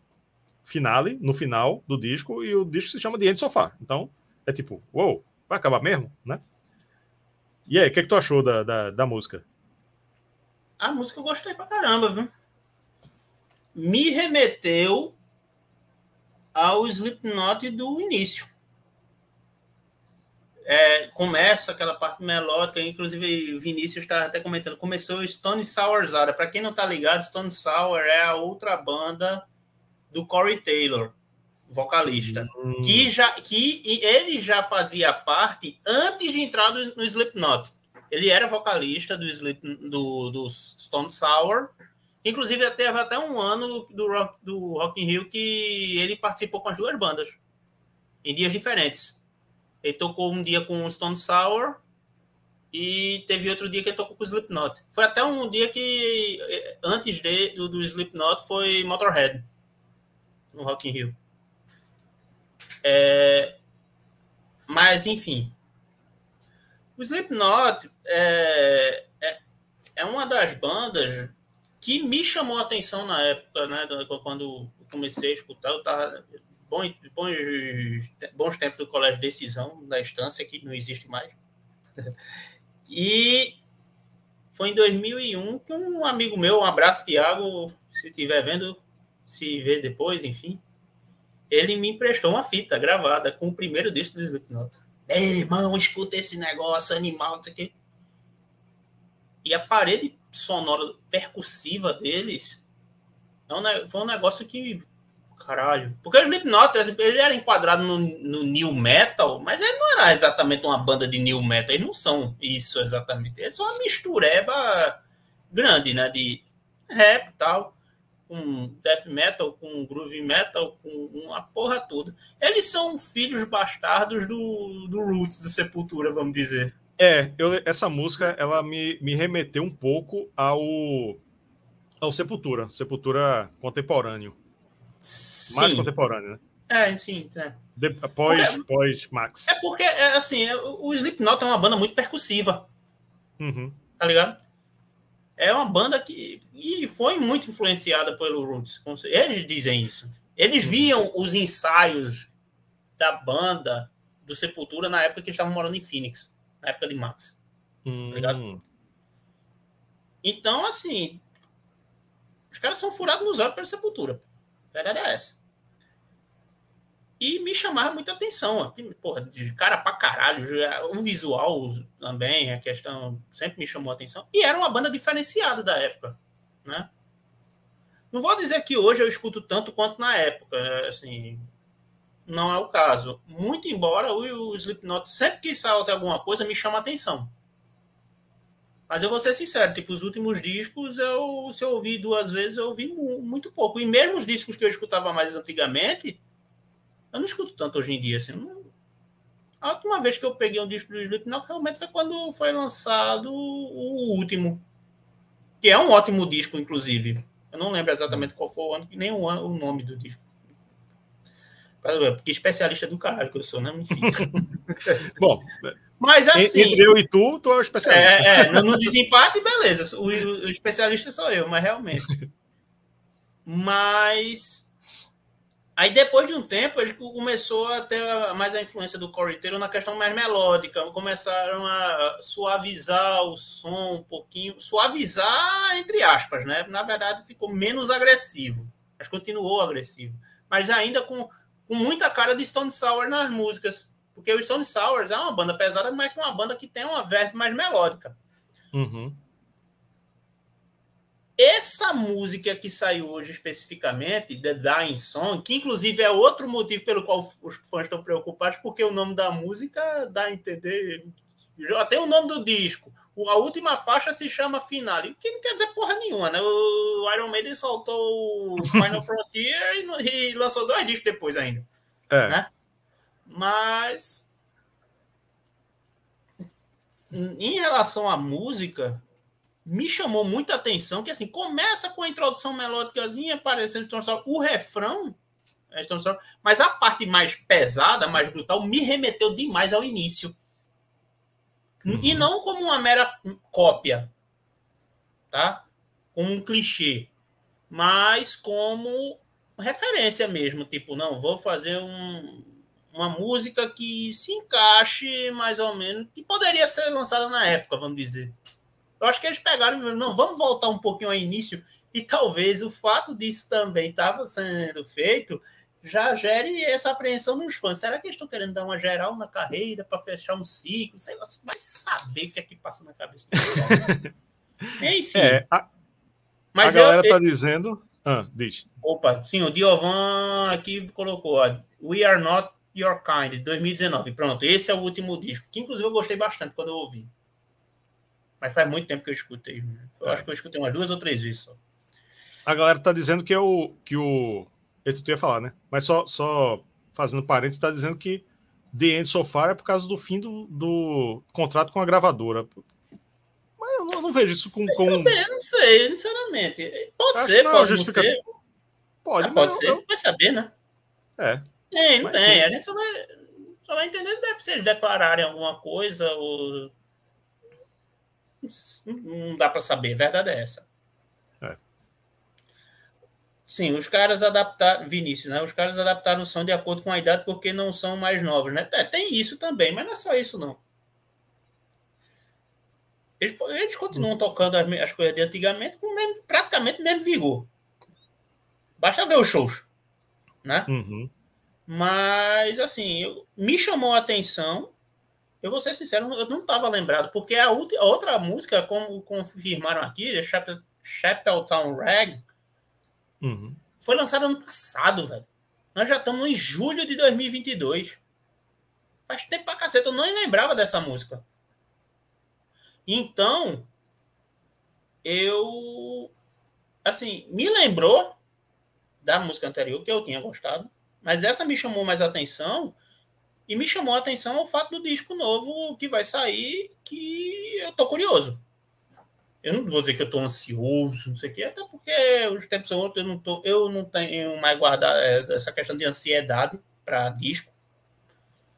finale no final do disco e o disco se chama The End Sofá. Então, é tipo, uou, wow, vai acabar mesmo, né? E aí, o que, é que tu achou da, da, da, música? A música eu gostei pra caramba, viu? Me remeteu ao Slipknot do início. É, começa aquela parte melódica, inclusive Vinícius está até comentando, começou Stone Sour Zara. Para quem não tá ligado, Stone Sour é a outra banda do Corey Taylor vocalista, hum. que já que ele já fazia parte antes de entrar no, no Slipknot. Ele era vocalista do Slip, do, do Stone Sour, inclusive teve até um ano do Rock, do Rock in Rio que ele participou com as duas bandas em dias diferentes. Ele tocou um dia com o Stone Sour e teve outro dia que ele tocou com o Slipknot. Foi até um dia que antes de, do, do Slipknot foi Motorhead no Rock in Rio. É, mas, enfim. O Slipknot é, é, é, uma das bandas que me chamou a atenção na época, né? Quando comecei a escutar, eu tava bons, bons, bons tempos do colégio Decisão, da Estância, que não existe mais. E foi em 2001 que um amigo meu, um abraço, Tiago, se estiver vendo, se vê depois, enfim, ele me emprestou uma fita gravada com o primeiro disco do Slipknot. Ei, irmão, escuta esse negócio animal, isso aqui. E a parede sonora percussiva deles é foi um negócio que Caralho. Porque o Slipknot, ele era enquadrado no, no new metal, mas ele não era exatamente uma banda de new metal. Eles não são isso exatamente. Eles são uma mistureba grande, né? De rap e tal, com death metal, com groove metal, com uma porra toda. Eles são filhos bastardos do, do Roots, do Sepultura, vamos dizer. É, eu, essa música, ela me, me remeteu um pouco ao, ao Sepultura, Sepultura contemporâneo. Sim. Mais contemporâneo, né? É, sim. É. De, após, porque, após Max. É porque, é, assim, é, o Slipknot é uma banda muito percussiva. Uhum. Tá ligado? É uma banda que e foi muito influenciada pelo Roots. Eles dizem isso. Eles uhum. viam os ensaios da banda do Sepultura na época que eles estavam morando em Phoenix, na época de Max. Hum. Então, assim, os caras são furados nos olhos pela Sepultura. A verdade é essa. E me chamava muita atenção. Porra, de cara pra caralho. O visual também, a questão sempre me chamou a atenção. E era uma banda diferenciada da época, né? Não vou dizer que hoje eu escuto tanto quanto na época, assim, não é o caso. Muito embora o Slipknot sempre que sai até alguma coisa me chama atenção. Mas eu vou ser sincero, tipo, os últimos discos, eu, se eu ouvi duas vezes, eu ouvi muito pouco. E mesmo os discos que eu escutava mais antigamente, eu não escuto tanto hoje em dia, assim. Não... A última vez que eu peguei um disco do Slipknot realmente foi quando foi lançado o último. Que é um ótimo disco, inclusive. Eu não lembro exatamente qual foi o ano, nem o, ano, o nome do disco. Porque especialista do caralho que eu sou, né? Enfim. Bom, mas assim. Entre eu e tu, tu é o especialista. É, é no desempate, beleza. O, o, especialista sou eu, mas realmente. Mas. Aí depois de um tempo, ele começou a ter mais a influência do Corey Taylor na questão mais melódica. Começaram a suavizar o som um pouquinho. Suavizar, entre aspas, né? Na verdade, ficou menos agressivo. Mas continuou agressivo. Mas ainda com, com muita cara de Stone Sour nas músicas porque o Stone Sours é uma banda pesada, mas é uma banda que tem uma verve mais melódica. Uhum. Essa música que saiu hoje especificamente, The Dying Song, que inclusive é outro motivo pelo qual os fãs estão preocupados, porque o nome da música dá a entender. Já tem o nome do disco. A última faixa se chama Finale, que não quer dizer porra nenhuma, né? O Iron Maiden soltou o Final Frontier e, lançou dois discos depois ainda. É. Né? Mas em relação à música, me chamou muita atenção que assim começa com a introdução melódicazinha aparecendo o refrão é mas a parte mais pesada, mais brutal, me remeteu demais ao início. Uhum. E não como uma mera cópia, tá? Como um clichê, mas como referência mesmo, tipo, não, vou fazer um, uma música que se encaixe mais ou menos, que poderia ser lançada na época, vamos dizer. Eu acho que eles pegaram, não, vamos voltar um pouquinho ao início, e talvez o fato disso também estava sendo feito já gere essa apreensão nos fãs. Será que eles estão querendo dar uma geral na carreira para fechar um ciclo? Sei lá, vai saber o que é que passa na cabeça do Enfim. É, a, Mas a galera está dizendo. Ah, diz. Opa, sim, o Diovan aqui colocou: ó, We are not Your Kind, 2019. Pronto, esse é o último disco, que inclusive eu gostei bastante quando eu ouvi. Mas faz muito tempo que eu escutei. Eu é. acho que eu escutei umas duas ou três vezes só. A galera tá dizendo que é o. Que o... Eu tu ia falar, né? Mas só, só fazendo parênteses, tá dizendo que The End So Far é por causa do fim do, do contrato com a gravadora. Mas eu não, não vejo isso com. com... Saber, não sei, sinceramente. Pode acho ser, pode não ser. Pode, ah, pode ser, eu... vai saber, né? É. Tem, não tem. A gente só vai, só vai entender deve ser declararem alguma coisa ou. Não dá para saber, a verdade é essa. É. Sim, os caras adaptaram. Vinícius, né? Os caras adaptaram o som de acordo com a idade porque não são mais novos, né? É, tem isso também, mas não é só isso, não. Eles, eles continuam hum. tocando as, as, coisas de antigamente com mesmo, praticamente o mesmo vigor. Basta ver os shows, né? Uhum. Mas, assim, eu, me chamou a atenção. Eu vou ser sincero, eu não estava lembrado, porque a, outra, a outra música, como confirmaram aqui, Chapel, Chapel Town Rag, uhum. Foi lançada ano passado, velho. Nós já estamos em julho de 2022. Faz tempo pra caceta, eu não lembrava dessa música. Então, eu. Assim, me lembrou da música anterior, que eu tinha gostado, mas essa me chamou mais atenção. E me chamou a atenção o fato do disco novo que vai sair, que eu tô curioso. Eu não vou dizer que eu tô ansioso, não sei o quê, até porque os tempos são outros, eu não, tô, eu não tenho mais guardado é, essa questão de ansiedade para disco.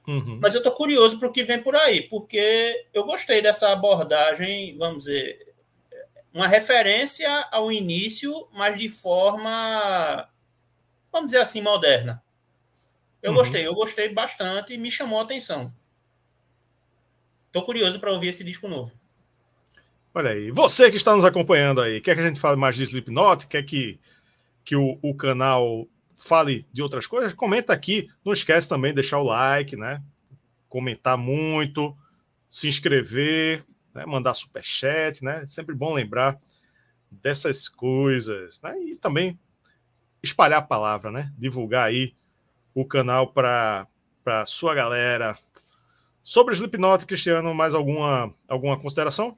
Uhum. Mas eu tô curioso para o que vem por aí, porque eu gostei dessa abordagem, vamos dizer, uma referência ao início, mas de forma, vamos dizer assim, moderna. Eu uhum. gostei, eu gostei bastante e me chamou a atenção. Tô curioso para ouvir esse disco novo. Olha aí, você que está nos acompanhando aí, quer que a gente fale mais de Slipknot? Quer que, que o, o canal fale de outras coisas? Comenta aqui. Não esquece também de deixar o like, né? Comentar muito, se inscrever, né? mandar superchat, né? Sempre bom lembrar dessas coisas, né? E também espalhar a palavra, né? Divulgar aí o canal para para sua galera. Sobre Slipknot, Cristiano, mais alguma alguma consideração?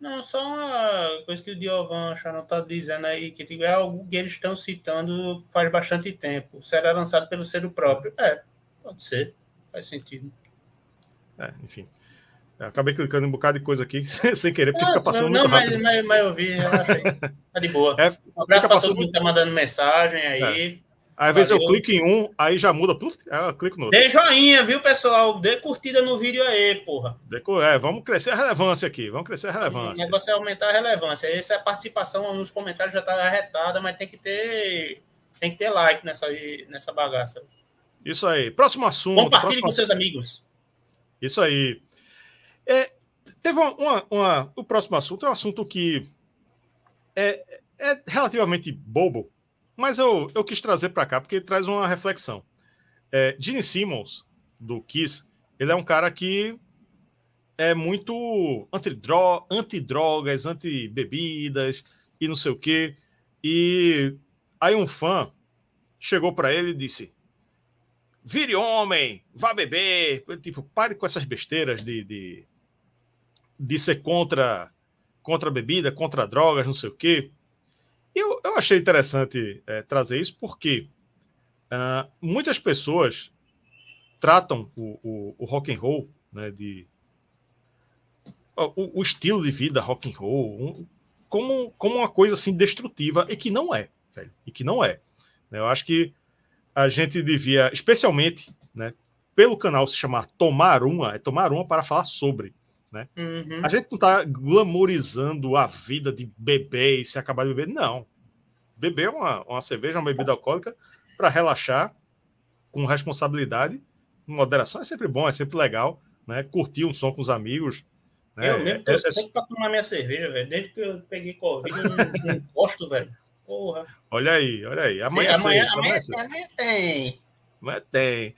Não, só uma coisa que o Diovan Charon está dizendo aí, que tipo, é algo que eles estão citando faz bastante tempo. Será lançado pelo ser o próprio. É, pode ser. Faz sentido. É, enfim. Eu acabei clicando em um bocado de coisa aqui sem querer, porque fica passando não, muito mas, rápido. Mas, mas eu vi, eu achei. Tá de boa. É, um abraço para todo mundo que tá mandando mensagem aí. É. Às vezes eu clico em um, aí já muda, pluf, eu clico no outro. Dê joinha, viu, pessoal? Dê curtida no vídeo aí, porra. É, vamos crescer a relevância aqui, vamos crescer a relevância. O negócio é aumentar a relevância. Essa é a participação nos comentários já tá arretada, mas tem que ter tem que ter like nessa, nessa bagaça. Isso aí. Próximo assunto. Compartilhe próximo com seus amigos. Isso aí. É, teve uma, uma, uma, O próximo assunto é um assunto que é, é relativamente bobo, mas eu, eu quis trazer para cá porque ele traz uma reflexão. É, Gene Simmons, do Kiss, ele é um cara que é muito anti-drogas, anti-bebidas e não sei o quê. E aí um fã chegou para ele e disse: Vire homem, vá beber. Tipo, pare com essas besteiras de, de, de ser contra, contra bebida, contra drogas, não sei o quê. Eu, eu achei interessante é, trazer isso porque uh, muitas pessoas tratam o, o, o rock and roll, né, de o, o, estilo de vida rock and roll um, como, como uma coisa assim destrutiva e que não é, velho, e que não é. Eu acho que a gente devia, especialmente, né, pelo canal se chamar Tomar Uma, é Tomar Uma para falar sobre. Né? Uhum. A gente não está glamorizando a vida de beber e se acabar de beber, não. Beber uma, uma cerveja, uma bebida alcoólica, para relaxar com responsabilidade, moderação é sempre bom, é sempre legal, né? Curtir um som com os amigos. Né? Eu mesmo tô é, sempre é... para tomar minha cerveja, velho. Desde que eu peguei Covid, eu não, não gosto, velho. Porra. Olha aí, olha aí. Amanhã, Sim, amanhã, amanhã, amanhã, tem. Amanhã tem.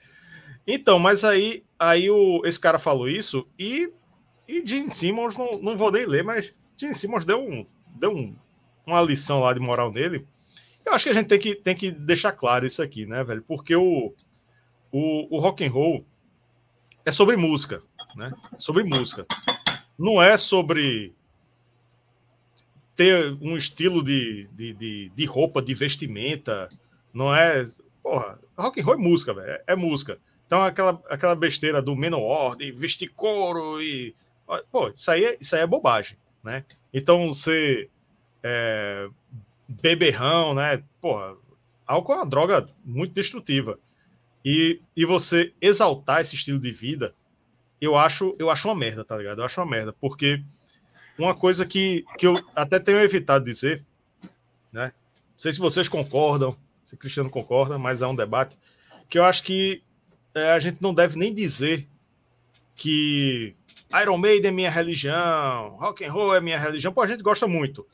Então, mas aí, aí o, esse cara falou isso e e Gene Simmons, não, não vou nem ler, mas Gene Simmons deu, um, deu um, uma lição lá de moral nele. Eu acho que a gente tem que, tem que deixar claro isso aqui, né, velho? Porque o, o, o rock and roll é sobre música, né? Sobre música. Não é sobre ter um estilo de, de, de, de roupa, de vestimenta. Não é. Porra, rock and roll é música, velho. É, é música. Então, aquela, aquela besteira do Menor, de vestir couro e Pô, isso aí é, isso aí é bobagem, né? Então, você é, beberrão, né? Porra, álcool é uma droga muito destrutiva. E, e você exaltar esse estilo de vida, eu acho, eu acho uma merda, tá ligado? Eu acho uma merda, porque uma coisa que, que eu até tenho evitado dizer, né? Não sei se vocês concordam, se Cristiano concorda, mas é um debate, que eu acho que é, a gente não deve nem dizer que Iron Maiden é minha religião, rock and roll é minha religião, pô, a gente gosta muito.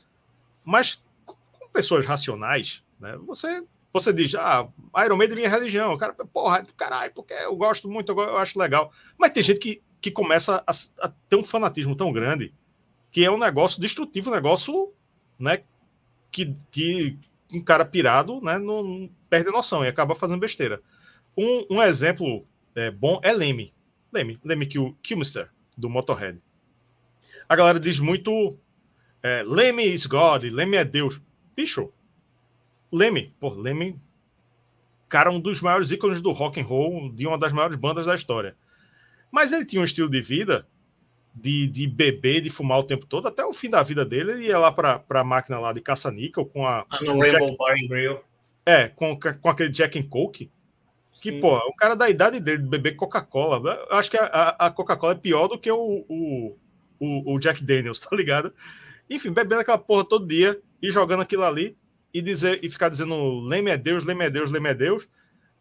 Mas com pessoas racionais, né? Você você diz, ah, Iron Maiden é minha religião, o cara, porra, caralho, porque eu gosto muito, eu acho legal. Mas tem gente que, que começa a, a ter um fanatismo tão grande que é um negócio destrutivo, um negócio, né, que, que um cara pirado, né, não, não perde a noção e acaba fazendo besteira. Um, um exemplo é, bom é Leme. Leme, Leme Kilmister, do Motorhead. A galera diz muito é, Leme is God, Leme é Deus. Bicho, Leme, pô, Leme, cara, um dos maiores ícones do rock and roll, de uma das maiores bandas da história. Mas ele tinha um estilo de vida de, de beber, de fumar o tempo todo, até o fim da vida dele, ele ia lá para a máquina lá de caça-níquel com a. Ah, no Rainbow Bar and Grill. É, com, com aquele Jack and Coke. Que, Sim. pô, o cara da idade dele de beber Coca-Cola. Eu acho que a, a Coca-Cola é pior do que o, o, o, o, Jack Daniels, tá ligado? Enfim, bebendo aquela porra todo dia e jogando aquilo ali e dizer e ficar dizendo Leme é Deus, Leme é Deus, Leme é Deus.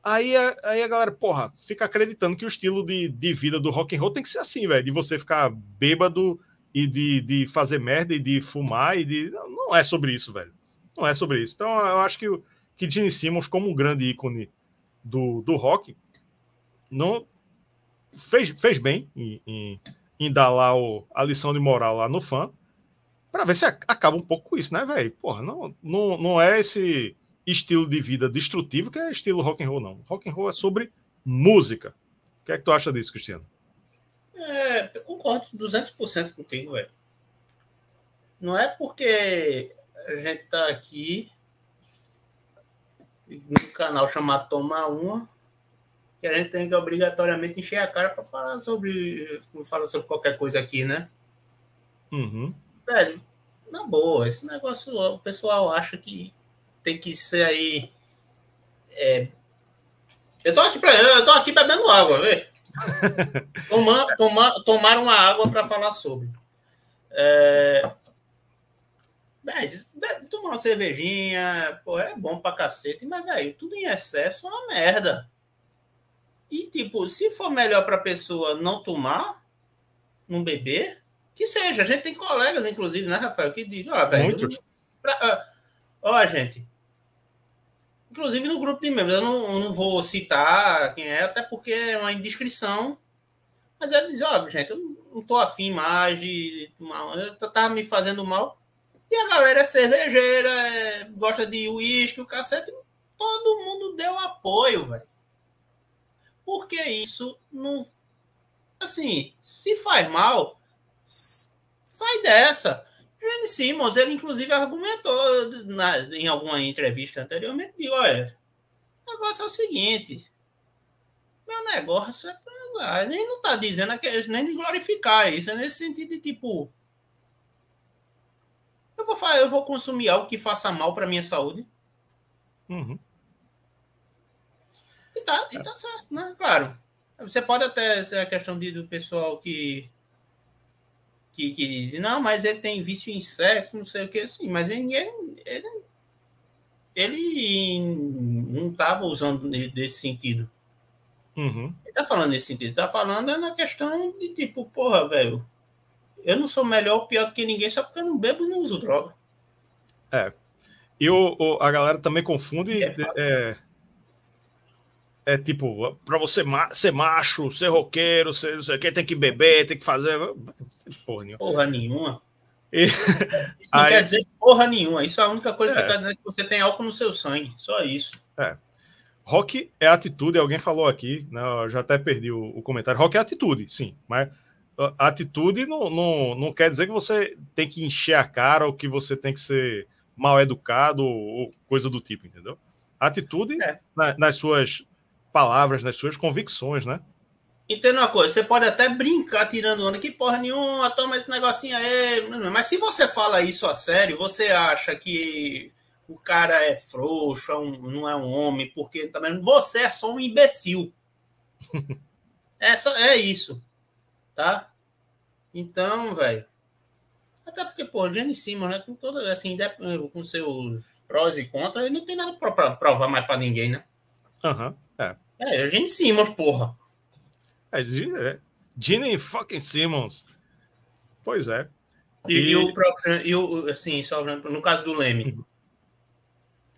Aí, aí a galera, porra, fica acreditando que o estilo de, de vida do rock and roll tem que ser assim, velho, de você ficar bêbado e de, de fazer merda e de fumar e de não é sobre isso, velho. Não é sobre isso. Então eu acho que que Gene Simmons como um grande ícone do, do rock não fez, fez bem em, em, em dar lá o, a lição de moral lá no fã para ver se acaba um pouco com isso, né, velho? Porra, não, não, não é esse estilo de vida destrutivo que é estilo rock and roll, não. Rock and roll é sobre música. O que é que tu acha disso, Cristiano? É, eu concordo 200% contigo, velho. Não é porque a gente tá aqui no canal chamado Toma Uma que a gente tem que obrigatoriamente encher a cara para falar sobre falar sobre qualquer coisa aqui, né? Uhum. Velho, na boa, esse negócio o pessoal acha que tem que ser aí. É... Eu tô aqui para eu tô aqui bebendo água, vê? Tomar, tomar, tomar uma água para falar sobre. É... tomar uma cervejinha, pô, é bom pra cacete, mas, velho, tudo em excesso é uma merda. E, tipo, se for melhor pra pessoa não tomar, não beber, que seja. A gente tem colegas, inclusive, né, Rafael, que diz, ó, velho. Ó, gente, Inclusive no grupo de membros, eu não, não, vou citar quem é, até porque é uma indiscrição. Mas ele diz, ó, gente, eu não tô afim mais de tá, tá me fazendo mal. E a galera é cervejeira, é, gosta de uísque, o cacete. Todo mundo deu apoio, velho. Porque isso não. Assim, se faz mal, sai dessa. Gene Simmons, ele inclusive argumentou na, em alguma entrevista anteriormente, de, olha, o negócio é o seguinte, meu negócio é nem não tá dizendo que, nem de glorificar isso, é nesse sentido de tipo, eu vou, eu vou consumir algo que faça mal para minha saúde. Uhum. E tá, e tá certo, né? Claro. Você pode até ser a questão de, do pessoal que que, que não, mas ele tem vício em sexo, não sei o que, assim, mas ele, ele, ele não estava usando desse sentido. Uhum. Ele tá falando nesse sentido, tá falando na questão de tipo, porra, velho, eu não sou melhor ou pior do que ninguém só porque eu não bebo e não uso droga. É. E o, o a galera também confunde. É, é, é tipo, para você ma ser macho, ser roqueiro, ser não sei o que, tem que beber, tem que fazer. Porra nenhuma. Porra nenhuma. E... Isso não Aí... quer dizer porra nenhuma. Isso é a única coisa é. que que você tem álcool no seu sangue. Só isso. É. Rock é atitude, alguém falou aqui, né? Eu já até perdi o, o comentário. Rock é atitude, sim, mas atitude não, não, não quer dizer que você tem que encher a cara ou que você tem que ser mal educado ou coisa do tipo, entendeu? Atitude é. na, nas suas palavras, nas suas convicções, né? Entenda uma coisa, você pode até brincar tirando onda, que porra nenhuma, toma esse negocinho aí. Mas se você fala isso a sério, você acha que o cara é frouxo, é um, não é um homem, porque também você é só um imbecil. é, só, é isso. Tá? Então, velho. Até porque, pô, Jenny Simmons, né? Com todo, assim, com seus prós e contras, ele não tem nada para provar mais para ninguém, né? Aham. Uhum. É. É, a gente Simmons, porra. É, é. Gene fucking Simmons. Pois é. E, e... e o próprio, e o, assim, só no caso do Leme.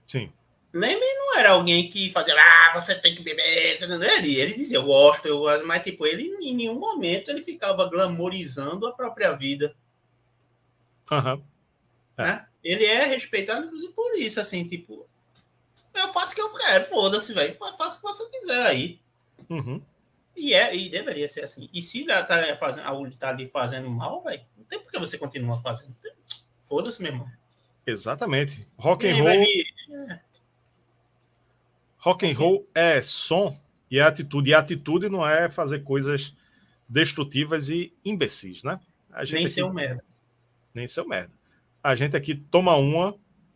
Sim. Leme não era alguém que fazia, ah, você tem que beber. Ele, ele dizia, eu gosto, eu gosto, mas tipo, ele em nenhum momento ele ficava glamorizando a própria vida. Uhum. É. Né? Ele é respeitado, inclusive, por isso, assim, tipo, eu faço o que eu quero, foda-se, velho. Faço o que você quiser aí. Uhum. E, é, e deveria ser assim. E se tá, fazendo, a Uli tá ali fazendo mal, velho, não tem por que você continua fazendo. Foda-se, meu irmão. Exatamente. Rock and roll. É. Rock and roll é som e é atitude. E atitude não é fazer coisas destrutivas e imbecis, né? Nem aqui... ser um merda. Nem ser um merda. A gente aqui toma uma,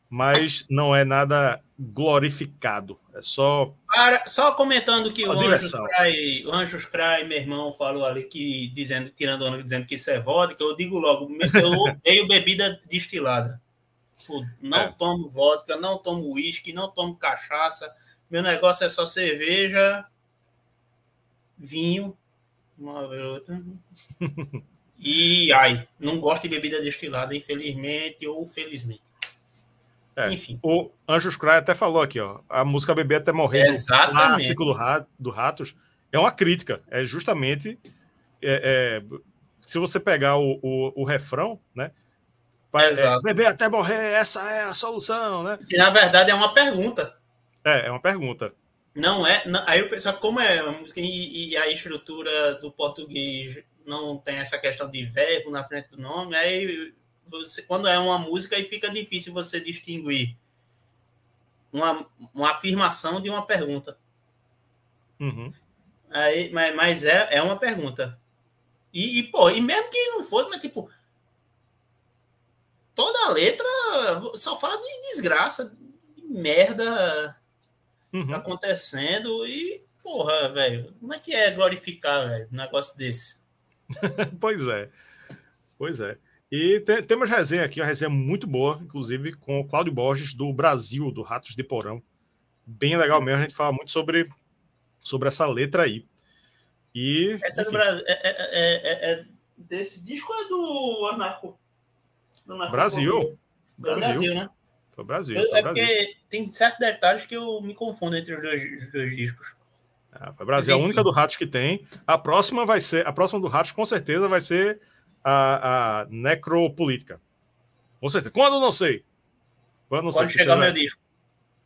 mas não é nada glorificado. É só. Para, só comentando que o Anjos, Cry, o Anjos Cry, meu irmão, falou ali que, dizendo, tirando onda, dizendo que isso é vodka, eu digo logo, eu odeio bebida destilada. Não é. tomo vodka, não tomo uísque, não tomo cachaça. Meu negócio é só cerveja, vinho, uma outra. E ai, não gosto de bebida destilada, infelizmente ou felizmente. É, Enfim. O Anjos Cry até falou aqui, ó. A música Bebê até morrer Exatamente. clássico do, do Ratos é uma crítica. É justamente é, é, se você pegar o, o, o refrão, né? É, beber até morrer, essa é a solução, né? Que na verdade é uma pergunta. É, é uma pergunta. Não é. Não, aí eu penso, como é a música e, e, a estrutura do português não tem essa questão de verbo na frente do nome, aí você, quando é uma música, aí fica difícil você distinguir uma, uma afirmação de uma pergunta. Uhum. Aí, mas, mas é, é uma pergunta. E, e, pô, e mesmo que não fosse, mas tipo. Toda a letra só fala de desgraça, de merda uhum. acontecendo. E, porra, velho, como é que é glorificar, velho, um negócio desse? pois é. Pois é. E te, temos resenha aqui, uma resenha muito boa, inclusive, com o Cláudio Borges, do Brasil, do Ratos de Porão. Bem legal mesmo, a gente fala muito sobre, sobre essa letra aí. E, essa é do Brasil. É, é, é, é, desse disco ou é do Anarco? Do Brasil. Brasil. Brasil, né? Foi Brasil. Eu, foi é Brasil. porque tem certos detalhes que eu me confundo entre os dois, os dois discos. Ah, foi Brasil, a única do Ratos que tem. A próxima vai ser, a próxima do Ratos com certeza vai ser a, a necropolítica. Com certeza. Quando não sei. Quando não Pode sei, chegar o meu disco.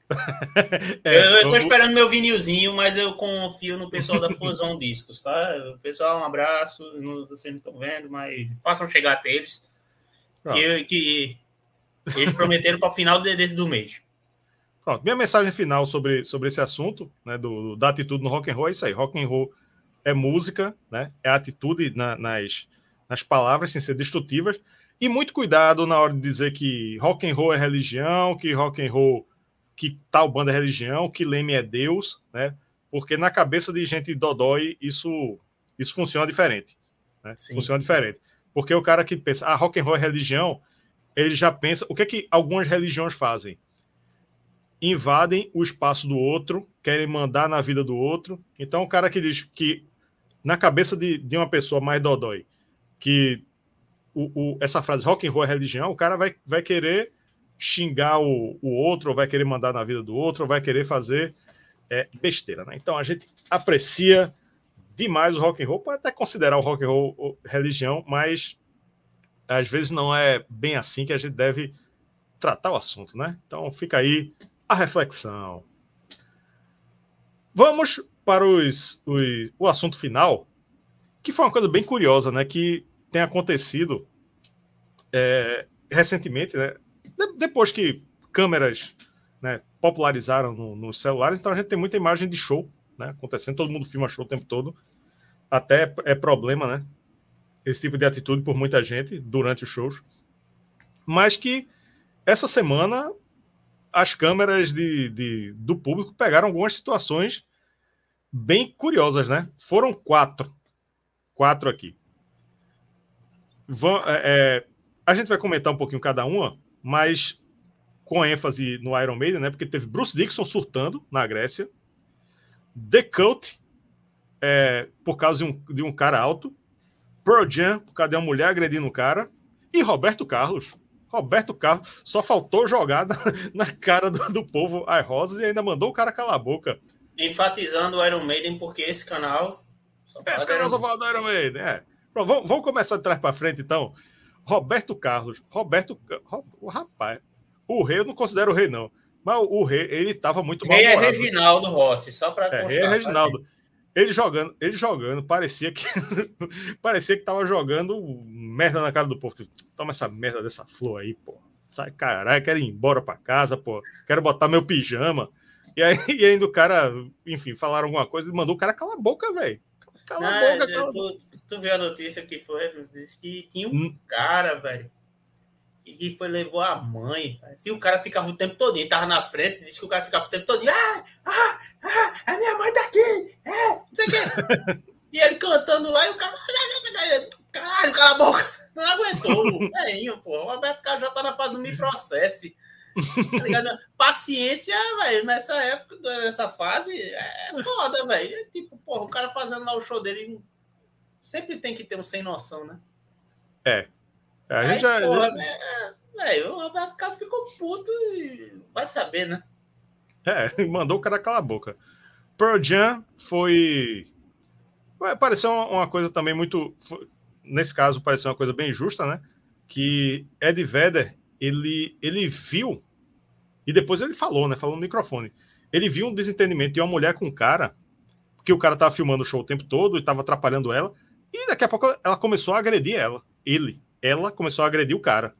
é, eu, estou esperando meu vinilzinho, mas eu confio no pessoal da Fusão Discos, tá? Pessoal, um abraço. Vocês não estão vendo, mas façam chegar até eles. Que, que, eles prometeram para o final de, de, do mês. Pronto, minha mensagem final sobre, sobre esse assunto, né, do, da atitude no rock and roll é isso aí. Rock and roll é música, né, é atitude na, nas, nas palavras sem ser destrutivas e muito cuidado na hora de dizer que rock and roll é religião, que rock and roll, que tal banda é religião, que Leme é Deus, né? Porque na cabeça de gente dodói isso isso funciona diferente, né? Funciona diferente. Porque o cara que pensa, ah, rock and roll é religião, ele já pensa, o que é que algumas religiões fazem? Invadem o espaço do outro, querem mandar na vida do outro. Então o cara que diz que na cabeça de, de uma pessoa mais dodói, que o, o, essa frase rock and roll é religião, o cara vai, vai querer xingar o, o outro, ou vai querer mandar na vida do outro, ou vai querer fazer é, besteira, né? Então a gente aprecia demais o rock and roll, pode até considerar o rock and roll religião, mas às vezes não é bem assim que a gente deve tratar o assunto, né? Então fica aí a reflexão. Vamos para os, os, o assunto final, que foi uma coisa bem curiosa, né? Que tem acontecido é, recentemente, né? De, depois que câmeras né, popularizaram no, nos celulares, então a gente tem muita imagem de show né, acontecendo, todo mundo filma show o tempo todo. Até é problema, né? Esse tipo de atitude por muita gente durante os shows. Mas que essa semana as câmeras de, de, do público pegaram algumas situações bem curiosas, né? Foram quatro. Quatro aqui. É, é, a gente vai comentar um pouquinho cada uma, mas com ênfase no Iron Maiden, né? Porque teve Bruce Dixon surtando na Grécia, The Cult, é, por causa de um, de um cara alto, Pearl Jam, de uma mulher agredindo um cara, e Roberto Carlos. Roberto Carlos só faltou jogar na, na cara do, do povo as rosas e ainda mandou o cara calar a boca. Enfatizando o Iron Maiden, porque esse canal. Esse canal só fala do Iron Maiden, é. Pronto, vamos, vamos, começar de trás para frente, então. Roberto Carlos. Roberto. O rapaz. o rei eu não considero o rei, não. Mas o rei, ele tava muito mal. Rei é Reginaldo Rossi, só para é, rei é Reginaldo. Ele jogando, ele jogando, parecia que parecia que tava jogando merda na cara do povo. Tipo, Toma essa merda dessa flor aí, pô. Sai, caralho, quero ir embora para casa, pô. Quero botar meu pijama. E aí e ainda o cara, enfim, falaram alguma coisa e mandou o cara calar a boca, velho. Cala a boca, cala tu, tu viu a notícia que foi? Disse que tinha um hum. cara, velho, que foi levou a mãe. Se o cara ficava o tempo todo, ele tava na frente, disse que o cara ficava o tempo todo, ah, ah, ah, a minha mãe tá aqui, é, não sei o quê. e ele cantando lá e o cara, caralho, cala a boca. Não aguentou, velhinho, pô. O Roberto Carlos já tá na fase do me processe. Tá Paciência, velho, nessa época, nessa fase, é foda, velho. É tipo, porra, o cara fazendo lá o show dele sempre tem que ter um sem noção, né? É. A gente Aí, já. Porra, já... Velho, o Roberto Carlos ficou puto e vai saber, né? É, mandou o cara calar a boca. Pearl Jam foi. Pareceu uma coisa também muito. Nesse caso, pareceu uma coisa bem justa, né? Que Ed Vedder ele, ele viu e depois ele falou, né? Falou no microfone. Ele viu um desentendimento de uma mulher com um cara, porque o cara tava filmando o show o tempo todo e tava atrapalhando ela. E daqui a pouco ela começou a agredir ela. Ele. Ela começou a agredir o cara.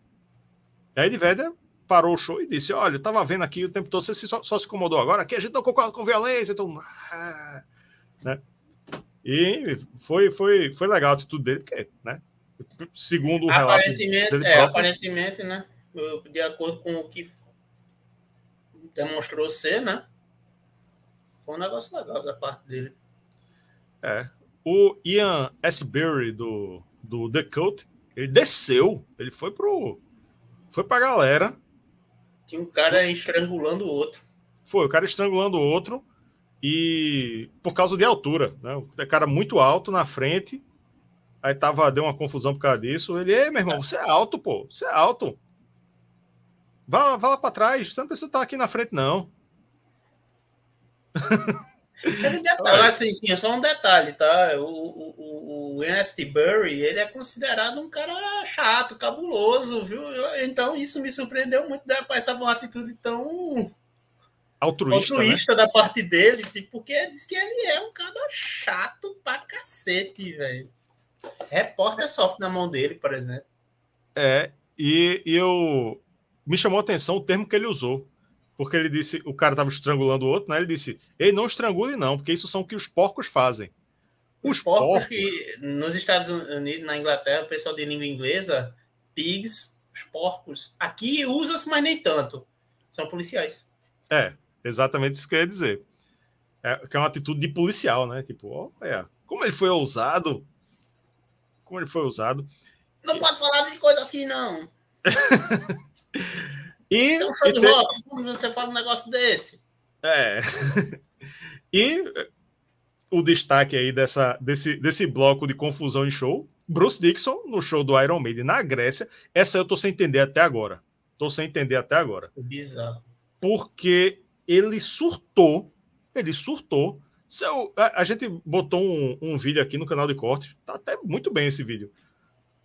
E aí de Vedder parou o show e disse: Olha, eu tava vendo aqui o tempo todo, você só, só se incomodou agora, aqui a gente não concorda com violência, então. Ah, né? E foi, foi, foi legal a atitude dele, porque, né? Segundo o relato. Aparentemente, é, próprio, aparentemente, né? De acordo com o que demonstrou ser, né? Foi um negócio legal da parte dele. É. O Ian Asbury do, do The Cult, ele desceu, ele foi pro. Foi pra galera. Tinha um cara estrangulando o outro. Foi, o cara estrangulando o outro. E por causa de altura, né? O cara muito alto na frente. Aí tava, deu uma confusão por causa disso. Ele, ei, meu irmão, você é alto, pô, você é alto. Vá, vá lá para trás, você não precisa estar aqui na frente, não. Detalhe, assim, sim, é só um detalhe, tá? O, o, o Ernest Burry, ele é considerado um cara chato, cabuloso, viu? Então isso me surpreendeu muito da essa uma atitude tão altruísta, altruísta né? da parte dele, tipo, porque diz que ele é um cara chato pra cacete, velho. Repórter sofre na mão dele, por exemplo. É, e, e eu me chamou a atenção o termo que ele usou. Porque ele disse, o cara estava estrangulando o outro, né? Ele disse, ei, não estrangule não, porque isso são o que os porcos fazem. Os, os porcos, porcos, que nos Estados Unidos, na Inglaterra, o pessoal de língua inglesa, pigs, os porcos, aqui usa-se, mas nem tanto. São policiais. É, exatamente isso que eu ia dizer. É, que é uma atitude de policial, né? Tipo, é, como ele foi ousado. Como ele foi ousado. Não pode falar de coisa assim, não. E, você é um show de tem... rock, como você fala um negócio desse? É. e o destaque aí dessa, desse, desse bloco de confusão em show, Bruce Dixon no show do Iron Maiden na Grécia. Essa eu tô sem entender até agora. Tô sem entender até agora. É bizarro. Porque ele surtou, ele surtou. Seu, a, a gente botou um, um, vídeo aqui no canal de cortes, tá até muito bem esse vídeo.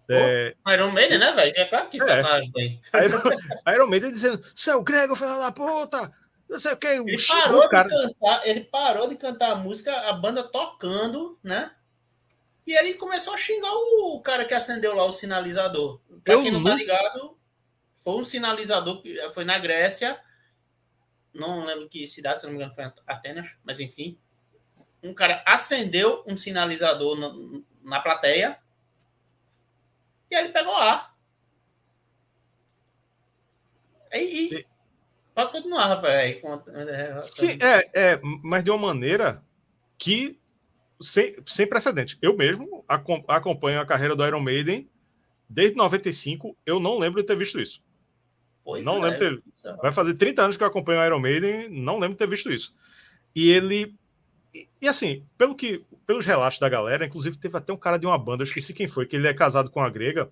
É... Iron Maiden, né, velho? É claro que é. tá bem. Iron, Iron Maiden dizendo, seu Grego, filho da puta! Não sei o que. Ele parou, cara... de cantar, ele parou de cantar a música, a banda tocando, né? E ele começou a xingar o cara que acendeu lá o sinalizador. Pra Eu quem não tá ligado, foi um sinalizador que foi na Grécia. Não lembro que cidade, se não me engano, foi Atenas, mas enfim. Um cara acendeu um sinalizador na, na plateia e aí ele pegou ar. E, e... Pode continuar, Rafael. Sim, é, é, mas de uma maneira que sem, sem precedente. Eu mesmo acompanho a carreira do Iron Maiden desde 95. Eu não lembro de ter visto isso. Pois não é, lembro ter... É. Vai fazer 30 anos que eu acompanho o Iron Maiden, não lembro de ter visto isso. E ele. E, assim, pelo que pelos relatos da galera, inclusive teve até um cara de uma banda, eu esqueci quem foi, que ele é casado com a grega,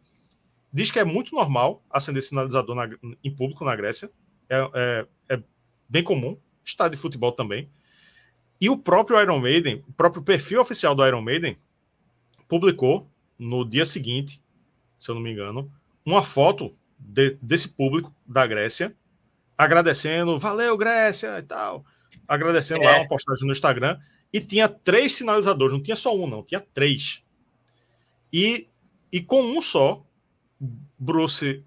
diz que é muito normal acender sinalizador na, em público na Grécia, é, é, é, bem comum, estádio de futebol também. E o próprio Iron Maiden, o próprio perfil oficial do Iron Maiden, publicou no dia seguinte, se eu não me engano, uma foto de, desse público da Grécia, agradecendo, valeu, Grécia e tal. Agradecendo é. lá uma postagem no Instagram. E tinha três sinalizadores, não tinha só um, não, tinha três. E, e com um só, Bruce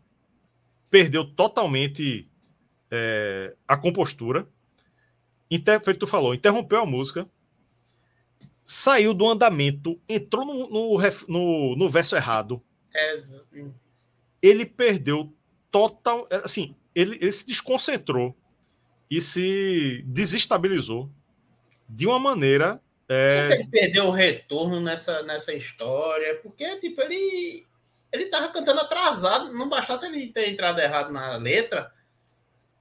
perdeu totalmente é, a compostura. Inter, feito tu falou, interrompeu a música, saiu do andamento, entrou no, no, no, no verso errado. É... Ele perdeu total. Assim, ele, ele se desconcentrou e se desestabilizou de uma maneira. É... Não sei se ele perdeu o retorno nessa, nessa história, porque tipo, ele, ele tava cantando atrasado, não bastasse ele ter entrado errado na letra,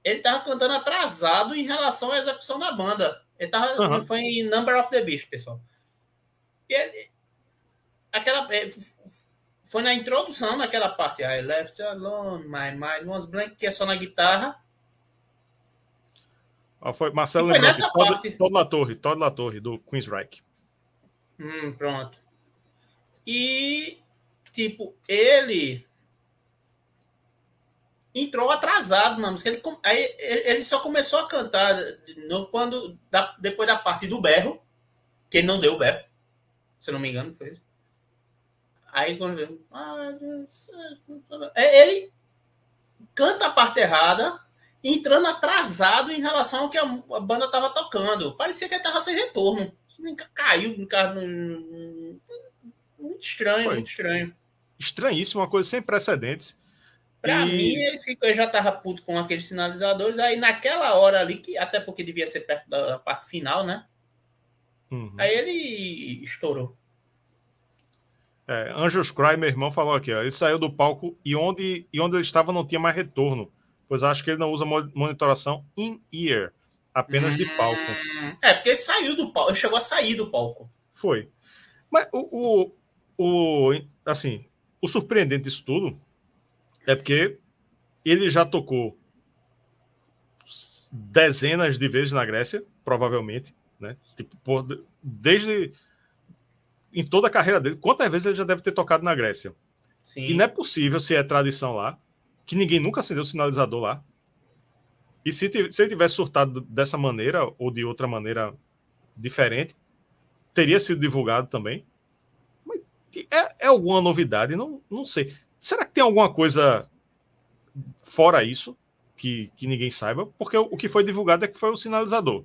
ele tava cantando atrasado em relação à execução da banda. Ele tava, uhum. foi em Number of the Beast, pessoal. E ele, aquela, é, foi na introdução daquela parte, I left alone, my mind was blank, que é só na guitarra. Ah, foi Marcelo foi lembrou Todd, parte... Todd La Torre, Todd La Torre, do Queensryche. Hum, pronto. E, tipo, ele entrou atrasado na música. Ele, aí, ele só começou a cantar no, quando, da, depois da parte do berro, que ele não deu o berro, se eu não me engano, foi isso. Aí quando é, ele canta a parte errada, entrando atrasado em relação ao que a banda estava tocando. Parecia que estava sem retorno. Caiu muito estranho, Foi. muito estranho. Estranhíssimo, uma coisa sem precedentes. Para e... mim, ele, ficou, ele já estava puto com aqueles sinalizadores. Aí, naquela hora ali, que até porque devia ser perto da parte final, né? Uhum. Aí ele estourou. É, Anjos Cry, meu irmão, falou aqui, ó, ele saiu do palco e onde, e onde ele estava não tinha mais retorno, pois acho que ele não usa monitoração in-ear, apenas hum, de palco. Hum, é, porque ele saiu do palco, ele chegou a sair do palco. Foi. Mas o, o, o assim, o surpreendente disso tudo é porque ele já tocou dezenas de vezes na Grécia, provavelmente, né? Tipo, por, desde em toda a carreira dele, quantas vezes ele já deve ter tocado na Grécia? Sim. E não é possível, se é tradição lá, que ninguém nunca acendeu sinalizador lá. E se, se ele tivesse surtado dessa maneira ou de outra maneira diferente, teria sido divulgado também. Mas é, é alguma novidade? Não, não sei. Será que tem alguma coisa fora isso que, que ninguém saiba? Porque o, o que foi divulgado é que foi o sinalizador.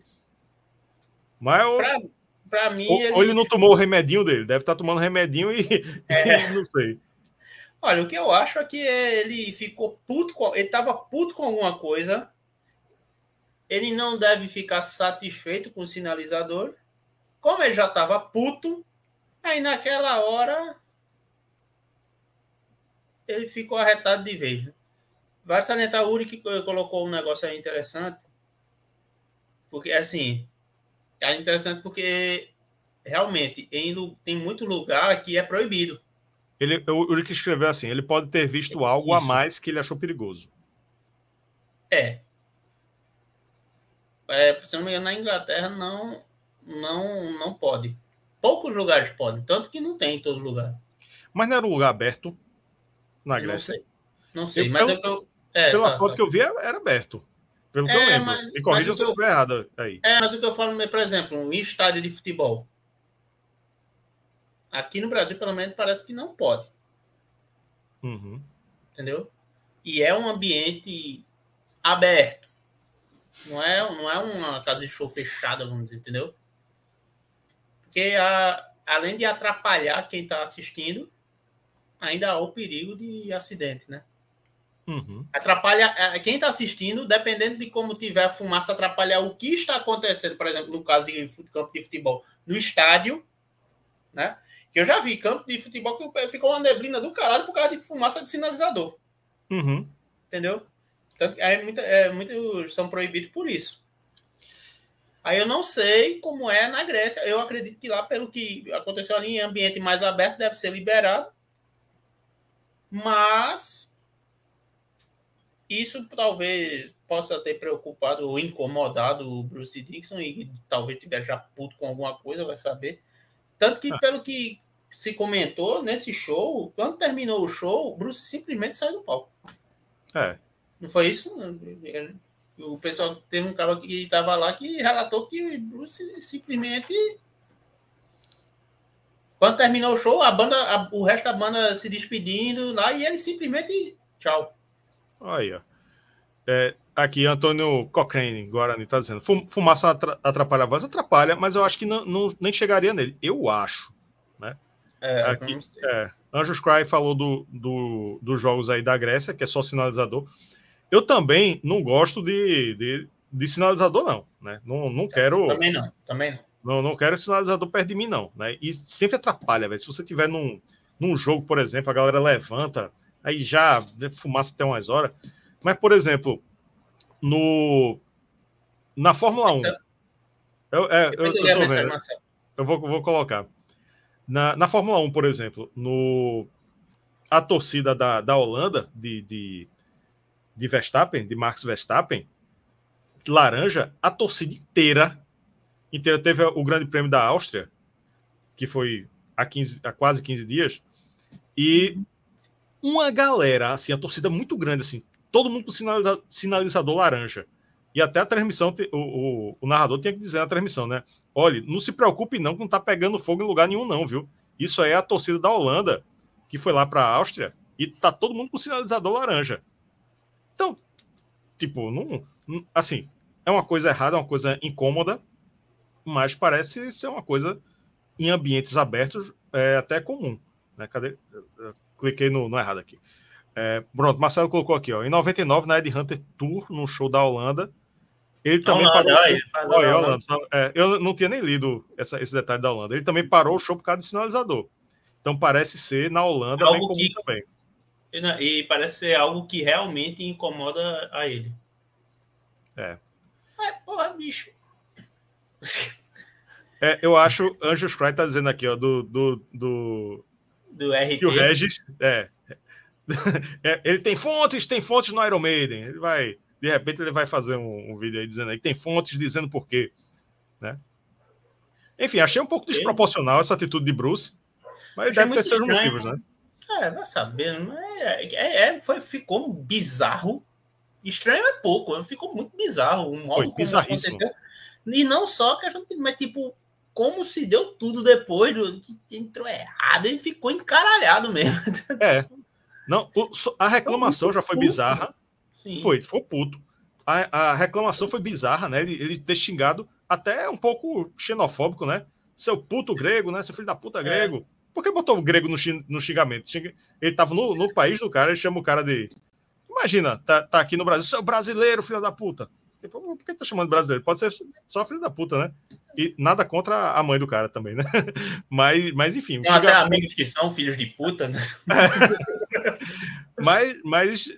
Mas eu, pra, para mim. Ou ele... ou ele... não tomou o remedinho dele, deve estar tá tomando remedinho e, é. não sei. Olha, o que eu acho é que ele ficou puto com. Ele estava puto com alguma coisa. Ele não deve ficar satisfeito com o sinalizador. Como ele já estava puto, aí naquela hora ele ficou arretado de vez. Né? Vai salientar o Uri que colocou um negócio aí interessante. Porque, assim, é interessante porque realmente em, tem muito lugar que é proibido. Ele, o Rick escreveu assim: ele pode ter visto algo Isso. a mais que ele achou perigoso. É. é. Se não me engano, na Inglaterra não, não, não pode. Poucos lugares podem, tanto que não tem em todo lugar. Mas não era um lugar aberto na Grécia? Não sei. Não sei, eu, mas eu, é, pela tá, foto tá. que eu vi, era aberto. Pelo que é, eu lembro. Mas, Me corrija se eu estiver errado aí. É, mas o que eu falo, por exemplo, um estádio de futebol. Aqui no Brasil, pelo menos, parece que não pode. Uhum. Entendeu? E é um ambiente aberto. Não é, não é uma casa de show fechada, vamos dizer, entendeu? Porque a, além de atrapalhar quem está assistindo, ainda há o perigo de acidente, né? Uhum. Atrapalha é, quem está assistindo, dependendo de como tiver a fumaça, atrapalhar o que está acontecendo, por exemplo, no caso de campo de futebol, no estádio, né? Que eu já vi campo de futebol que ficou uma neblina do caralho por causa de fumaça de sinalizador. Uhum. Entendeu? Tanto, é, muito, é, muitos são proibidos por isso. Aí eu não sei como é na Grécia. Eu acredito que lá, pelo que aconteceu ali em ambiente mais aberto, deve ser liberado. Mas isso talvez possa ter preocupado ou incomodado o Bruce Dixon e talvez tivesse já puto com alguma coisa, vai saber. Tanto que, ah. pelo que se comentou nesse show, quando terminou o show, o Bruce simplesmente saiu do palco. É. Não foi isso? O pessoal teve um cara que estava lá que relatou que o Bruce simplesmente. Quando terminou o show, a banda, a, o resto da banda se despedindo lá e ele simplesmente. Tchau. Aí, ó. É, aqui, Antônio Cochrane, Guarani, está dizendo: fumaça atrapalha a voz? Atrapalha, mas eu acho que não, não nem chegaria nele. Eu acho. Né? É, aqui, é, Anjos Cry falou do, do, dos jogos aí da Grécia, que é só sinalizador. Eu também não gosto de, de, de sinalizador, não. Né? Não, não quero. Também não, também não. Não, não quero sinalizador perto de mim, não. Né? E sempre atrapalha, velho. Se você tiver num, num jogo, por exemplo, a galera levanta, aí já fumaça até umas horas. Mas, por exemplo, no na Fórmula 1. Eu, é, eu, eu, eu, vou, vou colocar. Na, na Fórmula 1, por exemplo, no, a torcida da, da Holanda, de, de, de Verstappen, de Max Verstappen, laranja, a torcida inteira, inteira teve o Grande Prêmio da Áustria, que foi há, 15, há quase 15 dias, e uma galera, assim, a torcida muito grande, assim, todo mundo com sinaliza, sinalizador laranja. E até a transmissão, o, o, o, narrador tinha que dizer na transmissão, né? Olha, não se preocupe não que não tá pegando fogo em lugar nenhum não, viu? Isso aí é a torcida da Holanda, que foi lá para a Áustria, e tá todo mundo com sinalizador laranja. Então, tipo, não, não, assim, é uma coisa errada, é uma coisa incômoda, mas parece ser uma coisa em ambientes abertos é até comum. Né? Cadê? Eu cliquei no, no errado aqui. É, pronto, Marcelo colocou aqui, ó. Em 99, na Ed Hunter Tour, num show da Holanda, ele também Holanda, parou. Aí, Olha, Holanda. É, eu não tinha nem lido essa, esse detalhe da Holanda. Ele também parou o show por causa do sinalizador. Então parece ser na Holanda algo bem que, também. E parece ser algo que realmente incomoda a ele. É. É, porra, bicho. É, eu acho, Anjos Cry tá dizendo aqui, ó, do. Do, do, do RT. Que o Regis. É, ele tem fontes, tem fontes no Iron Maiden. Ele vai, de repente, ele vai fazer um, um vídeo aí dizendo aí que tem fontes dizendo por quê, né? Enfim, achei um pouco desproporcional essa atitude de Bruce, mas deve ter seus motivos, né? É, vai saber. É, é, é, foi, ficou bizarro. Estranho é pouco, ficou muito bizarro. Um modo foi bizarríssimo. Aconteceu. E não só que a gente, mas tipo, como se deu tudo depois do que entrou errado, ele ficou encaralhado mesmo. É. Não, a reclamação já foi bizarra. Sim. Foi, foi puto. A, a, reclamação foi bizarra, né? Ele, ele, ter xingado até um pouco xenofóbico, né? Seu puto grego, né? Seu filho da puta é. grego. É. Por que botou o grego no, no xingamento? Ele tava no, no, país do cara, ele chama o cara de. Imagina, tá, tá aqui no Brasil, seu brasileiro, filho da puta. Por que tá chamando brasileiro? Pode ser só filho da puta, né? E nada contra a mãe do cara também, né? Mas, mas enfim. Tem até amigos que são filhos de puta, né? mas, mas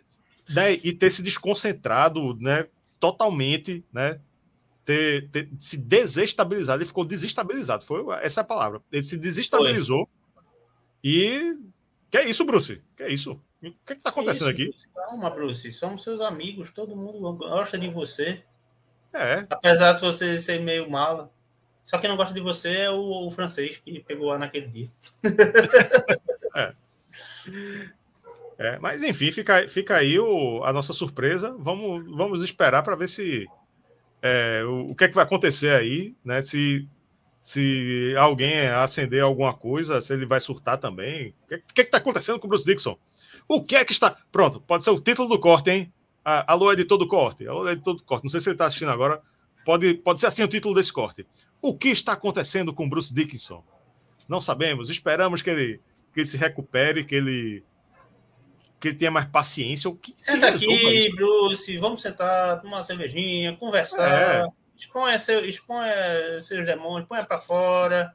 né, e ter se desconcentrado, né? Totalmente, né? Ter, ter, se desestabilizado, ele ficou desestabilizado. Foi essa é a palavra. Ele se desestabilizou. Foi. E que é isso, Bruce? Que é isso? O que é está acontecendo isso, aqui? Calma, Bruce. Somos seus amigos. Todo mundo gosta de você. É. Apesar de você ser meio mala. Só quem não gosta de você é o, o francês que pegou lá naquele dia. é. é. Mas enfim, fica, fica aí o, a nossa surpresa. Vamos, vamos esperar para ver se é, o, o, que é que vai acontecer aí, né? Se, se alguém acender alguma coisa, se ele vai surtar também. O que, que, é está acontecendo com o Bruce Dixon? O que é que está. Pronto, pode ser o título do corte, hein? Alô, editor do corte. Alô, editor do corte. Não sei se ele está assistindo agora. Pode, pode ser assim o título desse corte. O que está acontecendo com Bruce Dickinson? Não sabemos. Esperamos que ele, que ele se recupere, que ele que ele tenha mais paciência. O que Senta aqui, Bruce. Vamos sentar, tomar uma cervejinha, conversar. É. Exponha, seu, exponha seus demônios, ponha para fora.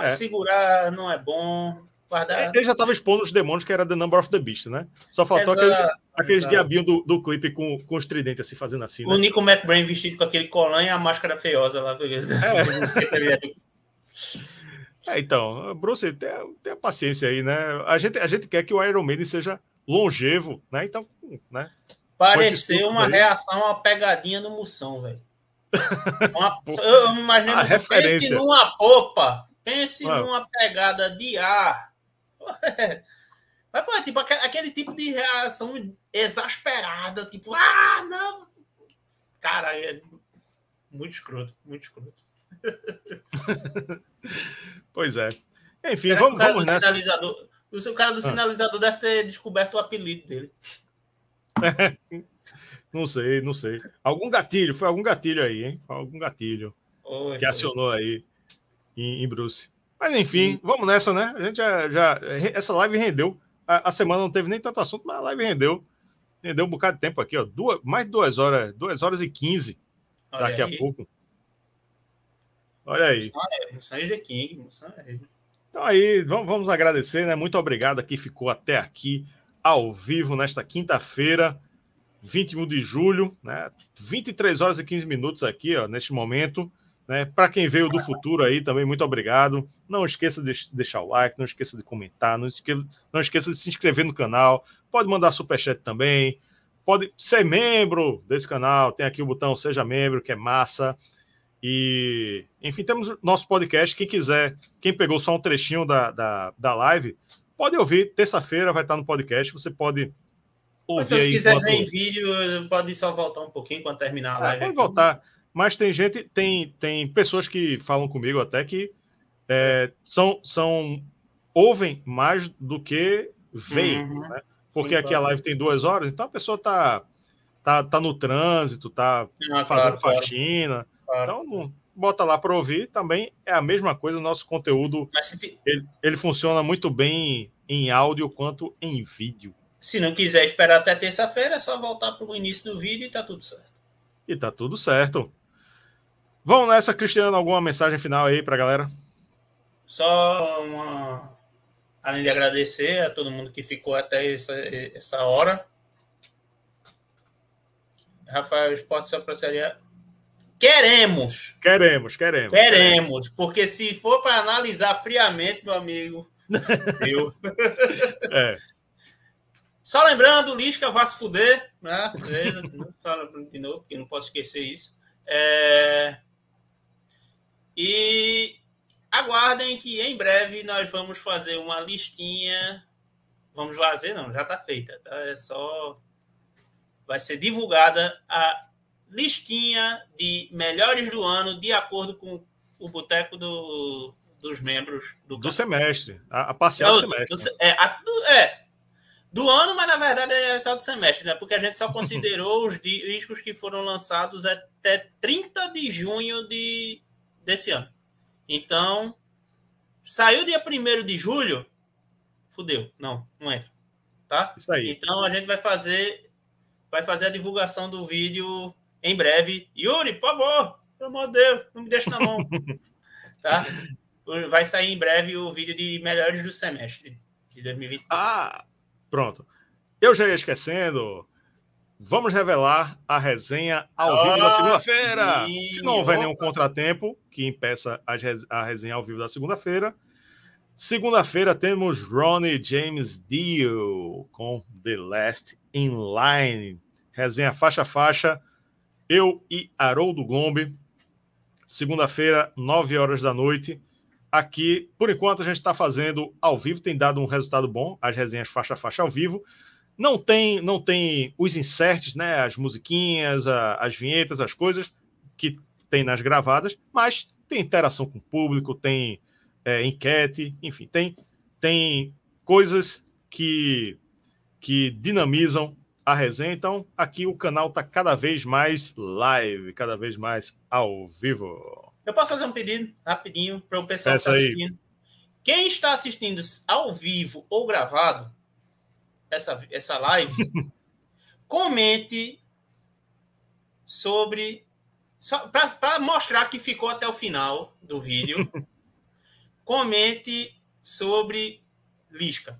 É. Segurar não é bom. Guardar... É, ele já estava expondo os demônios que era The Number of the Beast, né? Só faltou aquele, aqueles diabinhos do, do clipe com, com os tridentes assim, fazendo assim. Né? O Nico McBrain vestido com aquele colan e a máscara feiosa lá. É. é, então, Bruce, tenha, tenha paciência aí, né? A gente, a gente quer que o Iron Maiden seja longevo, né? Então, né? Pareceu uma aí. reação à pegadinha do Moção, velho. eu imagino a referência. pense numa popa, pense ah. numa pegada de ar Mas foi tipo aquele tipo de reação exasperada, tipo, ah, não. Cara, é muito escroto, muito escroto. pois é. Enfim, Será vamos, vamos nessa. Sinalizador, o cara do ah. sinalizador deve ter descoberto o apelido dele. não sei, não sei. Algum gatilho, foi algum gatilho aí, hein? Algum gatilho Oi, que acionou aí em, em Bruce. Mas enfim, Sim. vamos nessa, né? A gente já, já essa live rendeu. A, a, semana não teve nem tanto assunto, mas a live rendeu. Rendeu um bocado de tempo aqui, ó. Duas, mais de duas horas, duas horas e quinze daqui aí. a pouco. Olha aí. Então aí, vamos, agradecer, né? Muito obrigado a quem ficou até aqui ao vivo nesta quinta-feira, 21 de julho, né? 23 horas e 15 minutos aqui, ó, neste momento. Né? Para quem veio do futuro aí, também muito obrigado. Não esqueça de deixar o like, não esqueça de comentar, não esqueça, não esqueça de se inscrever no canal. Pode mandar superchat também. Pode ser membro desse canal. Tem aqui o botão Seja Membro, que é massa. E, enfim, temos nosso podcast. Quem quiser, quem pegou só um trechinho da, da, da live, pode ouvir. Terça-feira vai estar no podcast. Você pode ouvir. Então, se quiser ver em vídeo, pode só voltar um pouquinho quando terminar a é, live. É, pode voltar. Mas tem gente, tem, tem pessoas que falam comigo até que é, são, são ouvem mais do que veem, uhum. né? Porque Sim, aqui claro. a live tem duas horas, então a pessoa tá, tá, tá no trânsito, tá ah, fazendo claro, faxina. Claro. Então, bota lá para ouvir. Também é a mesma coisa, o nosso conteúdo te... ele, ele funciona muito bem em áudio quanto em vídeo. Se não quiser esperar até terça-feira, é só voltar para o início do vídeo e tá tudo certo. E tá tudo certo. Vamos nessa, Cristiano, alguma mensagem final aí para a galera? Só uma. Além de agradecer a todo mundo que ficou até essa, essa hora. Rafael Esporte só seria. Queremos! Queremos, queremos. Queremos, porque se for para analisar friamente, meu amigo, eu. é. Só lembrando, Lisca vai se fuder, né? Beleza? Só de novo, porque não posso esquecer isso. É... E aguardem que em breve nós vamos fazer uma listinha. Vamos fazer, não, já está feita. Tá? É só. Vai ser divulgada a listinha de melhores do ano de acordo com o boteco do, dos membros do, do semestre. A, a parcial do semestre. Do, é, a, do, é, do ano, mas na verdade é só do semestre, né? Porque a gente só considerou os discos que foram lançados até 30 de junho de desse ano. Então, saiu dia 1 de julho, fudeu. Não, não entra. Tá? Isso aí. Então a gente vai fazer vai fazer a divulgação do vídeo em breve. Yuri, por favor, pelo amor de Deus, não me deixe na mão. tá? Vai sair em breve o vídeo de melhores do semestre de 2020. Ah, pronto. Eu já ia esquecendo. Vamos revelar a resenha ao oh, vivo da segunda-feira. Se não houver nenhum contratempo que impeça a resenha ao vivo da segunda-feira. Segunda-feira temos Ronnie James Dio com The Last in Line. Resenha faixa a faixa. Eu e Haroldo Gombe. Segunda-feira, 9 horas da noite. Aqui, por enquanto, a gente está fazendo ao vivo, tem dado um resultado bom, as resenhas faixa a faixa ao vivo. Não tem, não tem os inserts, né? As musiquinhas, a, as vinhetas, as coisas que tem nas gravadas, mas tem interação com o público, tem é, enquete, enfim, tem, tem coisas que, que dinamizam a resenha. Então, aqui o canal está cada vez mais live, cada vez mais ao vivo. Eu posso fazer um pedido rapidinho para o pessoal Essa que está assistindo. Quem está assistindo ao vivo ou gravado, essa, essa live, comente sobre. Para mostrar que ficou até o final do vídeo, comente sobre Lisca.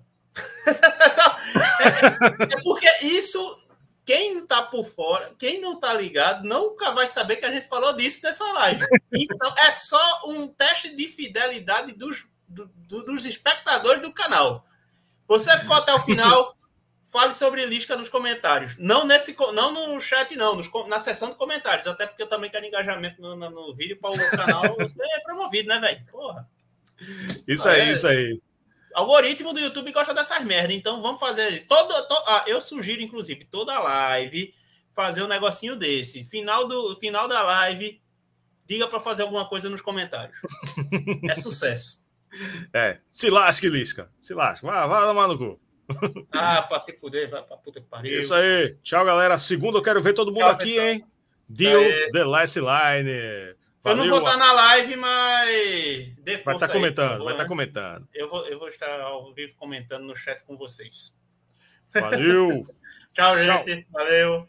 É, é porque isso quem está por fora, quem não está ligado, nunca vai saber que a gente falou disso nessa live. Então, é só um teste de fidelidade dos, do, dos espectadores do canal. Você ficou até o final, fale sobre Lisca nos comentários. Não nesse não no chat, não, nos, na seção de comentários. Até porque eu também quero engajamento no, no, no vídeo para o canal ser promovido, né, velho? Porra. Isso aí, é, isso aí. Algoritmo do YouTube gosta dessas merdas, então vamos fazer. Todo, to, ah, eu sugiro, inclusive, toda live fazer um negocinho desse. Final, do, final da live, diga para fazer alguma coisa nos comentários. é sucesso. É, se lasque, Lisca. Se lasque. Vai, vai tomar no cu. Ah, pra se fuder, vai pra puta que pariu. Isso aí. Tchau, galera. Segunda eu quero ver todo mundo Tchau, aqui, pessoal. hein? Deal The Last Line. Valeu. Eu não vou estar na live, mas. Dê vai estar tá comentando, vai estar tá comentando. Eu vou, eu vou estar ao vivo comentando no chat com vocês. Valeu! Tchau, gente. Valeu.